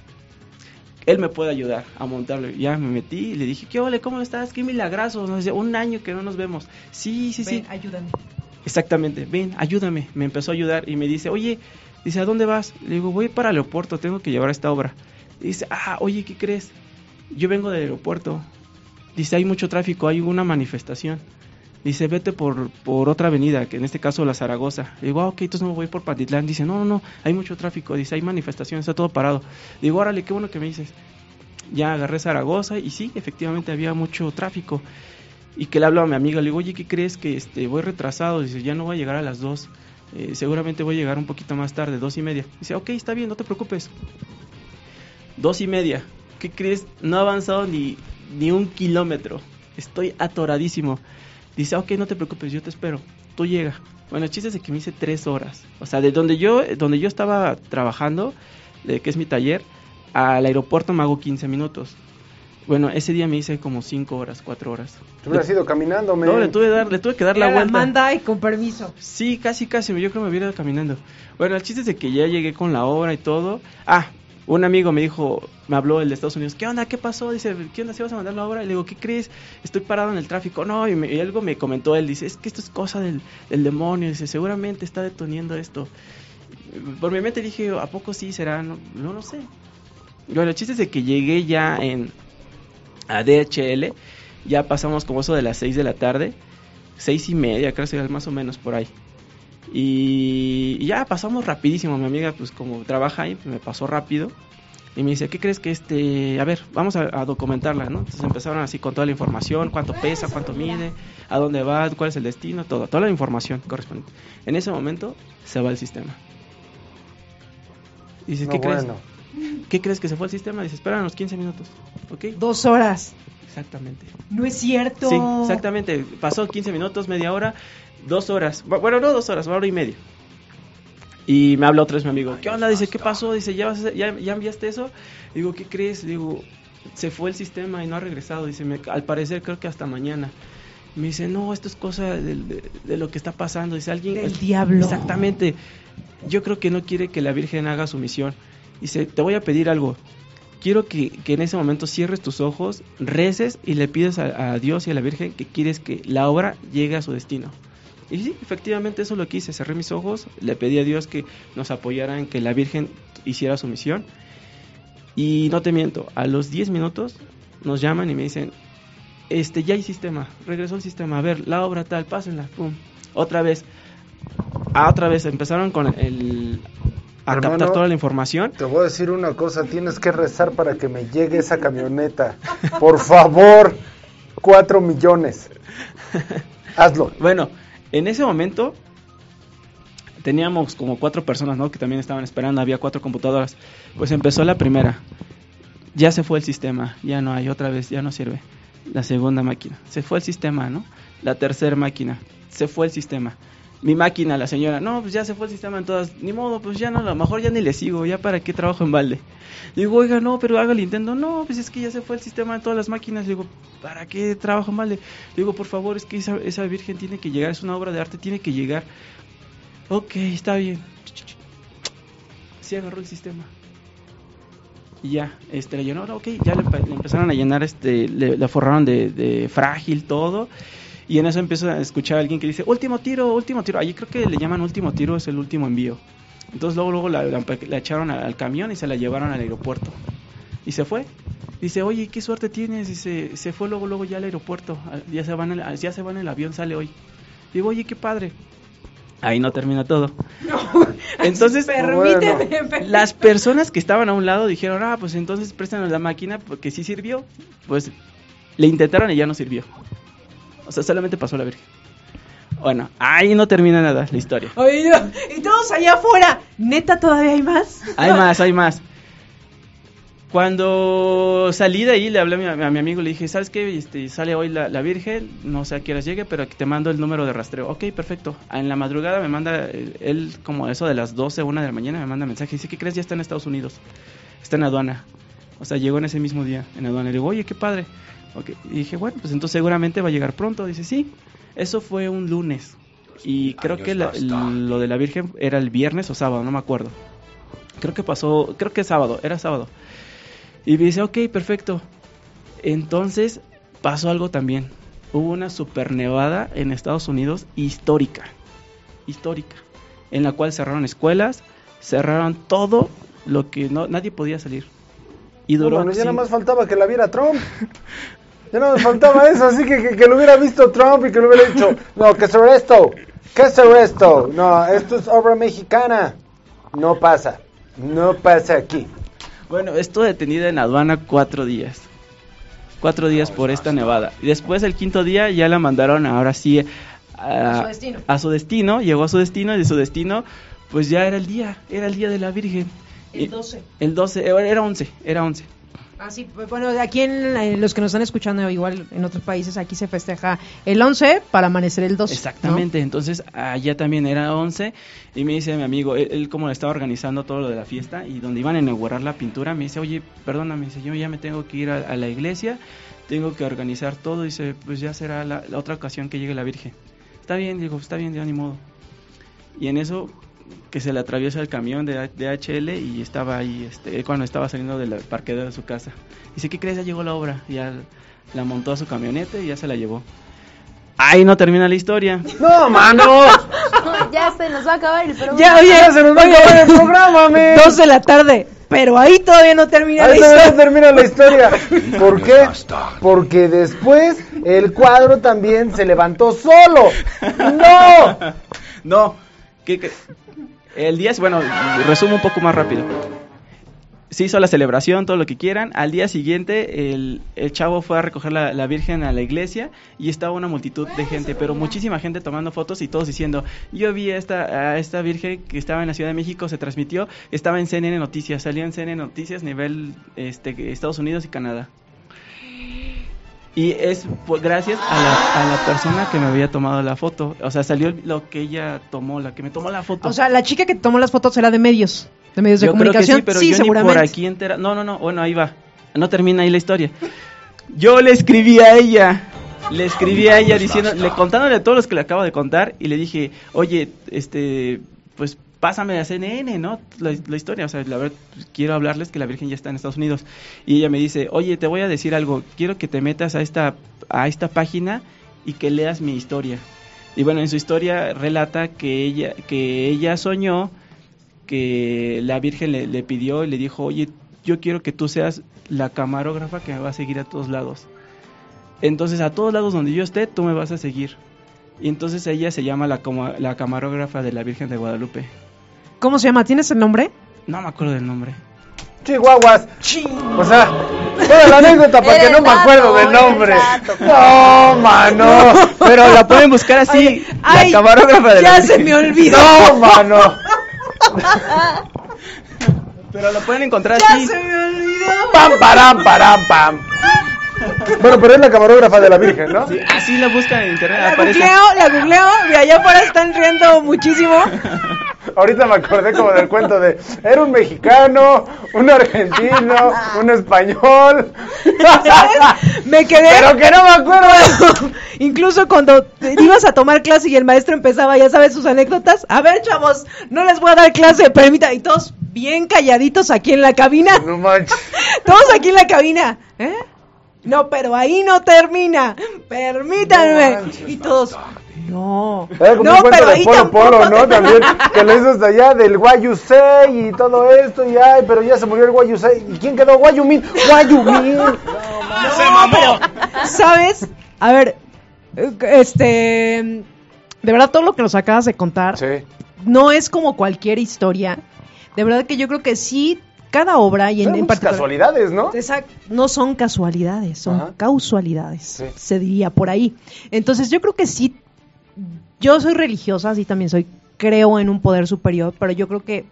él me puede ayudar a montarlo. Ya me metí y le dije, ¿qué ole? ¿Cómo estás? Qué milagroso. Un año que no nos vemos. Sí, sí, ven, sí. ayúdame. Exactamente, ven, ayúdame. Me empezó a ayudar y me dice, oye, dice, ¿a dónde vas? Le digo, voy para el aeropuerto, tengo que llevar esta obra dice, ah, oye, ¿qué crees? Yo vengo del aeropuerto. Dice, hay mucho tráfico, hay una manifestación. Dice, vete por, por otra avenida, que en este caso la Zaragoza. Digo, ah, ok, entonces no voy por Patitlán. Dice, no, no, no, hay mucho tráfico. Dice, hay manifestación, está todo parado. Digo, órale, qué bueno que me dices. Ya agarré Zaragoza y sí, efectivamente había mucho tráfico. Y que le hablo a mi amiga, le digo, oye, ¿qué crees que este, voy retrasado? Dice, ya no voy a llegar a las dos. Eh, seguramente voy a llegar un poquito más tarde, dos y media. Dice, ok, está bien, no te preocupes. Dos y media. ¿Qué crees? No he avanzado ni, ni un kilómetro. Estoy atoradísimo. Dice, ok, no te preocupes, yo te espero. Tú llega. Bueno, el chiste es que me hice tres horas. O sea, de donde yo, donde yo estaba trabajando, de que es mi taller, al aeropuerto me hago 15 minutos. Bueno, ese día me hice como 5 horas, 4 horas. Tú hubieras ido caminando, No, le tuve, dar, le tuve que dar la Era vuelta. manda y con permiso. Sí, casi, casi. Yo creo que me hubiera ido caminando. Bueno, el chiste es de que ya llegué con la obra y todo. Ah, un amigo me dijo, me habló el de Estados Unidos. ¿Qué onda? ¿Qué pasó? Dice, ¿qué onda? ¿Si vas a mandar la obra? Y le digo, ¿qué crees? Estoy parado en el tráfico. No, y, me- y algo me comentó él. Dice, es que esto es cosa del, del demonio. Dice, seguramente está detoniendo esto. Por mi mente dije, ¿a poco sí será? No, no lo sé. Bueno, el chiste es de que llegué ya en a DHL. Ya pasamos como eso de las 6 de la tarde. Seis y media, creo que más o menos por ahí. Y, y ya pasamos rapidísimo. Mi amiga, pues como trabaja ahí, pues, me pasó rápido. Y me dice, ¿qué crees que este... A ver, vamos a, a documentarla, ¿no? Entonces empezaron así con toda la información, cuánto pesa, cuánto mide, a dónde va, cuál es el destino, todo, toda la información correspondiente. En ese momento se va el sistema. Dices, No, ¿qué crees? ¿Qué crees que se fue el sistema? Dice, espera unos 15 minutos. ¿Ok? Dos horas. Exactamente. No es cierto. Sí, exactamente. Pasó 15 minutos, media hora, dos horas. Bu- Bueno, no dos horas, una hora y media. Y me habla otra vez mi amigo. ¿Qué onda? Dice, ¿qué pasó? Dice, ¿ya, ya, ya enviaste eso? Digo, ¿qué crees? Digo, se fue el sistema y no ha regresado. Dice, "Me- al parecer creo que hasta mañana. Me dice, no, esto es cosa de, de lo que está pasando. Dice, alguien... Del diablo. Exactamente. Yo creo que no quiere que la Virgen haga su misión. Dice, te voy a pedir algo. Quiero que, que en ese momento cierres tus ojos, reces y le pides a, a Dios y a la Virgen que quieres que la obra llegue a su destino. Y sí, efectivamente eso es lo que. Cerré mis ojos, le pedí a Dios que nos apoyara en que la Virgen hiciera su misión. Y no te miento, a los 10 minutos nos llaman y me dicen, este, ya hay sistema, regresó el sistema, a ver, la obra tal, pásenla, pum. Otra vez, ah, otra vez, empezaron con el, a Hermano, captar toda la información. Te voy a decir una cosa, tienes que rezar para que me llegue esa camioneta. Por favor, cuatro millones. [laughs] Hazlo. Bueno, en ese momento teníamos como cuatro personas, ¿no? Que también estaban esperando, había cuatro computadoras. Pues empezó la primera. Ya se fue el sistema, ya no hay otra vez, ya no sirve. La segunda máquina, se fue el sistema, ¿no? La tercera máquina, se fue el sistema. Mi máquina, la señora, no, pues ya se fue el sistema en todas, ni modo, pues ya no, a lo mejor ya ni le sigo, ya para qué trabajo en balde. Digo, oiga, no, pero haga el intento, no, pues es que ya se fue el sistema en todas las máquinas. Digo, ¿para qué trabajo en balde? Digo, por favor, es que esa, esa virgen tiene que llegar, es una obra de arte, tiene que llegar. Ok, está bien. Sí agarró el sistema. Y ya, este, le llenó, ok, ya le, empe- le empezaron a llenar, este, le, le forraron de, de frágil todo. Y en eso empiezo a escuchar a alguien que dice, último tiro, último tiro. Allí creo que le llaman último tiro, es el último envío. Entonces luego, luego la, la- la echaron al, al camión y se la llevaron al aeropuerto. Y se fue. Dice, oye, qué suerte tienes. Dice, se fue luego, luego ya al aeropuerto. Ah, Ya se, van en el, ya se van el avión, sale hoy. Digo, oye, qué padre. Ahí no termina todo. [laughs] Entonces, [laughs] Permíteme. Bueno. las personas que estaban a un lado dijeron, ah, pues entonces préstanos la máquina porque sí sirvió. Pues le intentaron y ya no sirvió. O sea, solamente pasó la Virgen. Bueno, ahí no termina nada la historia. Y todos allá afuera. ¿Neta todavía hay más? Hay más, hay más. Cuando salí de ahí, le hablé a mi, a mi amigo, le dije, ¿sabes qué? Este, sale hoy la, la Virgen, no sé a qué horas llegue, pero aquí te mando el número de rastreo. Ok, perfecto. En la madrugada me manda, eh, él como eso de las 12, 1 de la mañana, me manda mensaje. Dice, ¿qué crees? Ya está en Estados Unidos. Está en aduana. O sea, llegó en ese mismo día en aduana. Le digo, oye, qué padre. Y dije, bueno, pues entonces seguramente va a llegar pronto. Dice, sí. Eso fue un lunes. Y creo que la- lo de la Virgen era el viernes o sábado, no me acuerdo. Creo que pasó, creo que es sábado, era sábado. Y me dice, ok, perfecto. Entonces pasó algo también. Hubo una super nevada en Estados Unidos histórica. Histórica. En la cual cerraron escuelas, cerraron todo lo que no, nadie podía salir. Y duró. No, bueno, ya nada más faltaba que la viera Trump. [laughs] Ya nada más faltaba eso, así que, que, que lo hubiera visto Trump y que lo hubiera dicho, no, ¿qué es esto? ¿Qué es esto? No, esto es obra mexicana. No pasa, no pasa aquí. Bueno, estuvo detenida en aduana cuatro días. Cuatro días por esta nevada. Y después, el quinto día, ya la mandaron ahora sí A su destino. a su destino. Llegó a su destino y de su destino, pues ya era el día. Era el día de la Virgen. El Y- 12. El 12, eh, era 11, era 11. Ah, sí, pues, bueno, aquí en, los que nos están escuchando, igual en otros países, aquí se festeja el 11 para amanecer el 12. ¿no? Exactamente, entonces allá también era 11 y me dice mi amigo, él, él como estaba organizando todo lo de la fiesta y donde iban a inaugurar la pintura, me dice, oye, perdóname, dice, yo ya me tengo que ir a, la iglesia, tengo que organizar todo, dice, pues ya será la, la otra ocasión que llegue la Virgen. Está bien, digo, está bien, ya ni modo. Y en eso que se le atraviesa el camión de DHL y estaba ahí, este, cuando estaba saliendo del parquedero de su casa. Dice, ¿qué crees? Ya llegó la obra. Ya la montó a su camioneta y ya se la llevó. Ahí no termina la historia. No, mano. [laughs] ya se nos va a acabar el programa. Ya, oye, Ya se nos va a acabar el [laughs] programa, men. 2 de la tarde, pero ahí todavía no termina la Ahí todavía historia. termina la historia. [laughs] ¿Por qué? Porque después el cuadro también se levantó solo. ¡No! No, ¿qué cre- el día, bueno, resumo un poco más rápido. Se hizo la celebración, todo lo que quieran. Al día siguiente, el, el chavo fue a recoger la, la Virgen a la iglesia y estaba una multitud de gente, pero muchísima gente tomando fotos y todos diciendo: Yo vi a esta, a esta Virgen que estaba en la Ciudad de México, se transmitió, estaba en CNN Noticias, salió en CNN Noticias nivel este, Estados Unidos y Canadá. Y es gracias a la, a la persona que me había tomado la foto. O sea, salió lo que ella tomó, la que me tomó la foto. O sea, la chica que tomó las fotos era de medios, de medios de Yo creo que comunicación. sí, pero sí, yo seguramente. ni por aquí entera. No, no, no. Bueno, ahí va. No termina ahí la historia. Yo le escribí a ella. Le escribí a ella diciendo, le contándole a todos los que le acabo de contar y le dije, oye, este, pues pásame a CNN, ¿no? La, historia, o sea, quiero hablarles que la Virgen ya está en Estados Unidos. Y ella me dice, oye, te voy a decir algo, quiero que te metas a esta, a esta página y que leas mi historia. Y bueno, en su historia relata que ella, que ella soñó que la Virgen le, pidió y le dijo, oye, yo quiero que tú seas la camarógrafa que me va a seguir a todos lados. Entonces, a todos lados donde yo esté, tú me vas a seguir. Y entonces ella se llama la, la camarógrafa de la Virgen de Guadalupe. ¿Cómo se llama? ¿Tienes el nombre? No me acuerdo del nombre. Chihuahuas. O sea, toda la anécdota para que Eres no me acuerdo del nombre. No, mano. Pero la pueden buscar así, Ay, la camarógrafa de la ya se me olvidó. No, mano. Pero lo pueden encontrar Ya así. se me olvidó. Pam, param, param, pam. Bueno, pero es la camarógrafa de la Virgen, ¿no? Sí, así la buscan en internet, La aparece. googleo, la googleo, y allá afuera están riendo muchísimo. Ahorita me acordé como del cuento de era un mexicano, un argentino, un español. ¿Sabes? Me quedé. Pero que no me acuerdo. Incluso cuando te ibas a tomar clase y el maestro empezaba, ya sabes, sus anécdotas. A ver, chavos, no les voy a dar clase, permita. Y todos bien calladitos aquí en la cabina. No manches. Todos aquí en la cabina. ¿Eh? No, pero ahí no termina. Permítanme. No manches. y todos. No. Era como no, un cuento pero de Polo Polo, ¿no? También, [laughs] que lo hizo hasta allá del Guayusei y todo esto, y ay, pero ya se murió el Guayusei. ¿Y quién quedó? Guayumín. Guayumín. [laughs] No, pero, ¿sabes? A ver, este. De verdad, todo lo que nos acabas de contar Sí. no es como cualquier historia. De verdad que yo creo que sí, cada obra y en, en particular. casualidades, ¿no? Exacto, no son casualidades, son Ajá. causalidades, Sí. se diría por ahí. Entonces yo creo que sí, yo soy religiosa, así también soy, creo en un poder superior, pero yo creo que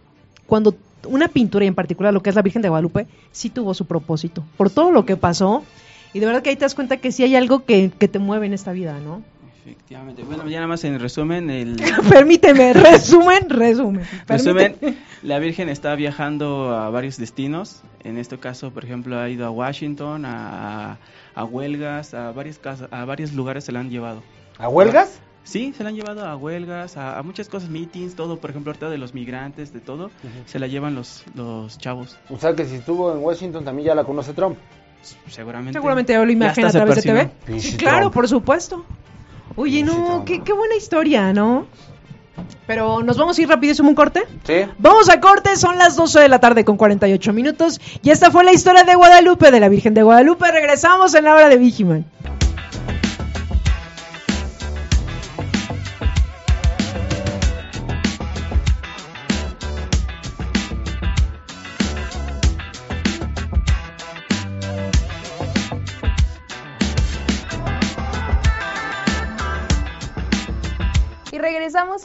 cuando una pintura y en particular lo que es la Virgen de Guadalupe, sí tuvo su propósito, por todo lo que pasó, y de verdad que ahí te das cuenta que sí hay algo que, que te mueve en esta vida, ¿no? Efectivamente. Bueno, ya nada más en resumen, el [laughs] Permíteme, resumen, resumen. resumen, la Virgen está viajando a varios destinos. En este caso, por ejemplo, ha ido a Washington, a, a huelgas, a casas, a varios lugares se la han llevado. ¿A huelgas? Sí, se la han llevado a huelgas, a, a muchas cosas, meetings, todo, por ejemplo, ahorita de los migrantes, de todo, se la llevan los, los chavos, O sea que si estuvo en Washington también ya la conoce Trump. seguramente. Seguramente veo la Ya imagen a través de TV. Pinche claro, Trump. por supuesto. Oye, Pinche no, Trump, qué, ¿no? qué buena historia, ¿no? Pero nos vamos a ir rapidísimo un corte. Sí. Vamos a corte, son las 12 de la tarde con 48 minutos. Y esta fue la historia de Guadalupe, de la Virgen de Guadalupe. Regresamos en la hora de Vigiman.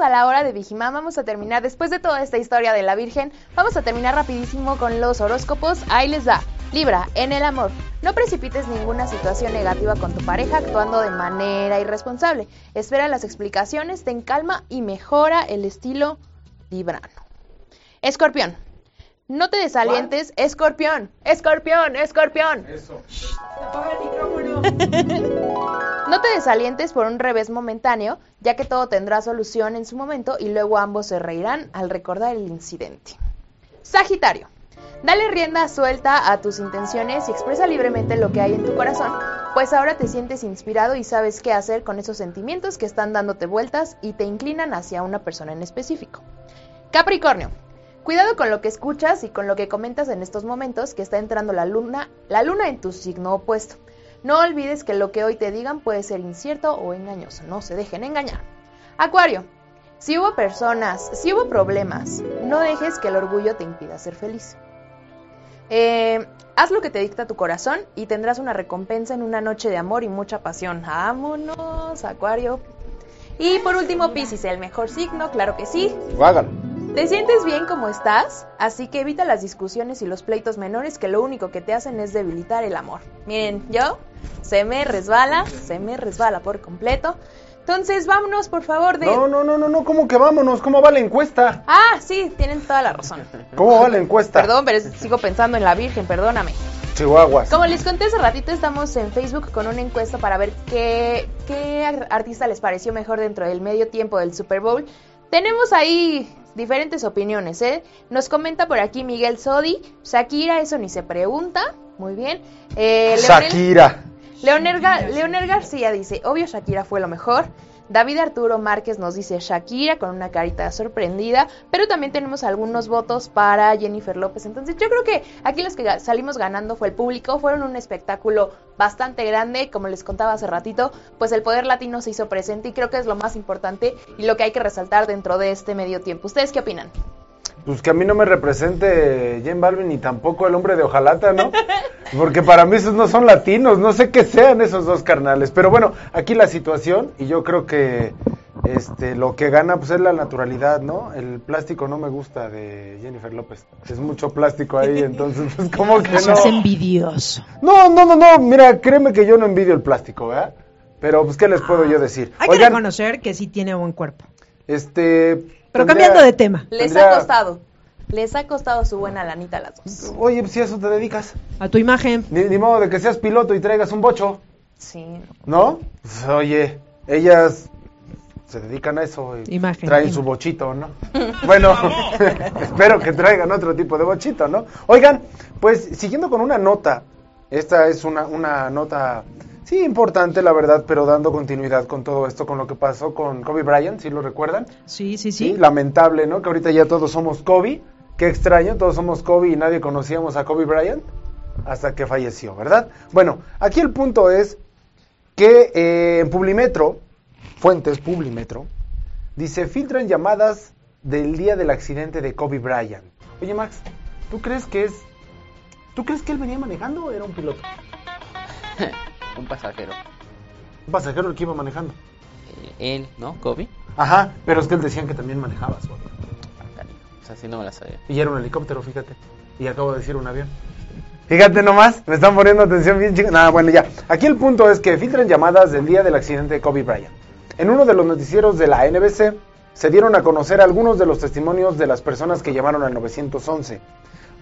A la hora de Vigimán. Vamos a terminar, después de toda esta historia de la Virgen, vamos a terminar rapidísimo con los horóscopos. Ahí les da. Libra, en el amor, no precipites ninguna situación negativa con tu pareja actuando de manera irresponsable. Espera las explicaciones, ten calma y mejora el estilo librano. Escorpión, no te desalientes. Escorpión, escorpión, escorpión. Apaga el micrófono. No te desalientes por un revés momentáneo, ya que todo tendrá solución en su momento y luego ambos se reirán al recordar el incidente. Sagitario. Dale rienda suelta a tus intenciones y expresa libremente lo que hay en tu corazón, pues ahora te sientes inspirado y sabes qué hacer con esos sentimientos que están dándote vueltas y te inclinan hacia una persona en específico. Capricornio. Cuidado con lo que escuchas y con lo que comentas en estos momentos que está entrando la luna, la luna en tu signo opuesto. No olvides que lo que hoy te digan puede ser incierto o engañoso, no se dejen engañar. Acuario, si hubo personas, si hubo problemas, no dejes que el orgullo te impida ser feliz. Eh, haz lo que te dicta tu corazón y tendrás una recompensa en una noche de amor y mucha pasión. Vámonos, Acuario. Y por último, Piscis, el mejor signo, claro que sí. Hágalo. Te sientes bien como estás, así que evita las discusiones y los pleitos menores que lo único que te hacen es debilitar el amor. Miren, yo se me resbala, se me resbala por completo. Entonces, vámonos, por favor, de... No, no, no, no, no, ¿cómo que vámonos? ¿Cómo va la encuesta? Ah, sí, tienen toda la razón. ¿Cómo va la encuesta? Perdón, pero sigo pensando en la Virgen, perdóname. Chihuahuas. Como les conté hace ratito, estamos en Facebook con una encuesta para ver qué, qué ar- artista les pareció mejor dentro del medio tiempo del Super Bowl. Tenemos ahí diferentes opiniones, ¿eh? Nos comenta por aquí Miguel Sodi, Shakira, eso ni se pregunta. Muy bien. Eh, Leonel- Shakira. Leonel, Ga- Leonel García dice, obvio Shakira fue lo mejor. David Arturo Márquez nos dice Shakira con una carita sorprendida, pero también tenemos algunos votos para Jennifer López. Entonces yo creo que aquí los que salimos ganando fue el público, fueron un espectáculo bastante grande, como les contaba hace ratito, pues el poder latino se hizo presente y creo que es lo más importante y lo que hay que resaltar dentro de este medio tiempo. ¿Ustedes qué opinan? Pues que a mí no me represente Jen Balvin ni tampoco el hombre de hojalata, ¿no? [laughs] Porque para mí esos no son latinos, no sé qué sean esos dos carnales. Pero bueno, aquí la situación, y yo creo que este lo que gana pues es la naturalidad, ¿no? El plástico no me gusta de Jennifer López. Es mucho plástico ahí, entonces pues como que no. es envidioso. No, no, no, no, mira, créeme que yo no envidio el plástico, ¿verdad? Pero pues qué les puedo yo decir. Hay que reconocer que sí tiene buen cuerpo. este Pero tendría- cambiando de tema, Les tendría- ha costado, les ha costado su buena lanita a las dos. Oye, pues si a eso te dedicas. a tu imagen. Ni, ni modo de que seas piloto y traigas un bocho, Sí. ¿no? Pues, oye, ellas se dedican a eso y Imagen, traen imagen. su bochito, ¿no? [laughs] bueno, [laughs] espero que traigan otro tipo de bochito, ¿no? Oigan, pues siguiendo con una nota, esta es una, una nota, sí, importante, la verdad, pero dando continuidad con todo esto, con lo que pasó con Kobe Bryant, ¿sí lo recuerdan? Sí, sí, Sí, sí. lamentable, ¿no? Que ahorita ya todos somos Kobe. Qué extraño, todos somos Kobe y nadie conocíamos a Kobe Bryant hasta que falleció, ¿verdad? Bueno, aquí el punto es que eh, en Publimetro, fuentes Publimetro, dice, filtran llamadas del día del accidente de Kobe Bryant. Oye, Max, ¿tú crees que es... ¿Tú crees que él venía manejando o era un piloto? [laughs] Un pasajero. Un pasajero el que iba manejando. Eh, él, ¿no? Kobe. Ajá, pero es que él decían que también manejaba su. O sea, sí no me la sabía. Y era un helicóptero, fíjate. Y acabo de decir un avión. Fíjate nomás, me están poniendo atención bien chicos. Nada, bueno, ya. Aquí el punto es que filtran llamadas del día del accidente de Kobe Bryant. En uno de los noticieros de la NBC se dieron a conocer algunos de los testimonios de las personas que llamaron al 911.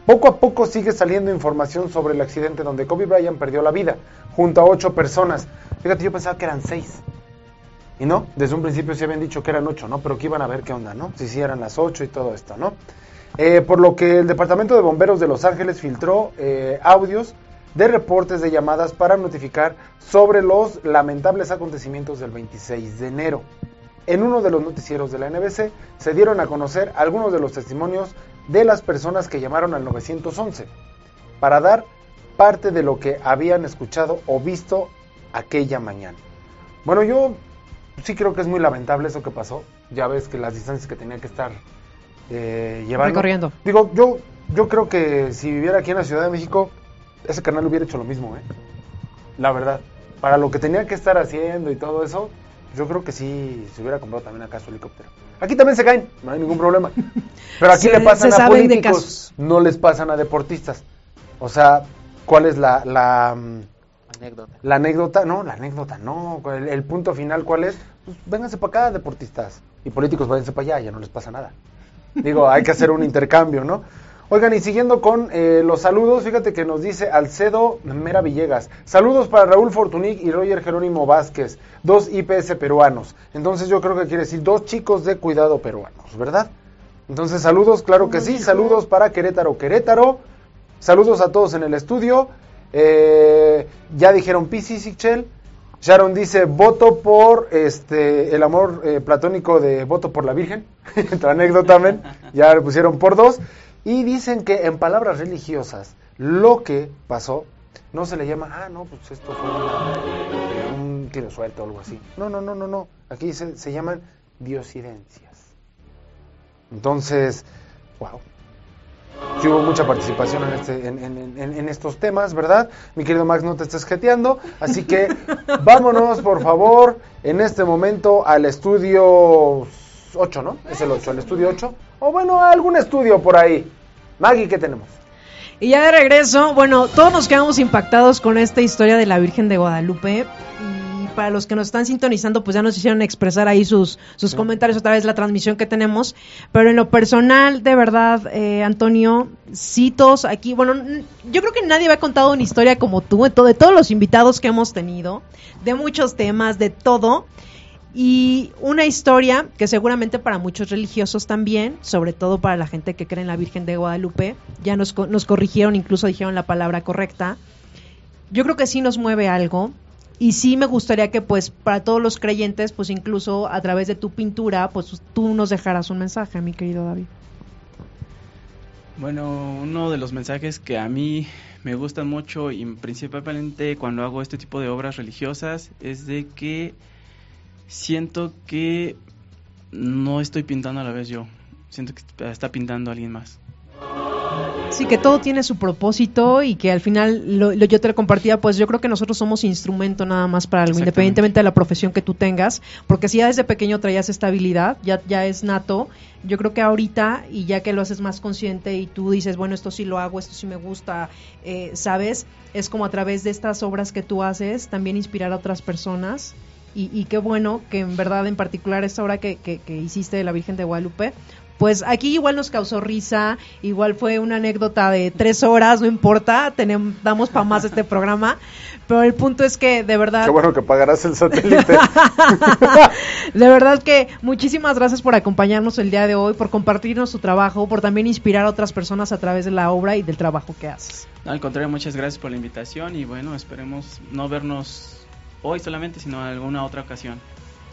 Poco a poco sigue saliendo información sobre el accidente donde Kobe Bryant perdió la vida, junto a ocho personas. Fíjate, yo pensaba que eran seis. Y no, desde un principio se habían dicho que eran ocho, ¿no? Pero que iban a ver qué onda, ¿no? Si sí eran las ocho y todo esto, ¿no? Eh, por lo que el Departamento de Bomberos de Los Ángeles filtró eh, audios de reportes de llamadas para notificar sobre los lamentables acontecimientos del 26 de enero. en uno de los noticieros de la NBC se dieron a conocer algunos de los testimonios de las personas que llamaron al 911 para dar parte de lo que habían escuchado o visto aquella mañana. Bueno, yo sí creo que es muy lamentable eso que pasó. Ya ves que las distancias que tenía que estar eh, llevando. Recorriendo. Digo, yo, yo creo que si viviera aquí en la Ciudad de México, ese canal hubiera hecho lo mismo, ¿eh? La verdad. Para lo que tenía que estar haciendo y todo eso, yo creo que sí se hubiera comprado también acá su helicóptero. Aquí también se caen, no hay ningún problema. [laughs] Pero aquí Se- le pasan a políticos, no les pasan a deportistas. O sea, ¿cuál es la, la, mm, Anécdota. la anécdota? No, la anécdota no. El, el punto final, ¿cuál es? Pues vénganse para acá, deportistas. Y políticos, váyanse para allá, ya no les pasa nada. Digo, hay que hacer un [laughs] intercambio, ¿no? Oigan, y siguiendo con eh, los saludos, fíjate que nos dice Alcedo Mera Villegas. Saludos para Raúl Fortunic y Roger Jerónimo Vázquez, dos IPS peruanos. Entonces yo creo que quiere decir dos chicos de cuidado peruanos, ¿verdad? Entonces saludos, claro que sí. Saludos para Querétaro, Querétaro. Saludos a todos en el estudio. Eh, ya dijeron Piscis y Chel. Sharon dice, voto por este el amor eh, platónico de voto por la Virgen. [laughs] Otra anécdota, men. Ya le pusieron por dos. Y dicen que en palabras religiosas, lo que pasó no se le llama, ah, no, pues esto fue una- eh, un tiro suelto o algo así. No, no, no, no, no. Aquí se, se llaman diosidencias. Entonces, wow. Sí hubo mucha participación en, este, en, en- en- en estos temas, ¿verdad? Mi querido Max, no te estés jeteando. Así que [laughs] vámonos, por favor, en este momento al estudio 8, ¿no? Es el 8, al estudio 8. O bueno, a algún estudio por ahí. Maggie, ¿qué tenemos? Y ya de regreso, bueno, todos nos quedamos impactados con esta historia de la Virgen de Guadalupe. Para los que nos están sintonizando, pues ya nos hicieron expresar ahí sus, sus comentarios a través de la transmisión que tenemos. Pero en lo personal, de verdad, eh, Antonio, citos aquí, bueno, yo creo que nadie había contado una historia como tú, de, to- de todos los invitados que hemos tenido, de muchos temas, de todo. Y una historia que seguramente para muchos religiosos también, sobre todo para la gente que cree en la Virgen de Guadalupe, ya nos, nos corrigieron, incluso dijeron la palabra correcta. Yo creo que sí nos mueve algo y sí me gustaría que pues para todos los creyentes, pues incluso a través de tu pintura, pues tú nos dejaras un mensaje, mi querido David. Bueno, uno de los mensajes que a mí me gustan mucho y principalmente cuando hago este tipo de obras religiosas es de que siento que no estoy pintando a la vez yo, siento que está pintando alguien más. Sí, que todo tiene su propósito y que al final lo, lo- yo te lo compartía, pues yo creo que nosotros somos instrumento nada más para algo, independientemente de la profesión que tú tengas, porque si ya desde pequeño traías estabilidad, ya, ya es nato, yo creo que ahorita y ya que lo haces más consciente y tú dices, bueno, esto sí lo hago, esto sí me gusta, eh, ¿sabes? Es como a través de estas obras que tú haces, también inspirar a otras personas. Y, y qué bueno que en verdad, en particular, esta obra que, que, que hiciste de la Virgen de Guadalupe, pues aquí igual nos causó risa, igual fue una anécdota de tres horas, no importa, tenemos, damos para más este programa, pero el punto es que de verdad, Qué bueno que pagarás el satélite. [laughs] de verdad que muchísimas gracias por acompañarnos el día de hoy, por compartirnos tu trabajo, por también inspirar a otras personas a través de la obra y del trabajo que haces. No, al contrario, muchas gracias por la invitación y bueno, esperemos no vernos hoy solamente, sino en alguna otra ocasión.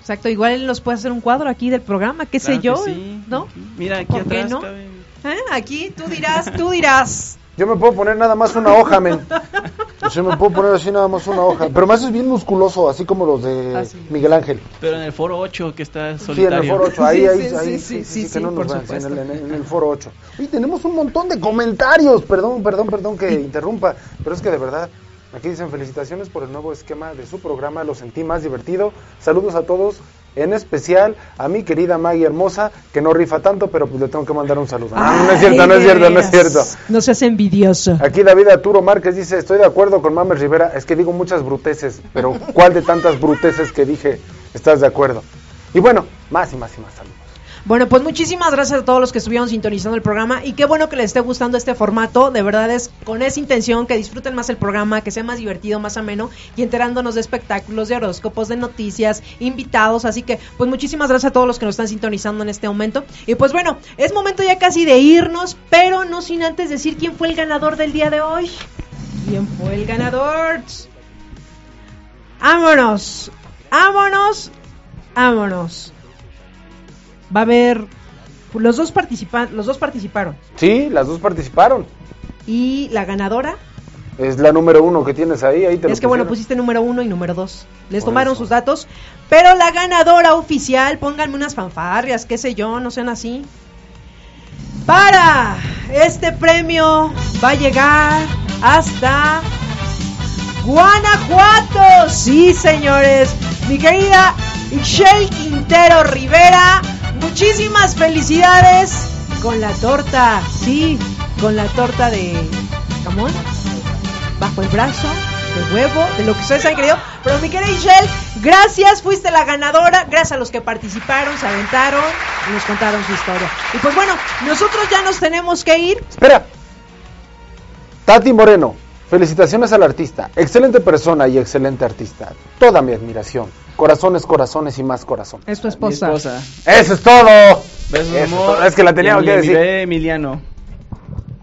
Exacto, igual él nos puede hacer un cuadro aquí del programa, qué sé Claro yo, sí, ¿no? aquí. Mira, aquí ¿Por qué atrás no? cabe- ¿Eh? Aquí tú dirás, tú dirás. Yo me puedo poner nada más una hoja, men. [laughs] O sea, me puedo poner así nada más una hoja. Pero más es bien musculoso, así como los de Ah, sí. Miguel Ángel. Pero en el foro 8 que está Sí, en solitario. el foro 8, ahí, Sí, ahí, sí, ahí, sí, sí, sí, sí, sí, que no nos por vean, en, el, supuesto. en el- en el foro 8. Oye, tenemos un montón de comentarios, perdón, perdón, perdón que interrumpa, pero es que de verdad, aquí dicen felicitaciones por el nuevo esquema de su programa, lo sentí más divertido. Saludos a todos, en especial a mi querida Maggie Hermosa, que no rifa tanto, pero pues le tengo que mandar un saludo. No es cierto, no es cierto, no es cierto. No seas envidioso. Aquí David Arturo Márquez dice, estoy de acuerdo con Mames Rivera, es que digo muchas bruteces, pero ¿cuál de tantas bruteces que dije estás de acuerdo? Y bueno, más y más y más saludos. Bueno, pues muchísimas gracias a todos los que estuvieron sintonizando el programa y qué bueno que les esté gustando este formato. De verdad es con esa intención que disfruten más el programa, que sea más divertido, más ameno y enterándonos de espectáculos, de horóscopos, de noticias, invitados. Así que, pues muchísimas gracias a todos los que nos están sintonizando en este momento. Y pues bueno, es momento ya casi de irnos, pero no sin antes decir quién fue el ganador del día de hoy. ¿Quién fue el ganador? ¡Vámonos! ¡Vámonos! ¡Vámonos! Va a haber los dos participan los dos participaron Sí, las dos participaron. y la ganadora Es la número uno que tienes ahí. ahí te lo es que bueno pusiste número uno y número dos. Les Por tomaron eso. sus datos, pero la ganadora oficial, pónganme unas fanfarrias, qué sé yo, no sean así. Para este premio va a llegar hasta Guanajuato. Sí, señores. Mi querida Michelle Quintero Rivera, muchísimas felicidades con la torta. Sí, con la torta de jamón bajo el brazo, de huevo, de lo que ustedes han querido. Pero mi querida Michelle, gracias, fuiste la ganadora, gracias a los que participaron, se aventaron y nos contaron su historia. Y pues bueno, nosotros ya nos tenemos que ir. Espera. Tati Moreno, felicitaciones al artista. Excelente persona y excelente artista. Toda mi admiración. Corazones, corazones y más corazón. Es tu Mi esposa. esposa. Eso es todo. Besos, Eso es amor. todo. Es que la tenía Y que decir. Emiliano.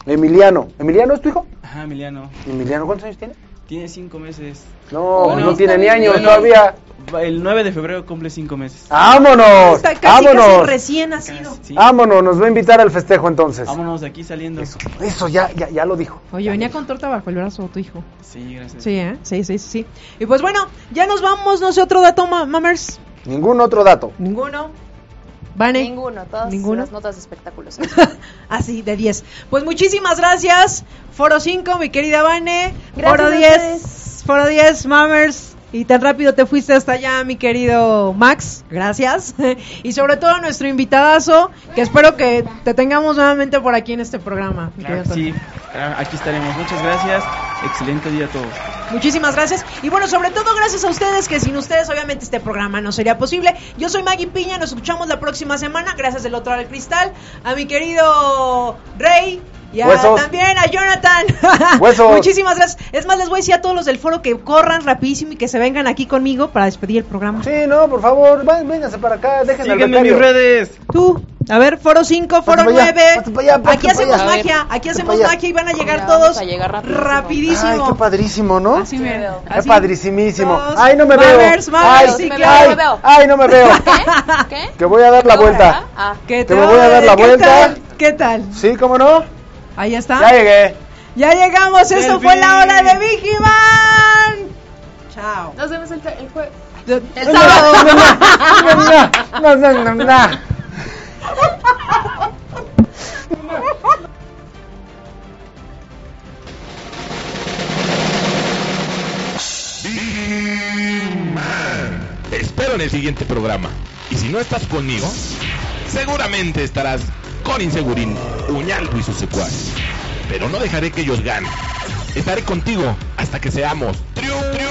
Emiliano. ¿Emiliano es tu hijo? Ajá, Emiliano. Emiliano, ¿cuántos años tiene? Tiene cinco meses. No, Bueno, no tiene ni años todavía. El 9 de febrero cumple cinco meses. ¡Vámonos! Está casi, casi ¡Vámonos! recién nacido. Sí. ¡Vámonos! Nos va a invitar al festejo entonces. Vámonos de aquí saliendo. Eso, eso ya, ya, ya lo dijo. Oye, venía con torta bajo el brazo tu hijo. Sí, gracias. Sí, ¿eh? Sí, sí, sí. Y pues bueno, ya nos vamos, no sé otro dato, ma- mamers. Ningún otro dato. Ninguno. Vane. Ninguno, todas ¿Ninguno? las notas de espectáculos. [laughs] Así, de 10. Pues muchísimas gracias. Foro 5, mi querida Vane. Gracias Foro a 10. ustedes. Foro 10, Mammers. Y tan rápido te fuiste hasta allá, mi querido Max. Gracias. [laughs] y sobre todo a nuestro invitadazo, que espero que te tengamos nuevamente por aquí en este programa. Claro sí. Claro, Aquí estaremos. Muchas gracias. Excelente día a todos. Muchísimas gracias. Y bueno, sobre todo gracias a ustedes, que sin ustedes obviamente este programa no sería posible. Yo soy Maggie Piña, nos escuchamos la próxima semana. Gracias del otro lado del cristal. A mi querido Rey. Y a- Huesos. también a Jonathan. [laughs] Huesos. Muchísimas gracias. Es más, les voy a decir a todos los del foro que corran rapidísimo y que se vengan aquí conmigo para despedir el programa. Sí, no, por favor, ven- vénganse para acá, dejen Sígueme en mis redes. Tú, a ver, foro 5, foro Pásate para allá, 9. pásate para allá, pásate aquí hacemos allá. magia, aquí hacemos magia y van a llegar vamos todos a llegar rapidísimo. rapidísimo. Ay, qué padrísimo, ¿no? Así me veo. Qué padrísimísimo. Dos. Ay, no me veo. Ay, sí, me claro. veo, ay, no me veo. ¿Qué? Que voy a dar la vuelta. Ah, ¿Qué Te me voy a dar la ¿Qué vuelta. tal? ¿Qué tal? Sí, ¿cómo no? Ahí está. Ya llegué. Ya llegamos, esto Selfie. fue la hora de Vigiman. Chao. nos vemos el, el jueves. El sábado. No, no, no. Te espero en el siguiente programa. Y si no estás conmigo, seguramente estarás con Insegurín, Uñalco y sus secuaces. Pero no dejaré que ellos ganen. Estaré contigo hasta que seamos triunfadores.